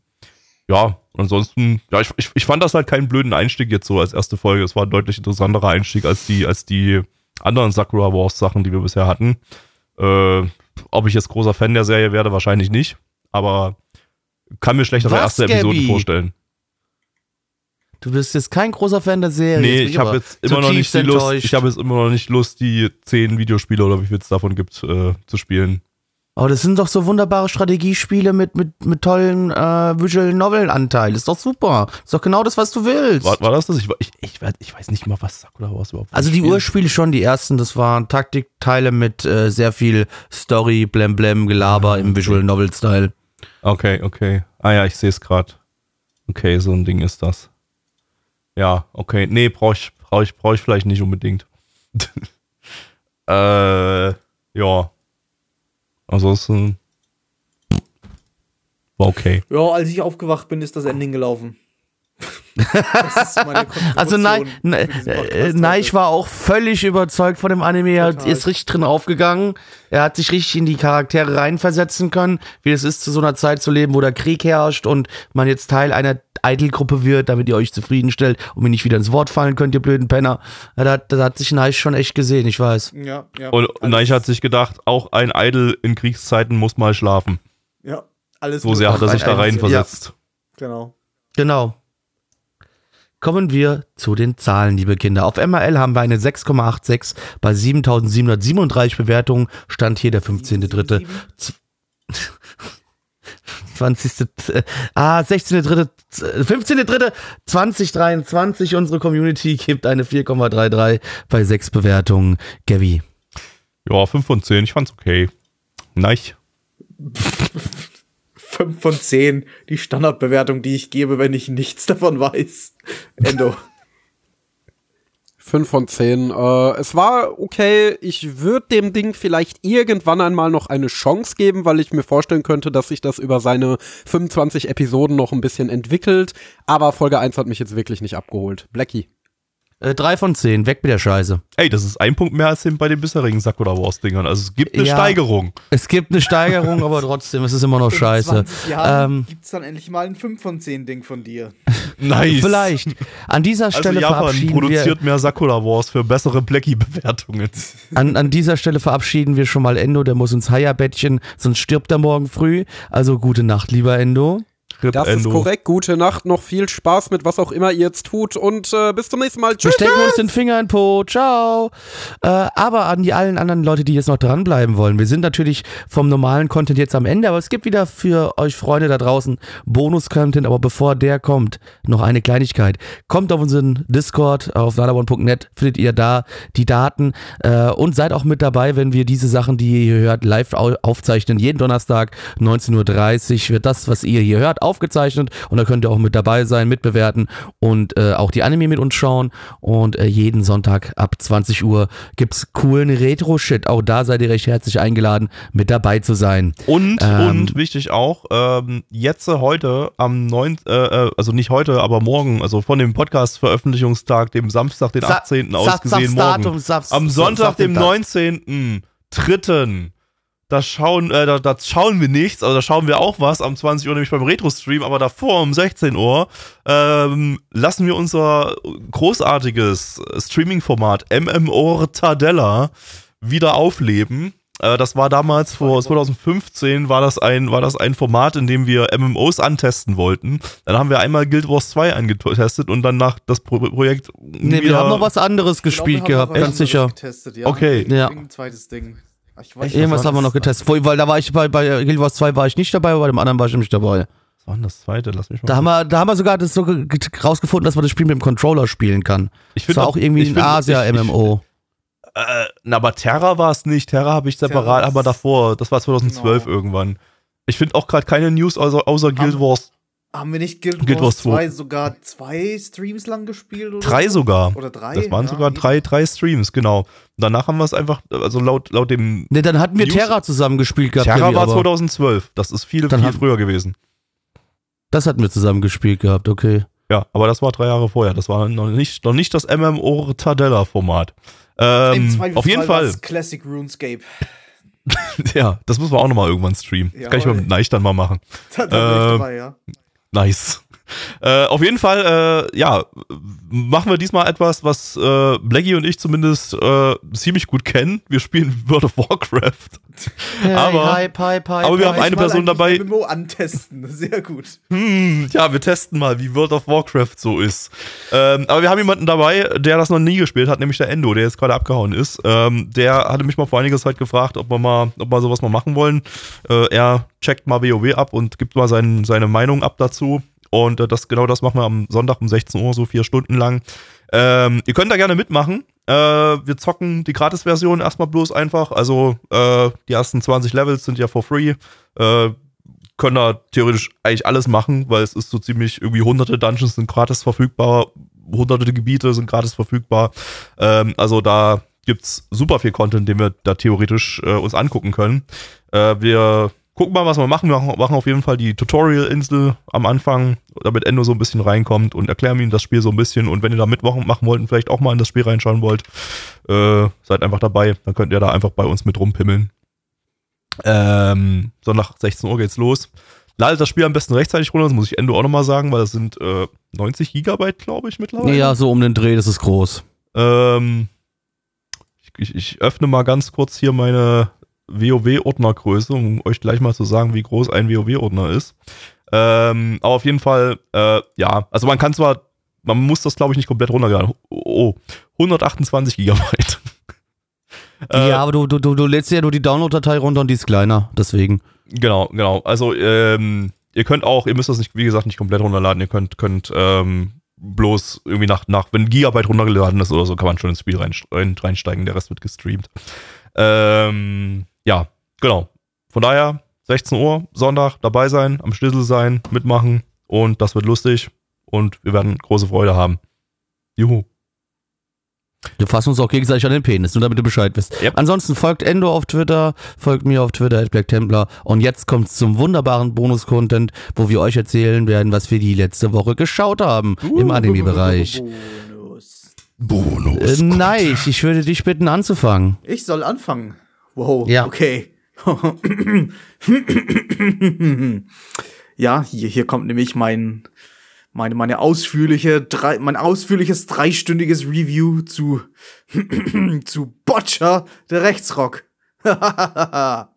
ja, ansonsten, ja, ich, ich, ich fand das halt keinen blöden Einstieg jetzt so als erste Folge. Es war ein deutlich interessanterer Einstieg als die, als die anderen Sakura Wars Sachen, die wir bisher hatten. Äh, ob ich jetzt großer Fan der Serie werde, wahrscheinlich nicht. Aber kann mir schlechtere erste Episoden Gabby? vorstellen. Du bist jetzt kein großer Fan der Serie. Nee, ich habe jetzt immer noch nicht die Lust, ich habe jetzt immer noch nicht Lust, die zehn Videospiele oder wie viel es davon gibt, äh, zu spielen. Aber das sind doch so wunderbare Strategiespiele mit, mit, mit tollen äh, Visual Novel Anteil. Ist doch super. Ist doch genau das, was du willst. War, war das das? Ich, ich, ich, weiß- ich weiß nicht mal, was Sakura Wars überhaupt Also die Spiel. Urspiele schon, die ersten, das waren Taktikteile mit äh, sehr viel Story, Blem Blem, Gelaber im Visual Novel Style. Okay, okay. Ah ja, ich sehe es gerade. Okay, so ein Ding ist das. Ja, okay. Nee, brauche ich, brauch ich, brauch ich vielleicht nicht unbedingt. (laughs) äh, ja. Ansonsten war okay. Ja, als ich aufgewacht bin, ist das Ending gelaufen. Das ist meine Also nein, ne, diesen äh, nein, ich war auch völlig überzeugt von dem Anime. Er Total. ist richtig drin aufgegangen. Er hat sich richtig in die Charaktere reinversetzen können, wie es ist, zu so einer Zeit zu leben, wo der Krieg herrscht und man jetzt Teil einer Idol-Gruppe wird, damit ihr euch zufriedenstellt und mir nicht wieder ins Wort fallen könnt, ihr blöden Penner. Da, hat- da hat sich Neich schon echt gesehen, ich weiß. Ja, ja. Und Neich hat sich gedacht, auch ein Idol in Kriegszeiten muss mal schlafen. Ja, alles So sehr hat er sich da ein- rein ja. versetzt. Genau. Genau. Kommen wir zu den Zahlen, liebe Kinder. Auf MRL haben wir eine 6,86 bei 7737 Bewertungen. Stand hier der 15.3. 20. (laughs) äh, Ah, 16.3. 15.3. 2023. Unsere Community gibt eine 4,33 bei 6 Bewertungen. Gavi. Ja, 5 von 10, ich fand's okay. Neich. (laughs) 5 von 10, die Standardbewertung, die ich gebe, wenn ich nichts davon weiß. Endo. 5 von 10. Äh, es war okay. Ich würde dem Ding vielleicht irgendwann einmal noch eine Chance geben, weil ich mir vorstellen könnte, dass sich das über seine 25 Episoden noch ein bisschen entwickelt. Aber Folge 1 hat mich jetzt wirklich nicht abgeholt. Blackie. Äh, 3 von 10. Weg mit der Scheiße. Ey, das ist ein Punkt mehr als bei den bisherigen Sakura Wars Dingern. Also es gibt eine Ja. Steigerung. Es gibt eine Steigerung, aber trotzdem, es ist immer noch scheiße. In 20 Jahren Ähm, gibt's dann endlich mal ein 5 von 10 Ding von dir. (laughs) Nice. Vielleicht. An dieser Also Stelle Japan verabschieden wir. produziert mehr Sakura Wars für bessere Blackie-Bewertungen. (laughs) An, an dieser Stelle verabschieden wir schon mal Endo, der muss ins Heierbettchen, sonst stirbt er morgen früh. Also gute Nacht, lieber Endo. Das Endo. ist korrekt. Gute Nacht, noch viel Spaß mit was auch immer ihr jetzt tut und äh, bis zum nächsten Mal. Wir Tschüss. stecken uns den Finger in Po. Ciao. Äh, aber an die allen anderen Leute, die jetzt noch dranbleiben wollen. Wir sind natürlich vom normalen Content jetzt am Ende, aber es gibt wieder für euch Freunde da draußen Bonus-Content. Aber bevor der kommt, noch eine Kleinigkeit. Kommt auf unseren Discord auf nalabon.net, findet ihr da die Daten äh, und seid auch mit dabei, wenn wir diese Sachen, die ihr hier hört, live au aufzeichnen. Jeden Donnerstag 19.30 Uhr wird das, was ihr hier hört, aufgezeichnet und da könnt ihr auch mit dabei sein, mitbewerten und äh, auch die Anime mit uns schauen. Und äh, jeden Sonntag ab 20 Uhr gibt's coolen Retro-Shit. Auch da seid ihr recht herzlich eingeladen, mit dabei zu sein. Und, Ähm, und wichtig auch, ähm, jetzt äh, heute am 9., äh, äh, also nicht heute, aber morgen, also von dem Podcast-Veröffentlichungstag, dem Samstag, den Sa- 18. sa- ausgesehen, sa- morgen. Datum, Am Sonntag, dem Tag. 19.3. Da schauen, äh, da, da schauen wir nichts, also da schauen wir auch was am 20 Uhr, nämlich beim Retro-Stream, aber davor um 16 Uhr ähm, lassen wir unser großartiges Streaming-Format MMO Tadella wieder aufleben. Äh, das war damals vor 2015 war das ein war das ein Format, in dem wir MMOs antesten wollten. Dann haben wir einmal Guild Wars 2 angetestet und dann nach das Pro Projekt Nee, wir haben noch was anderes gespielt Ich glaube, gehabt, ganz sicher. Getestet, ja. Okay. Ja. irgendein zweites Ding. Ich weiß Irgendwas nicht, haben wir noch getestet. Vor- Weil da war ich bei, bei Guild Wars 2 war ich nicht dabei, aber bei dem anderen war ich nämlich dabei. Was war denn das zweite? Lass mich mal Da haben wir, da haben wir sogar das so ge- ge- rausgefunden, dass man das Spiel mit dem Controller spielen kann. Ich Das war auch- auch irgendwie ein Asia-MMO. Äh, na, aber Terra war es nicht. Terra habe ich separat, Terra aber davor. Das war 2012 Genau. irgendwann. Ich finde auch gerade keine News außer, außer Guild Wars. Haben wir nicht Guild, Guild Wars Wars 2 2 sogar zwei Streams lang gespielt? Oder Drei so? sogar. Oder drei? Das waren ja, sogar drei, drei Streams, genau. Und danach haben wir es einfach, also laut, laut dem. Ne, dann hatten wir News- Terra zusammen gespielt gehabt. Terra war aber 2012. Das ist viel, viel früher gewesen. Das hatten wir zusammen gespielt gehabt, okay. Ja, aber das war drei Jahre vorher. Das war noch nicht, noch nicht das MMO Tadella-Format. Im Ähm, auf jeden Fall. Classic RuneScape. (laughs) Ja, das müssen wir auch nochmal irgendwann streamen. Das kann ich mit Neich dann mal machen. (laughs) Da, da Ähm, dabei, ja. Nice. (laughs) Äh, auf jeden Fall, äh, ja, machen wir diesmal etwas, was äh, Blackie und ich zumindest äh, ziemlich gut kennen. Wir spielen (laughs) World of Warcraft. aber Hype, hype, hype, aber wir haben eine Person dabei. MMO antesten, (laughs) sehr gut. Hm, ja, wir testen mal, wie World of Warcraft so ist. Ähm, aber wir haben jemanden dabei, der das noch nie gespielt hat, nämlich der Endo, der jetzt gerade abgehauen ist. Ähm, der hatte mich mal vor einiger Zeit gefragt, ob wir mal, ob wir sowas mal machen wollen. Äh, er checkt mal WoW ab und gibt mal sein, seine Meinung ab dazu. Und äh, das, genau das machen wir am Sonntag um 16 Uhr, so vier Stunden lang. Ähm, ihr könnt da gerne mitmachen. Äh, wir zocken die Gratis-Version erstmal bloß einfach. Also äh, die ersten 20 Levels sind ja for free. Äh, können da theoretisch eigentlich alles machen, weil es ist so ziemlich irgendwie hunderte Dungeons sind gratis verfügbar, hunderte Gebiete sind gratis verfügbar. Ähm, also da gibt's super viel Content, den wir da theoretisch äh, uns angucken können. Äh, wir gucken mal, was wir machen. Wir machen auf jeden Fall die Tutorial-Insel am Anfang, damit Endo so ein bisschen reinkommt und erklären ihm das Spiel so ein bisschen. Und wenn ihr da mitmachen machen wollt und vielleicht auch mal in das Spiel reinschauen wollt, äh, seid einfach dabei. Dann könnt ihr da einfach bei uns mit rumpimmeln. Ähm, so nach 16 Uhr geht's los. Ladet das Spiel am besten rechtzeitig runter, das muss ich Endo auch nochmal sagen, weil das sind äh, 90 Gigabyte, glaube ich, mittlerweile. Ja, so um den Dreh, das ist groß. Ähm, ich, ich, ich öffne mal ganz kurz hier meine WoW-Ordnergröße, um euch gleich mal zu sagen, wie groß ein WoW-Ordner ist. Ähm, aber auf jeden Fall, äh, ja, also man kann zwar, man muss das glaube ich nicht komplett runterladen. Oh, 128 Gigabyte. Äh, (laughs) ja, aber du, du, du, du lädst ja nur die Download-Datei runter und die ist kleiner, deswegen. Genau, genau. Also ähm, ihr könnt auch, ihr müsst das nicht, wie gesagt, nicht komplett runterladen. Ihr könnt, könnt ähm, bloß irgendwie nach, nach, wenn ein Gigabyte runtergeladen ist oder so, kann man schon ins Spiel rein, rein, reinsteigen. Der Rest wird gestreamt. Ähm, ja, genau. Von daher 16 Uhr Sonntag dabei sein, am Schlüssel sein, mitmachen und das wird lustig und wir werden große Freude haben. Juhu. Wir fassen uns auch gegenseitig an den Penis, nur damit du Bescheid wisst. Yep. Ansonsten folgt Endo auf Twitter, folgt mir auf Twitter, at Black Templar. Und jetzt kommt's zum wunderbaren Bonus-Content, wo wir euch erzählen werden, was wir die letzte Woche geschaut haben im Anime-Bereich. Bonus. Bonus. Äh, nein, ich würde dich bitten anzufangen. Ich soll anfangen. Wow, Ja. okay. (clears throat) ja, hier, hier kommt nämlich mein, meine, meine ausführliche, drei, mein ausführliches dreistündiges Review zu, (clears throat) zu Botcher, der Rechtsrock. (laughs) das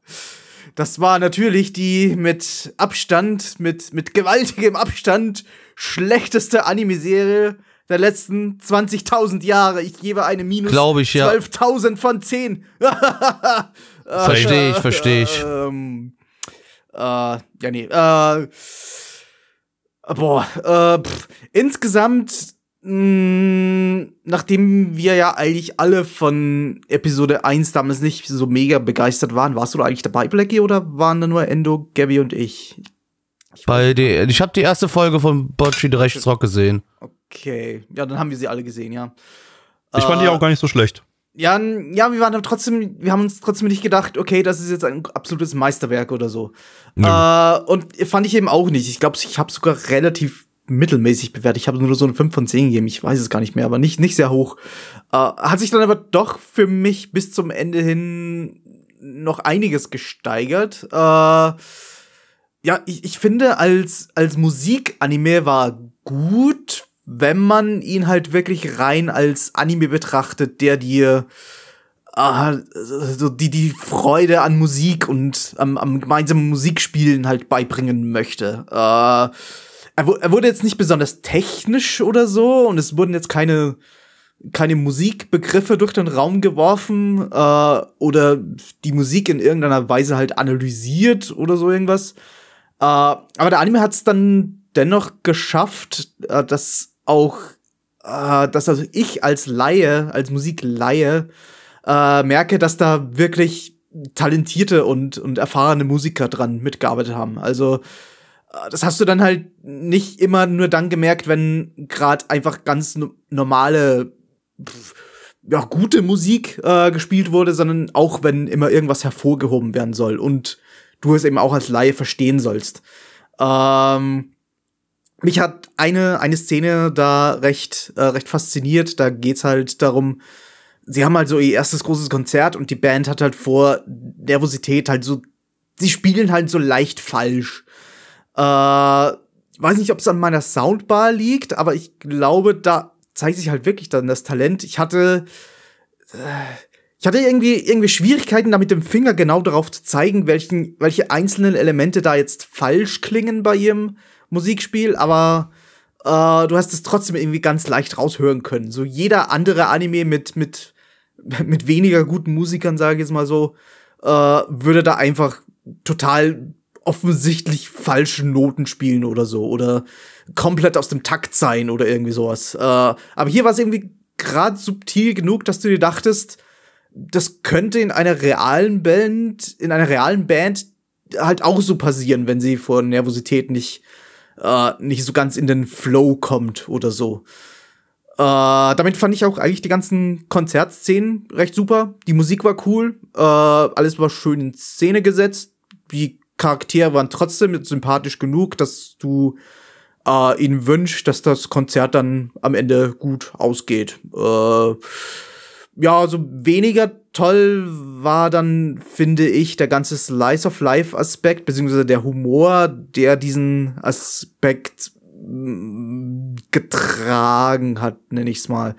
war natürlich die mit Abstand, mit, mit gewaltigem Abstand schlechteste Anime-Serie der letzten 20.000 Jahre. Ich gebe eine minus ich, ja. 12.000 von 10. (laughs) Verstehe ich, verstehe ich. Ähm, äh, ja, nee. Äh, boah, äh, pff, insgesamt, mh, nachdem wir ja eigentlich alle von Episode 1 damals nicht so mega begeistert waren, warst du da eigentlich dabei, Blackie, oder waren da nur Endo, Gabby und ich? Bei die, ich habe die erste Folge von Bocci Rechtsrock gesehen. Okay, ja, dann haben wir sie alle gesehen, ja. Ich fand die Äh, auch gar nicht so schlecht. Ja, ja, wir waren aber trotzdem, wir haben uns trotzdem nicht gedacht, okay, das ist jetzt ein absolutes Meisterwerk oder so. Nö. Äh, und fand ich eben auch nicht. Ich glaube, ich habe sogar relativ mittelmäßig bewertet. Ich habe nur so eine 5 von 10 gegeben. Ich weiß es gar nicht mehr, aber nicht, nicht sehr hoch. Äh, hat sich dann aber doch für mich bis zum Ende hin noch einiges gesteigert. Äh, ja, ich, ich finde, als, als Musikanime war gut, wenn man ihn halt wirklich rein als Anime betrachtet, der dir ah, so die, die Freude an Musik und am, am gemeinsamen Musikspielen halt beibringen möchte. Äh, er, er wurde jetzt nicht besonders technisch oder so und es wurden jetzt keine keine Musikbegriffe durch den Raum geworfen äh, oder die Musik in irgendeiner Weise halt analysiert oder so irgendwas. Äh, aber der Anime hat es dann dennoch geschafft, äh, dass auch, äh, dass also ich als Laie, als Musikleihe, äh, merke, dass da wirklich talentierte und, und erfahrene Musiker dran mitgearbeitet haben. Also äh, das hast du dann halt nicht immer nur dann gemerkt, wenn gerade einfach ganz no normale, pf, ja, gute Musik äh, gespielt wurde, sondern auch wenn immer irgendwas hervorgehoben werden soll und du es eben auch als Laie verstehen sollst. Ähm, mich hat eine, eine Szene da recht, äh, recht fasziniert. Da geht's halt darum, sie haben halt so ihr erstes großes Konzert und die Band hat halt vor Nervosität halt so, sie spielen halt so leicht falsch. Äh, weiß nicht, ob es an meiner Soundbar liegt, aber ich glaube, da zeigt sich halt wirklich dann das Talent. Ich hatte, äh, ich hatte irgendwie, irgendwie Schwierigkeiten, da mit dem Finger genau darauf zu zeigen, welchen, welche einzelnen Elemente da jetzt falsch klingen bei ihrem Musikspiel, aber äh, du hast es trotzdem irgendwie ganz leicht raushören können. So jeder andere Anime mit, mit, (laughs) mit weniger guten Musikern, sage ich jetzt mal so, äh, würde da einfach total offensichtlich falsche Noten spielen oder so oder komplett aus dem Takt sein oder irgendwie sowas. Äh, aber hier war es irgendwie gerade subtil genug, dass du dir dachtest, das könnte in einer realen Band, in einer realen Band halt auch so passieren, wenn sie vor Nervosität nicht, äh, nicht so ganz in den Flow kommt oder so. Äh, damit fand ich auch eigentlich die ganzen Konzertszenen recht super. Die Musik war cool, äh, alles war schön in Szene gesetzt. Die Charaktere waren trotzdem sympathisch genug, dass du äh, ihnen wünschst, dass das Konzert dann am Ende gut ausgeht. Äh, ja, also weniger toll war dann, finde ich, der ganze Slice of Life Aspekt, beziehungsweise der Humor, der diesen Aspekt mm, getragen hat, nenne ich's mal.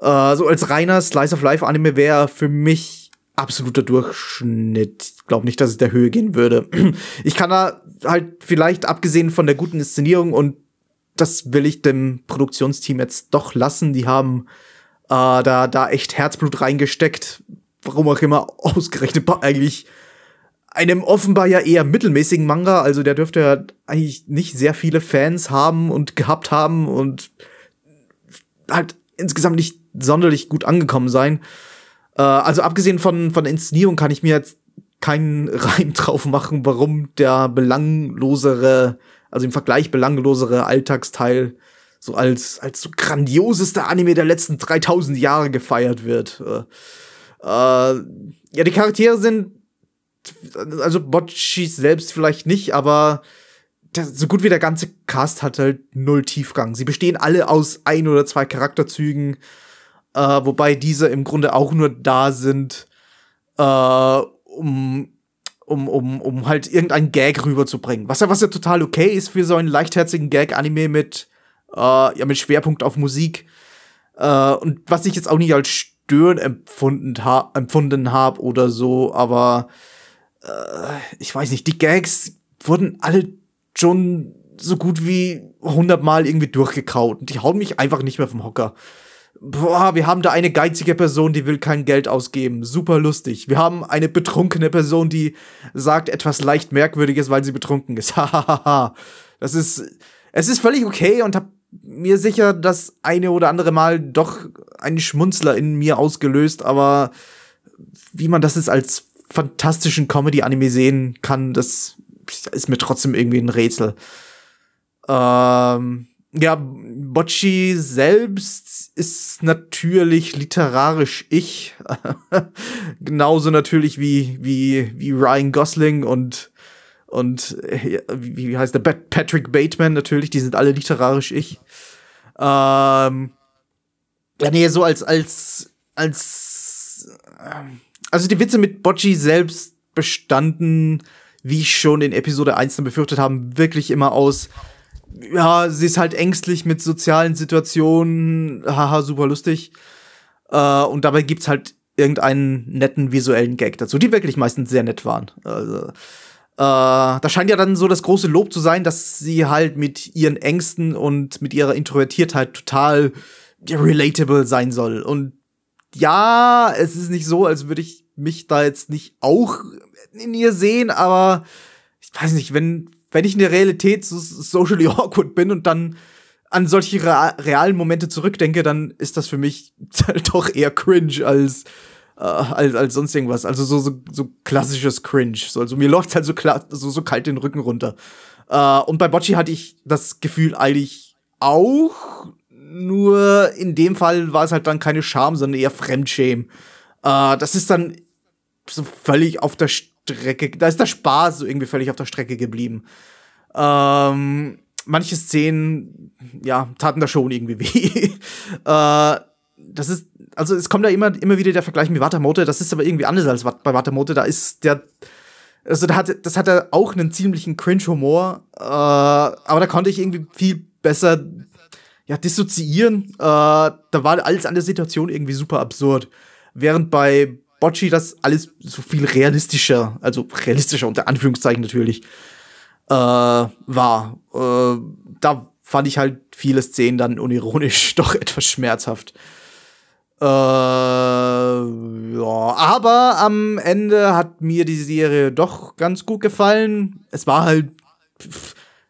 Äh, so als reiner Slice of Life Anime wäre für mich absoluter Durchschnitt. Ich glaube nicht, dass es der Höhe gehen würde. (clears throat) Ich kann da halt vielleicht abgesehen von der guten Inszenierung und das will ich dem Produktionsteam jetzt doch lassen. Die haben äh, da, da echt Herzblut reingesteckt. Warum auch immer, ausgerechnet eigentlich einem offenbar ja eher mittelmäßigen Manga. Also der dürfte ja eigentlich nicht sehr viele Fans haben und gehabt haben und halt insgesamt nicht sonderlich gut angekommen sein. Äh, also abgesehen von, von Inszenierung kann ich mir jetzt keinen (laughs) Reim drauf machen, warum der belanglosere, also im Vergleich belanglosere Alltagsteil so als, als so grandiosester Anime der letzten 3000 Jahre gefeiert wird. Äh, äh, ja, die Charaktere sind, also Bocci selbst vielleicht nicht, aber der, so gut wie der ganze Cast hat halt null Tiefgang. Sie bestehen alle aus ein oder zwei Charakterzügen, äh, wobei diese im Grunde auch nur da sind, äh, um um, um, um halt irgendeinen Gag rüberzubringen. Was ja, was ja total okay ist für so einen leichtherzigen Gag-Anime mit äh, ja, mit Schwerpunkt auf Musik. Äh, und was ich jetzt auch nicht als störend empfunden, ha empfunden habe oder so, aber äh, ich weiß nicht, die Gags wurden alle schon so gut wie hundertmal irgendwie durchgekaut und die hauen mich einfach nicht mehr vom Hocker. Boah, wir haben da eine geizige Person, die will kein Geld ausgeben. Super lustig. Wir haben eine betrunkene Person, die sagt etwas leicht Merkwürdiges, weil sie betrunken ist. (laughs) Hahaha. das ist, es ist völlig okay und hab mir sicher das eine oder andere Mal doch einen Schmunzler in mir ausgelöst, aber wie man das jetzt als fantastischen Comedy-Anime sehen kann, das ist mir trotzdem irgendwie ein Rätsel. Ähm, ja, Bocci selbst ist natürlich literarisch ich. (laughs) Genauso natürlich wie, wie, wie Ryan Gosling und und äh, wie, wie heißt der? Patrick Bateman natürlich, die sind alle literarisch ich. Ähm, ja, nee, so als, als, als, ähm, also die Witze mit Bocci selbst bestanden, wie ich schon in Episode 1 dann befürchtet haben, wirklich immer aus, ja, sie ist halt ängstlich mit sozialen Situationen, haha, super lustig. Äh, und dabei gibt's halt irgendeinen netten visuellen Gag dazu, die wirklich meistens sehr nett waren. Also, äh, da scheint ja dann so das große Lob zu sein, dass sie halt mit ihren Ängsten und mit ihrer Introvertiertheit total relatable sein soll. Und ja, es ist nicht so, als würde ich mich da jetzt nicht auch in ihr sehen, aber ich weiß nicht, wenn, wenn ich in der Realität so socially (laughs) awkward bin und dann an solche realen Momente zurückdenke, dann ist das für mich (laughs) halt doch eher cringe als äh, als, als sonst irgendwas. Also so, so, so klassisches Cringe. So, also mir läuft halt so, so, so kalt den Rücken runter. Äh, und bei Bocci hatte ich das Gefühl eigentlich auch, nur in dem Fall war es halt dann keine Scham, sondern eher Fremdschämen. Äh, das ist dann so völlig auf der Strecke, da ist der Spaß so irgendwie völlig auf der Strecke geblieben. Ähm, manche Szenen, ja, taten da schon irgendwie weh. (laughs) äh, das ist, also es kommt da immer, immer wieder der Vergleich mit Watamote, das ist aber irgendwie anders als bei Watamote. Da ist der, Also da hatte, das hatte auch einen ziemlichen Cringe-Humor, äh, aber da konnte ich irgendwie viel besser ja, dissoziieren. Äh, da war alles an der Situation irgendwie super absurd. Während bei Bocci das alles so viel realistischer, also realistischer unter Anführungszeichen natürlich, äh, war. Äh, da fand ich halt viele Szenen dann unironisch (laughs) doch etwas schmerzhaft. Äh, ja, aber am Ende hat mir die Serie doch ganz gut gefallen. Es war halt,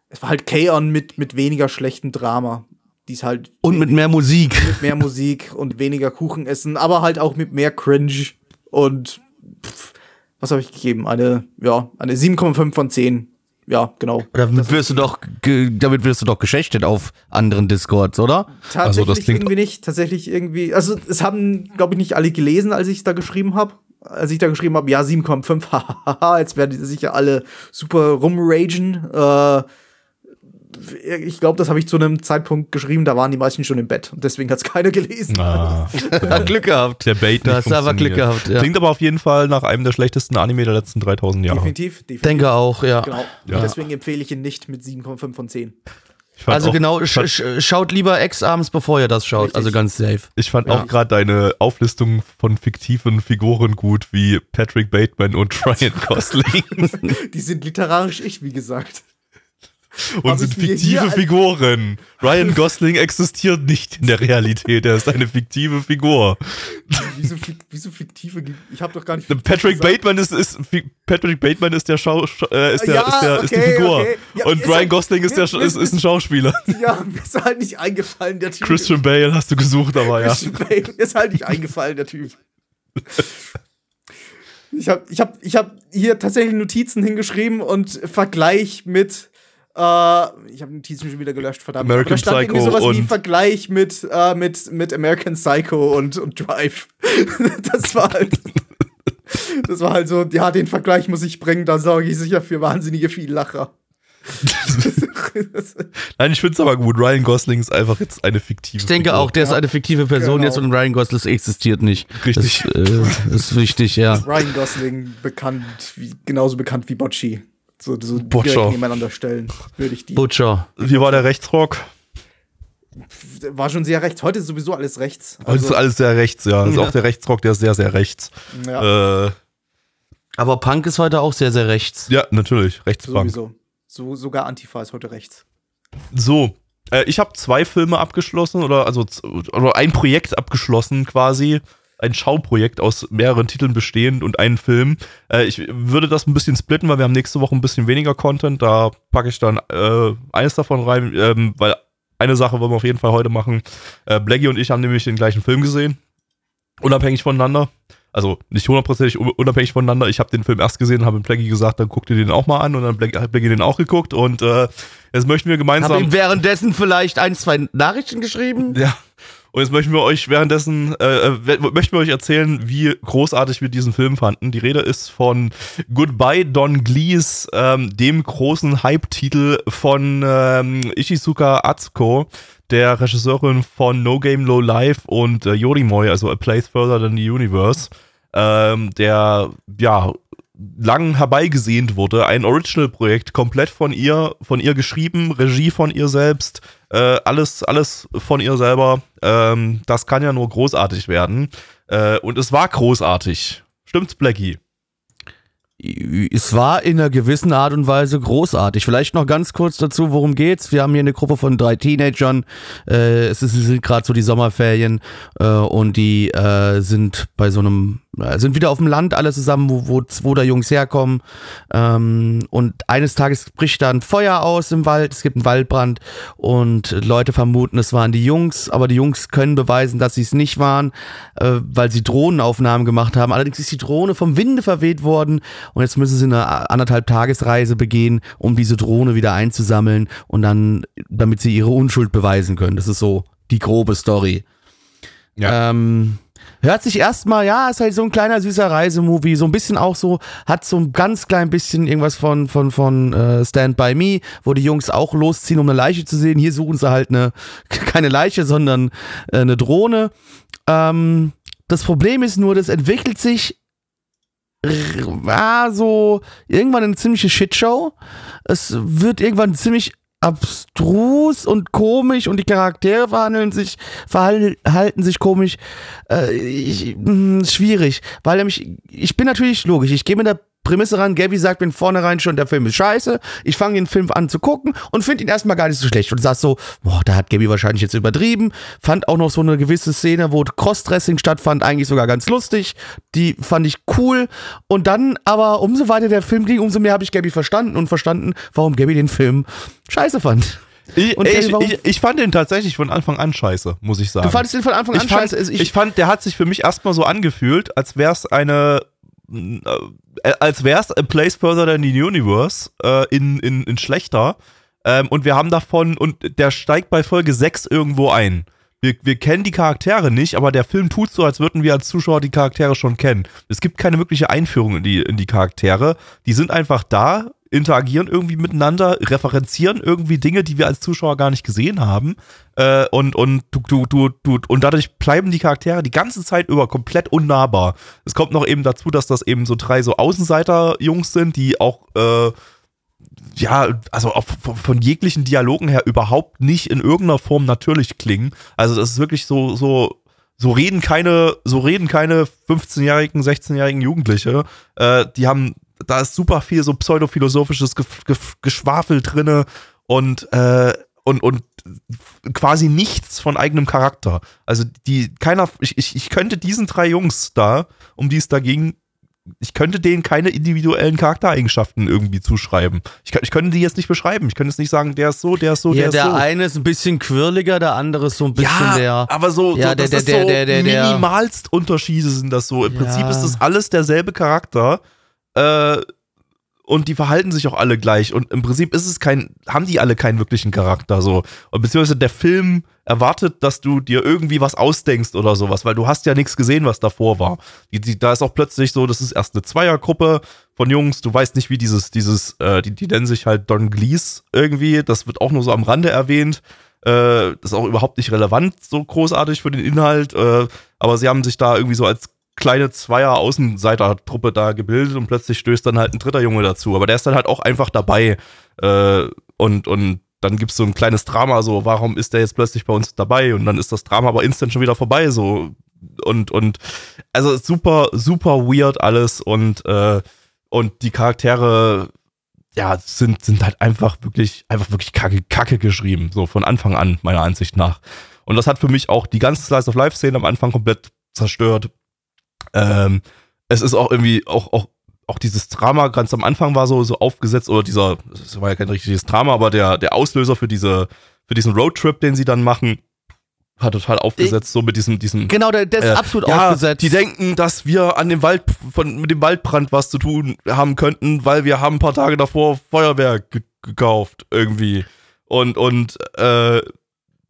es war halt K-On! mit, mit weniger schlechtem Drama. Die ist halt Und mit mehr Musik. (laughs) mit mehr Musik und weniger Kuchen essen, aber halt auch mit mehr Cringe und pff, was habe ich gegeben? Eine, ja, eine 7,5 von 10. Ja, genau. Damit wirst du doch, damit wirst du doch geschächtet auf anderen Discords, oder? Tatsächlich Also das klingt- irgendwie nicht. Tatsächlich irgendwie. Also es haben, glaube ich, nicht alle gelesen, als ich da geschrieben habe. Als ich da geschrieben habe, ja, 7,5, (laughs) hahaha, jetzt werden sicher alle super rumragen. Äh, ich glaube, das habe ich zu einem Zeitpunkt geschrieben, da waren die meisten schon im Bett. Und deswegen hat es keiner gelesen. Ah, (laughs) Hat Glück gehabt. der Bait nicht hast aber Glück gehabt, ja. Klingt aber auf jeden Fall nach einem der schlechtesten Anime der letzten 3000 Jahre. Definitiv, definitiv. Denke auch, ja. Genau. Ja. Deswegen empfehle ich ihn nicht mit 7,5 von 10. Ich fand Also auch, genau, sch sch schaut lieber Ex-Abends, bevor ihr das schaut. Richtig. Also ganz safe. ich fand Ja. auch gerade deine Auflistung von fiktiven Figuren gut, wie Patrick Bateman und (laughs) Ryan Gosling. Die sind literarisch ich, wie gesagt. Und Hab sind fiktive Figuren. Ryan (laughs) Gosling existiert nicht in der Realität, er ist eine fiktive Figur. Wieso, wieso fiktive? Ich habe doch gar nicht. Patrick gesagt. Bateman ist, ist Patrick Bateman ist der Schau äh, ist der, Ja, ist der ist die okay, Figur okay. Ja, und Ryan halt- Gosling ist der ist, ist ein Schauspieler. (laughs) Ja, mir ist halt nicht eingefallen, der Typ. Christian Bale hast du gesucht, aber ja. Christian Bale ist halt nicht eingefallen, der Typ. Ich habe ich hab, ich hab hier tatsächlich Notizen hingeschrieben und Vergleich mit. Äh, ich habe Notizen schon wieder gelöscht, verdammt. American stand irgendwie Psycho sowas wie und- Vergleich mit, äh, mit, mit American Psycho und, und Drive. (laughs) das war halt. Das war halt so, ja, den Vergleich muss ich bringen, da sorge ich sicher für wahnsinnige viel Lacher. (laughs) Nein, ich finde es aber gut. Ryan Gosling ist einfach jetzt eine fiktive Ich denke Figur. auch, der ist eine fiktive Person Genau. jetzt und Ryan Gosling existiert nicht. Richtig. Das äh, ist wichtig, ja. Ryan Gosling bekannt, wie, genauso bekannt wie Bocci. So, so Butcher. direkt nebeneinander stellen, würde ich die. Butcher. Wie war der Rechtsrock? War schon sehr rechts. Heute ist sowieso alles rechts. Also, das ist alles sehr rechts, ja. Also Ja. auch der Rechtsrock, der ist sehr, sehr rechts. ja, Äh, Aber Punk ist heute auch sehr, sehr rechts. ja, natürlich. Rechtspunk. sowieso. So, sogar Antifa ist heute rechts. So, äh, ich habe zwei Filme abgeschlossen oder also oder ein Projekt abgeschlossen quasi. Ein Schauprojekt aus mehreren Titeln bestehend und einen Film. Äh, ich würde das ein bisschen splitten, weil wir haben nächste Woche ein bisschen weniger Content. Da packe ich dann äh, eines davon rein, ähm, weil eine Sache wollen wir auf jeden Fall heute machen. Äh, Blackie und ich haben nämlich den gleichen Film gesehen. Unabhängig voneinander. Also nicht hundertprozentig un- unabhängig voneinander. Ich habe den Film erst gesehen, habe Blackie gesagt, dann guck dir den auch mal an. Und dann hat Blackie den auch geguckt. Und äh, jetzt möchten wir gemeinsam. Habe ihm währenddessen vielleicht ein, zwei Nachrichten geschrieben? Ja. Und jetzt möchten wir euch währenddessen, äh, äh, möchten wir euch erzählen, wie großartig wir diesen Film fanden. Die Rede ist von Goodbye Don Glees, ähm, dem großen Hype-Titel von ähm, Ishizuka Atsuko, der Regisseurin von No Game Low Life und äh, Yorimoy, also A Place Further Than the Universe, ähm, der ja lang herbeigesehnt wurde. Ein Original-Projekt, komplett von ihr, von ihr geschrieben, Regie von ihr selbst, äh, alles, alles von ihr selber. Ähm, das kann ja nur großartig werden. Äh, und es war großartig. Stimmt's, Blackie? Es war in einer gewissen Art und Weise großartig. Vielleicht noch ganz kurz dazu, worum geht's? Wir haben hier eine Gruppe von drei Teenagern. Äh, es, ist, es sind gerade so die Sommerferien äh, und die äh, sind bei so einem, sind wieder auf dem Land alle zusammen, wo, wo, wo da Jungs herkommen. Ähm, und eines Tages bricht da ein Feuer aus im Wald. Es gibt einen Waldbrand und Leute vermuten, es waren die Jungs, aber die Jungs können beweisen, dass sie es nicht waren, äh, weil sie Drohnenaufnahmen gemacht haben. Allerdings ist die Drohne vom Winde verweht worden und jetzt müssen sie eine anderthalb Tagesreise begehen, um diese Drohne wieder einzusammeln und dann, damit sie ihre Unschuld beweisen können. Das ist so die grobe Story. Ja. Ähm, hört sich erstmal, ja, ist halt so ein kleiner süßer Reisemovie, so ein bisschen auch so, hat so ein ganz klein bisschen irgendwas von, von, von äh, Stand By Me, wo die Jungs auch losziehen, um eine Leiche zu sehen. Hier suchen sie halt eine, (laughs) keine Leiche, sondern äh, eine Drohne. Ähm, das Problem ist nur, das entwickelt sich war so irgendwann eine ziemliche Shitshow. Es wird irgendwann ziemlich abstrus und komisch und die Charaktere verhandeln sich, verhalten sich komisch. Äh, ich, mh, schwierig, weil nämlich, ich bin natürlich logisch, ich gehe mit der Prämisse ran, Gabby sagt mir vornherein schon, der Film ist scheiße. Ich fange den Film an zu gucken und finde ihn erstmal gar nicht so schlecht und sag so, boah, da hat Gabby wahrscheinlich jetzt übertrieben. Fand auch noch so eine gewisse Szene, wo Crossdressing stattfand, eigentlich sogar ganz lustig. Die fand ich cool. Und dann aber, umso weiter der Film ging, umso mehr habe ich Gabby verstanden und verstanden, warum Gabby den Film scheiße fand. Ich, ich, ich, ich fand den tatsächlich von Anfang an scheiße, muss ich sagen. Du fandest den von Anfang an ich fand, scheiße. Also ich, fand, der hat sich für mich erstmal so angefühlt, als wäre es eine, als wäre es a place further than the universe äh, in, in, in schlechter. Ähm, und wir haben davon, und der steigt bei Folge 6 irgendwo ein. Wir, wir kennen die Charaktere nicht, aber der Film tut so, als würden wir als Zuschauer die Charaktere schon kennen. Es gibt keine wirkliche Einführung in die, in die Charaktere. Die sind einfach da, interagieren irgendwie miteinander, referenzieren irgendwie Dinge, die wir als Zuschauer gar nicht gesehen haben. Äh, und, und, du, du, du, und dadurch bleiben die Charaktere die ganze Zeit über komplett unnahbar. Es kommt noch eben dazu, dass das eben so drei so Außenseiter-Jungs sind, die auch äh, ja, also von, von jeglichen Dialogen her überhaupt nicht in irgendeiner Form natürlich klingen. Also das ist wirklich so, so, so reden keine, so reden keine 15-jährigen, 16-jährigen Jugendliche. Äh, die haben, da ist super viel so pseudophilosophisches Ge Ge Geschwafel drinne und, äh, und, und quasi nichts von eigenem Charakter. Also die, keiner, ich, ich, ich könnte diesen drei Jungs da, um die es da ging, ich könnte denen keine individuellen Charaktereigenschaften irgendwie zuschreiben. Ich, ich könnte die jetzt nicht beschreiben. Ich könnte jetzt nicht sagen, der ist so, der ist so, ja, der ist der so. eine ist ein bisschen quirliger, der andere ist so ein bisschen ja, der. aber so, Ja, so der- ist der- so der- der- der- minimalst Unterschiede sind das so. Im Ja. Prinzip ist das alles derselbe Charakter. Äh, und die verhalten sich auch alle gleich. Und im Prinzip ist es kein, haben die alle keinen wirklichen Charakter so. Und beziehungsweise der Film erwartet, dass du dir irgendwie was ausdenkst oder sowas, weil du hast ja nichts gesehen, was davor war. Die, die, da ist auch plötzlich so, das ist erst eine Zweiergruppe von Jungs, du weißt nicht, wie dieses, dieses, äh, die, die nennen sich halt Don Glees irgendwie, das wird auch nur so am Rande erwähnt. Äh, das ist auch überhaupt nicht relevant, so großartig für den Inhalt. Äh, aber sie haben sich da irgendwie so als kleine Zweier-Außenseiter-Truppe da gebildet und plötzlich stößt dann halt ein dritter Junge dazu. Aber der ist dann halt auch einfach dabei. Äh, und, und dann gibt es so ein kleines Drama, so, warum ist der jetzt plötzlich bei uns dabei? Und dann ist das Drama aber instant schon wieder vorbei, so. Und, und, also super, super weird alles und, äh, und die Charaktere, ja, sind, sind halt einfach wirklich, einfach wirklich kacke, kacke geschrieben, so von Anfang an, meiner Ansicht nach. Und das hat für mich auch die ganze Slice of Life-Szene am Anfang komplett zerstört. Ähm, es ist auch irgendwie, auch, auch, auch dieses Drama ganz am Anfang war so, so aufgesetzt, oder dieser, das war ja kein richtiges Drama, aber der, der Auslöser für diese, für diesen Roadtrip, den sie dann machen, hat total aufgesetzt, so mit diesem, diesem Genau, der, der ist äh, absolut ja, aufgesetzt. Die denken, dass wir an dem Wald von mit dem Waldbrand was zu tun haben könnten, weil wir haben ein paar Tage davor Feuerwerk ge gekauft irgendwie und und äh,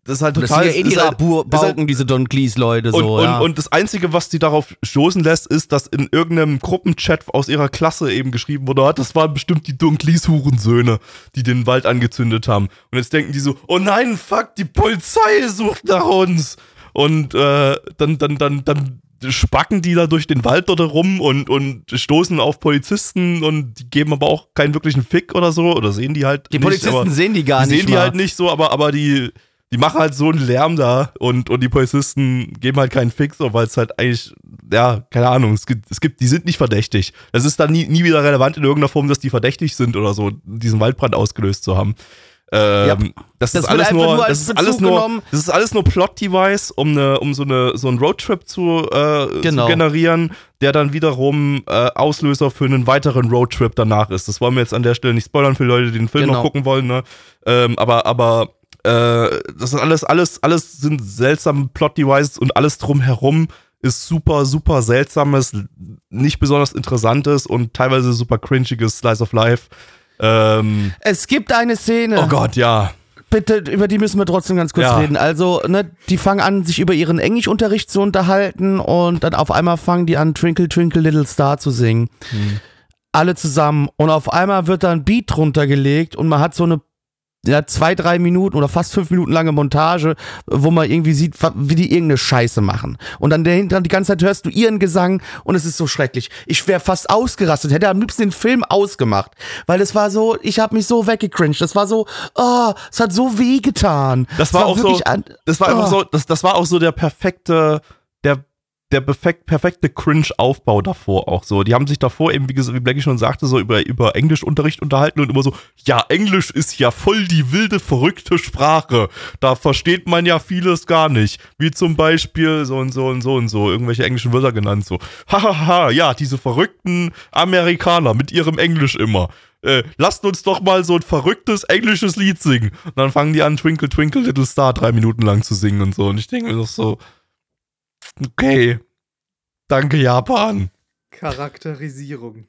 das ist halt das total sind ja in ist ihrer halt, diese Don Cleese-Leute und, so. und, ja. und das Einzige, was die darauf stoßen lässt, ist, dass in irgendeinem Gruppenchat aus ihrer Klasse eben geschrieben wurde, "Ah, das waren bestimmt die Dunklis-Hurensöhne, die den Wald angezündet haben. Und jetzt denken die so, oh nein, fuck, die Polizei sucht nach uns. Und äh, dann, dann, dann, dann spacken die da durch den Wald dort rum und, und stoßen auf Polizisten und die geben aber auch keinen wirklichen Fick oder so. Oder sehen die halt die nicht, Polizisten sehen die gar die nicht. sehen die mal. halt nicht so, aber, aber die, die machen halt so einen Lärm da und, und die Polizisten geben halt keinen Fix, weil es halt eigentlich, ja, keine Ahnung, es gibt, es gibt, die sind nicht verdächtig. Es ist dann nie, nie wieder relevant in irgendeiner Form, dass die verdächtig sind oder so, diesen Waldbrand ausgelöst zu haben. Ähm, Ja. das, Das ist alles nur, nur das ist alles nur, genommen. das ist alles nur Plot-Device, um eine, um so eine, so einen Roadtrip zu, äh, Genau. zu generieren, der dann wiederum äh, Auslöser für einen weiteren Roadtrip danach ist. Das wollen wir jetzt an der Stelle nicht spoilern für Leute, die den Film Genau. noch gucken wollen, ne? Ähm, aber, aber äh, das sind alles, alles, alles sind seltsame Plot-Devices und alles drumherum ist super, super seltsames, nicht besonders interessantes und teilweise super cringiges Slice of Life. Ähm, Es gibt eine Szene. oh Gott, ja. Bitte, über die müssen wir trotzdem ganz kurz Ja. reden. Also, ne, die fangen an, sich über ihren Englischunterricht zu unterhalten und dann auf einmal fangen die an, Twinkle, Twinkle, Little Star zu singen. Alle zusammen. Und auf einmal wird da ein Beat drunter gelegt und man hat so eine ja, zwei, drei Minuten oder fast fünf Minuten lange Montage, wo man irgendwie sieht, wie die irgendeine Scheiße machen. Und dann dahinter die ganze Zeit hörst du ihren Gesang und es ist so schrecklich. Ich wäre fast ausgerastet, hätte am liebsten den Film ausgemacht, weil es war so, ich habe mich so weggecringed. Das war so, oh, es hat so weh getan. Das Es war auch so, an- das war einfach Oh. so, das, das war auch so der perfekte, der, perfekt, perfekte Cringe-Aufbau davor auch so. Die haben sich davor eben, wie, wie Blackie schon sagte, so über, über Englischunterricht unterhalten und immer so, ja, Englisch ist ja voll die wilde, verrückte Sprache. Da versteht man ja vieles gar nicht. Wie zum Beispiel so und so und so und so, irgendwelche englischen Wörter genannt, so. Hahaha, ja, diese verrückten Amerikaner mit ihrem Englisch immer. Äh, lasst uns doch mal so ein verrücktes englisches Lied singen. Und dann fangen die an, Twinkle, Twinkle, Little Star drei Minuten lang zu singen und so. Und ich denke mir doch so, okay, danke Japan. Charakterisierung.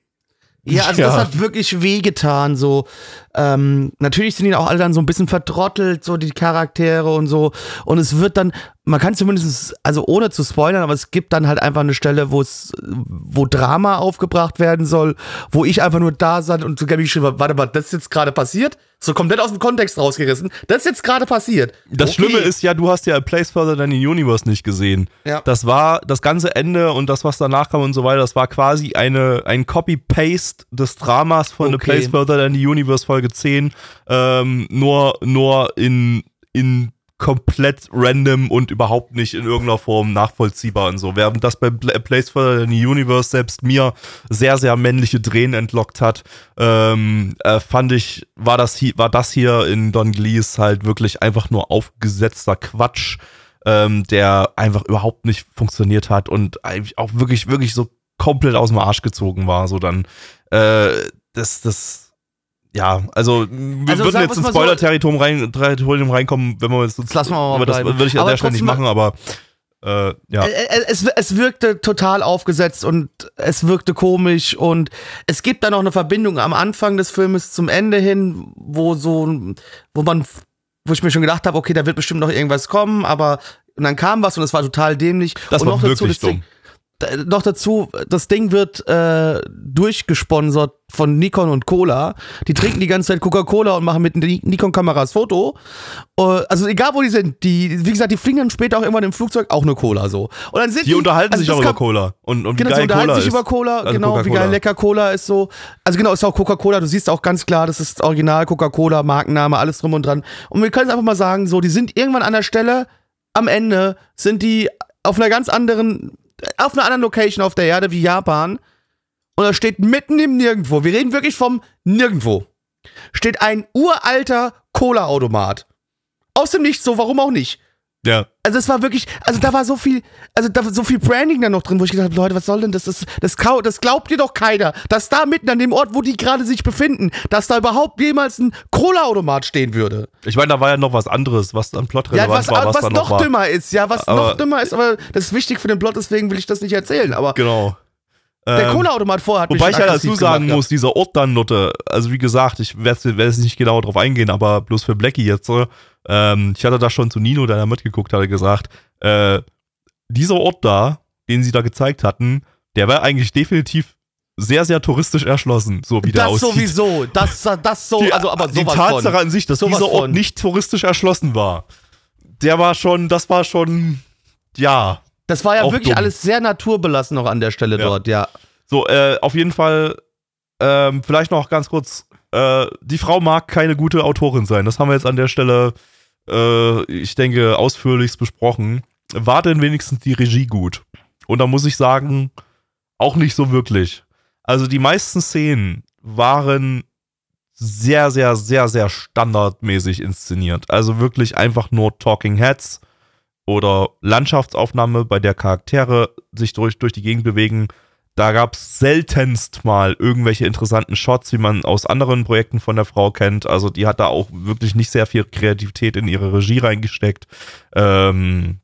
Ja, also Ja. das hat wirklich wehgetan. So, ähm, natürlich sind die auch alle dann so ein bisschen vertrottelt, so die Charaktere und so. Und es wird dann, man kann zumindest, also ohne zu spoilern, aber es gibt dann halt einfach eine Stelle, wo es, wo Drama aufgebracht werden soll, wo ich einfach nur da saß und zu Gabby geschrieben habe, warte mal, das ist jetzt gerade passiert? So komplett aus dem Kontext rausgerissen. Das ist jetzt gerade passiert. Das Okay. Schlimme ist ja, du hast ja A Place Further Than the Universe nicht gesehen. Ja. Das war das ganze Ende und das, was danach kam und so weiter, das war quasi eine, ein Copy-Paste des Dramas von A Okay. Place Further Than the Universe Folge 10, ähm, nur, nur in, in komplett random und überhaupt nicht in irgendeiner Form nachvollziehbar und so. Während das bei A Place Than the Universe selbst mir sehr, sehr männliche Drehen entlockt hat, ähm, äh, fand ich, war das, hier, war das hier in Don Glees halt wirklich einfach nur aufgesetzter Quatsch, ähm, der einfach überhaupt nicht funktioniert hat und eigentlich auch wirklich, wirklich so komplett aus dem Arsch gezogen war. So dann, äh, das, das, ja, also wir Also würden jetzt ins Spoiler-Territorium rein, Territorium reinkommen, wenn wir jetzt Das lassen wir mal aber das würde ich an Aber der Stelle nicht machen, aber äh, ja. Es, es wirkte total aufgesetzt und es wirkte komisch und es gibt da noch eine Verbindung am Anfang des Filmes zum Ende hin, wo so, wo man, wo ich mir schon gedacht habe, okay, da wird bestimmt noch irgendwas kommen, aber und dann kam was und es war total dämlich. Das und war noch wirklich dazu, dumm. Noch dazu, das Ding wird äh, durchgesponsert von Nikon und Cola. Die trinken die ganze Zeit Coca-Cola und machen mit Ni- Nikon-Kameras Foto. Äh, also egal wo die sind, die, wie gesagt, die fliegen dann später auch irgendwann im Flugzeug auch eine Cola so. Und dann sind Die unterhalten also sich auch über Cola und, und Genau, wie sie geil unterhalten Cola sich ist. über Cola, Also genau, wie geil lecker Cola ist so. Also genau, ist auch Coca-Cola, du siehst auch ganz klar, das ist Original Coca-Cola, Markenname, alles drum und dran. Und wir können es einfach mal sagen, so, die sind irgendwann an der Stelle, am Ende sind die auf einer ganz anderen, auf einer anderen Location auf der Erde wie Japan. Und da steht mitten im Nirgendwo, wir reden wirklich vom Nirgendwo, steht ein uralter Cola-Automat. Aus dem Nichts, so, warum auch nicht. Ja. Also es war wirklich, also da war so viel, also da war so viel Branding da noch drin, wo ich gedacht habe, Leute, was soll denn das? Das, das, das glaubt ihr doch keiner, dass da mitten an dem Ort, wo die gerade sich befinden, dass da überhaupt jemals ein Cola-Automat stehen würde. Ich meine, da war ja noch was anderes, was dann Ja, plotrelevant was, war, was, was da noch noch war. dümmer ist, ja, was Aber- noch dümmer ist, aber das ist wichtig für den Plot, deswegen will ich das nicht erzählen. Aber Genau. Der Ähm, Cola-Automat vorher hat mich Wobei ich ja dazu sagen muss, dieser Ort dann Nutte, also wie gesagt, ich werde jetzt nicht genau drauf eingehen, aber bloß für Blackie jetzt, ähm, ich hatte da schon zu Nino, der da mitgeguckt hatte, gesagt, äh, dieser Ort da, den sie da gezeigt hatten, der war eigentlich definitiv sehr, sehr touristisch erschlossen, so wie der Das aussieht. sowieso, das, das so, die, also aber die sowas Tatsache von. an sich, dass Sowas dieser Ort von. nicht touristisch erschlossen war, der war schon, das war schon, ja, Das war ja auch wirklich dumm. alles sehr naturbelassen noch an der Stelle Ja. dort, ja. So, äh, auf jeden Fall, ähm, vielleicht noch ganz kurz, äh, die Frau mag keine gute Autorin sein. Das haben wir jetzt an der Stelle, äh, ich denke, ausführlichst besprochen. War denn wenigstens die Regie gut? Und da muss ich sagen, auch nicht so wirklich. Also die meisten Szenen waren sehr, sehr, sehr, sehr standardmäßig inszeniert. Also wirklich einfach nur Talking Heads oder Landschaftsaufnahme, bei der Charaktere sich durch, durch die Gegend bewegen. Da gab es seltenst mal irgendwelche interessanten Shots, wie man aus anderen Projekten von der Frau kennt. Also die hat da auch wirklich nicht sehr viel Kreativität in ihre Regie reingesteckt. Ähm,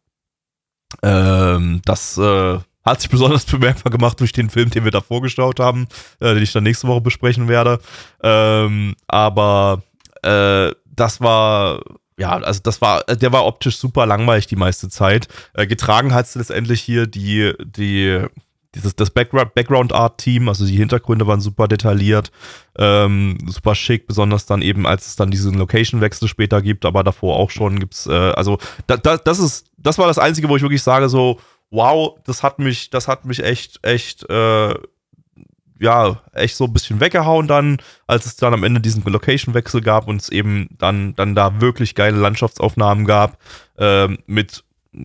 ähm, das äh, hat sich besonders (laughs) bemerkbar gemacht durch den Film, den wir da vorgeschaut haben, äh, den ich dann nächste Woche besprechen werde. Ähm, aber äh, das war ja, also das war, der war optisch super langweilig die meiste Zeit. Äh, getragen hat es letztendlich hier die, die, dieses, das Background, Background Art Team, also die Hintergründe waren super detailliert, ähm, super schick, besonders dann eben, als es dann diesen Location-Wechsel später gibt, aber davor auch schon gibt's, äh, also da, da, das ist, das war das Einzige, wo ich wirklich sage, so, wow, das hat mich, das hat mich echt, echt, äh, ja, echt so ein bisschen weggehauen dann, als es dann am Ende diesen Location-Wechsel gab und es eben dann, dann da wirklich geile Landschaftsaufnahmen gab, ähm, mit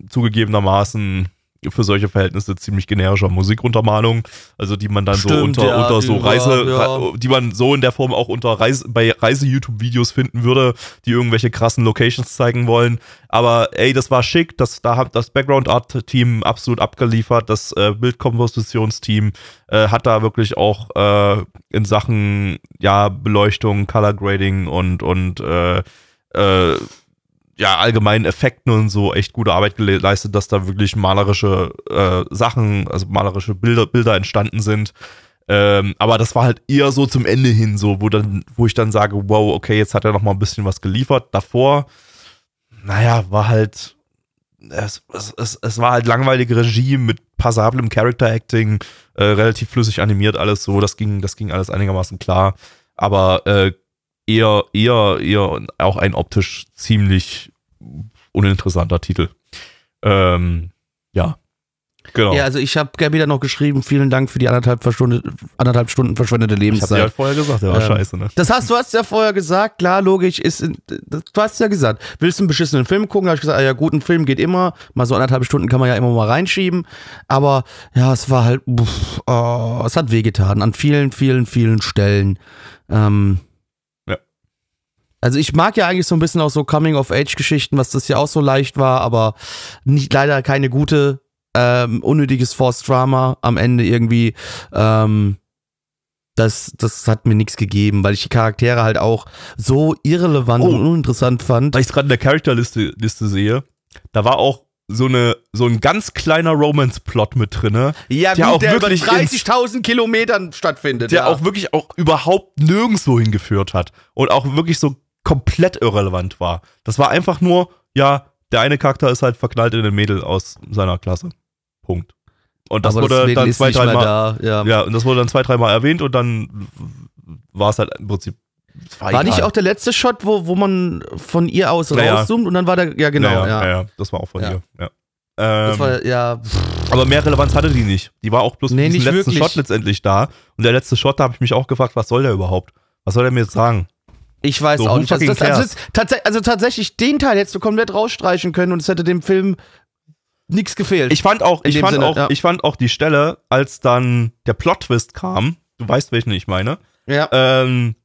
zugegebenermaßen für solche Verhältnisse ziemlich generischer Musikuntermalung, also die man dann Stimmt, so unter, ja, unter so über- Reise, ja. die man so in der Form auch unter Reise, bei Reise-YouTube-Videos finden würde, die irgendwelche krassen Locations zeigen wollen. Aber ey, das war schick, das, da hat das Background-Art-Team absolut abgeliefert, das äh, Bildkompositionsteam äh, hat da wirklich auch äh, in Sachen ja, Beleuchtung, Color Grading und, und äh, äh, ja, allgemeinen Effekten und so echt gute Arbeit geleistet, dass da wirklich malerische äh, Sachen, also malerische Bilder, Bilder entstanden sind. Ähm, aber das war halt eher so zum Ende hin, so, wo dann, wo ich dann sage, wow, okay, jetzt hat er noch mal ein bisschen was geliefert. Davor, naja, war halt, es, es, es, war halt langweilige Regie mit passablem Character Acting, äh, relativ flüssig animiert, alles so, das ging, das ging alles einigermaßen klar. Aber äh, eher, eher, eher auch ein optisch ziemlich uninteressanter Titel. Ähm, ja. Genau. Ja, also ich habe Gabi dann noch geschrieben, vielen Dank für die anderthalb, Verstunde, anderthalb Stunden verschwendete ich hab dir Lebenszeit. halt vorher gesagt, der war Ähm, scheiße, ne? Das hast du hast ja vorher gesagt, klar, logisch, ist, das, du hast ja gesagt, willst du einen beschissenen Film gucken? Da hab ich gesagt, ah ja, gut, ein Film geht immer, mal so anderthalb Stunden kann man ja immer mal reinschieben, aber ja, es war halt, uff, oh, es hat wehgetan an vielen, vielen, vielen Stellen. Ähm, Ja. Also ich mag ja eigentlich so ein bisschen auch so Coming-of-Age-Geschichten, was das ja auch so leicht war, aber nicht, leider keine gute, ähm, unnötiges Forced Drama am Ende irgendwie. Ähm, das, das hat mir nichts gegeben, weil ich die Charaktere halt auch so irrelevant Oh. und uninteressant fand. Weil ich gerade in der Charakterliste Liste sehe, da war auch so eine so ein ganz kleiner Romance-Plot mit drinne, Ja, der gut, auch der wirklich über 30.000 Kilometern stattfindet. der ja. auch wirklich auch überhaupt nirgendwo hingeführt hat und auch wirklich so komplett irrelevant war. Das war einfach nur, ja, der eine Charakter ist halt verknallt in ein Mädel aus seiner Klasse. Punkt. Und das Aber wurde Mädel dann zwei, dreimal, da. Ja. ja, und das wurde dann zwei, dreimal erwähnt und dann war es halt im Prinzip. es War nicht auch der letzte Shot, wo, wo man von ihr aus Ja, ja. rauszoomt und dann war der, ja genau, ja, ja. ja, das war auch von Ja. ihr. Ja. Das Ähm, war, ja, aber mehr Relevanz hatte die nicht. Die war auch bloß Nee, für diesen letzten wirklich. Shot letztendlich da. Und der letzte Shot, da habe ich mich auch gefragt, was soll der überhaupt? Was soll der mir jetzt sagen? Ich weiß So, auch nicht. Also, das, also, tats also tatsächlich, den Teil hättest du komplett rausstreichen können und es hätte dem Film nichts gefehlt. Ich fand auch, ich fand Sinne, auch, ja. ich fand auch die Stelle, als dann der Plot-Twist kam, du weißt, welchen ich meine, ja. ähm,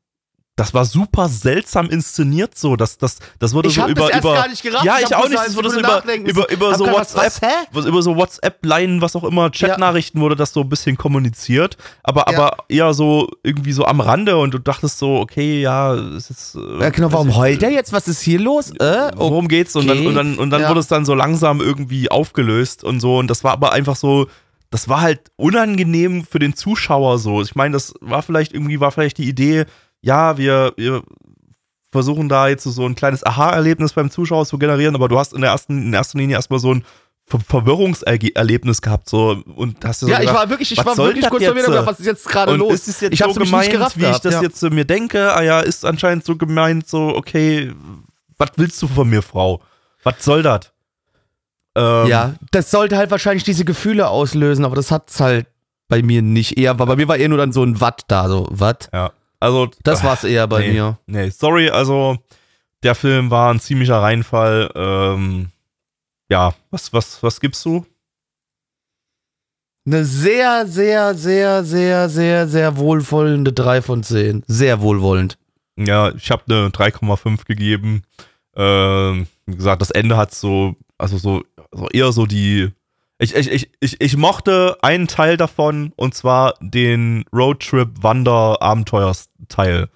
das war super seltsam inszeniert so. Das, das, das wurde Ich so über, das über. gar nicht gerafft. Ja, Ich ich, auch nicht. Es wurde so über, über, über so WhatsApp, was, über so WhatsApp-Line, was auch immer, Chat-Nachrichten wurde das so ein bisschen kommuniziert, aber, Ja. aber eher so irgendwie so am Rande und du dachtest so, okay, ja, es ist. äh, ja, genau, warum heult der jetzt? Was ist hier los? Äh? Worum geht's? Und dann, okay. und dann, und dann Ja. wurde es dann so langsam irgendwie aufgelöst und so. Und das war aber einfach so, das war halt unangenehm für den Zuschauer so. Ich meine, das war vielleicht irgendwie, war vielleicht die Idee, ja, wir, wir versuchen da jetzt so ein kleines Aha-Erlebnis beim Zuschauer zu generieren, aber du hast in der ersten, in erster Linie erstmal so ein Ver Verwirrungserlebnis gehabt, so, und hast dir so ja, ich gedacht, war wirklich, ich was war wirklich kurz vor mir gedacht, was ist jetzt gerade los? ist es jetzt ich so gemeint, nicht gerafft wie ich das ja. jetzt so mir denke? Ah ja, ist anscheinend so gemeint, so, okay, was willst du von mir, Frau? Was soll das? Ähm, Ja, das sollte halt wahrscheinlich diese Gefühle auslösen, aber das hat's halt bei mir nicht eher, weil bei mir war eher nur dann so ein Watt da, so, Watt. Ja, also. Das war's eher bei nee, mir. Nee, sorry, also, der Film war ein ziemlicher Reinfall. Ähm, ja, was, was, was gibst du? Eine sehr, sehr, sehr, sehr, sehr, sehr wohlwollende 3 von 10. Sehr wohlwollend. Ja, ich habe eine 3,5 gegeben. Ähm, wie gesagt, das Ende hat so, also so, so eher so die. Ich, ich, ich, ich, ich mochte einen Teil davon und zwar den Roadtrip-Wander-Abenteuersteil.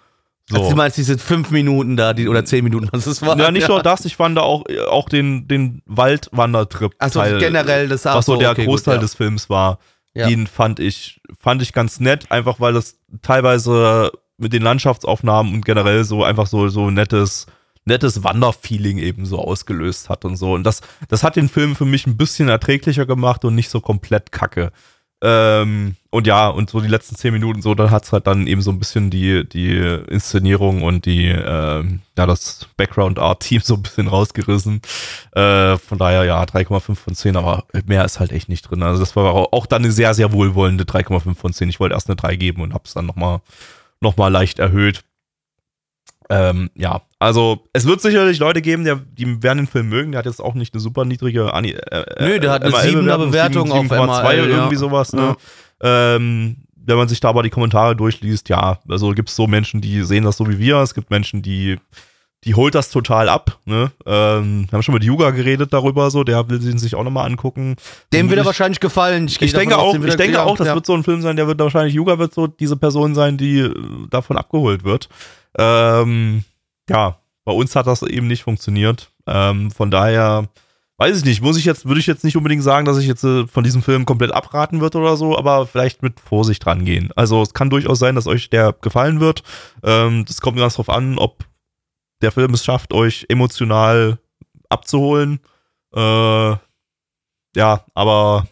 So. Also du meinst diese 5 Minuten da, die, oder 10 Minuten, was es war. ja, nicht nur das, ich fand da auch, auch den, den Waldwandertrip. Also generell das was so ach der okay, Großteil gut, ja. des Films war. Ja. Den fand ich, fand ich ganz nett, einfach weil das teilweise mit den Landschaftsaufnahmen und generell so einfach so, so nettes, nettes Wanderfeeling eben so ausgelöst hat und so. Und das, das hat den Film für mich ein bisschen erträglicher gemacht und nicht so komplett kacke. Ähm, und ja, und so die letzten zehn Minuten so, da hat's halt dann eben so ein bisschen die, die Inszenierung und die, ähm, ja, das Background-Art-Team so ein bisschen rausgerissen. Äh, von daher, ja, 3,5 von 10, aber mehr ist halt echt nicht drin. Also das war auch, auch dann eine sehr, sehr wohlwollende 3,5 von 10. Ich wollte erst eine 3 geben und hab's dann nochmal noch mal leicht erhöht. Ähm, ja, also es wird sicherlich Leute geben, die, die werden den Film mögen. Der hat jetzt auch nicht eine super niedrige Ani äh, Nö, der hat eine 7er Bewertung auf 7,2 MRL, oder irgendwie ja. sowas. Ne? Ähm, wenn man sich da aber die Kommentare durchliest, ja, also gibt es so Menschen, die sehen das so wie wir. Es gibt Menschen, die die holt das total ab. Ne? Ähm, wir haben schon mit Yuga geredet darüber, so der will sie sich auch nochmal angucken. Dem wird er Ich- wahrscheinlich gefallen. gehe ich denke aus, auch, ich denke ja, auch, das ja. wird so ein Film sein, der wird wahrscheinlich, Yuga wird so diese Person sein, die äh, davon abgeholt wird. Ähm, ja, bei uns hat das eben nicht funktioniert. Ähm, von daher, weiß ich nicht, muss ich jetzt, würde ich jetzt nicht unbedingt sagen, dass ich jetzt äh, von diesem Film komplett abraten wird oder so, aber vielleicht mit Vorsicht rangehen. Also es kann durchaus sein, dass euch der gefallen wird. Ähm, das kommt ganz drauf an, ob der Film es schafft, euch emotional abzuholen. Äh, ja, aber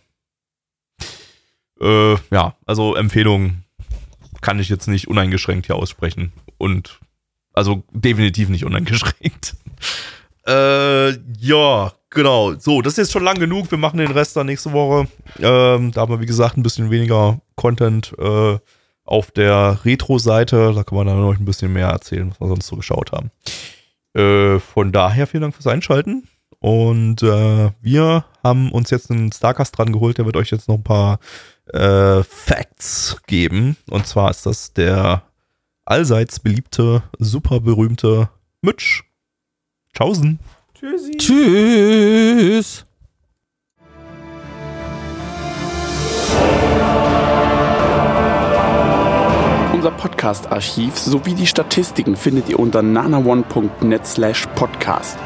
äh, ja, also Empfehlung kann ich jetzt nicht uneingeschränkt hier aussprechen. Und also definitiv nicht uneingeschränkt. (laughs) äh, ja, genau. So, das ist jetzt schon lang genug. Wir machen den Rest dann nächste Woche. Ähm, da haben wir, wie gesagt, ein bisschen weniger Content äh, auf der Retro-Seite. Da kann man dann noch ein bisschen mehr erzählen, was wir sonst so geschaut haben. Äh, von daher vielen Dank fürs Einschalten. Und äh, wir haben uns jetzt einen Starcast dran geholt, der wird euch jetzt noch ein paar äh, Facts geben. Und zwar ist das der allseits beliebte, super berühmte Mitch. Tschaußen. Tschüssi. Tschüss. Unser Podcast-Archiv sowie die Statistiken findet ihr unter nanaone.net slash podcast.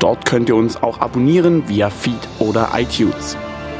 Dort könnt ihr uns auch abonnieren via Feed oder iTunes.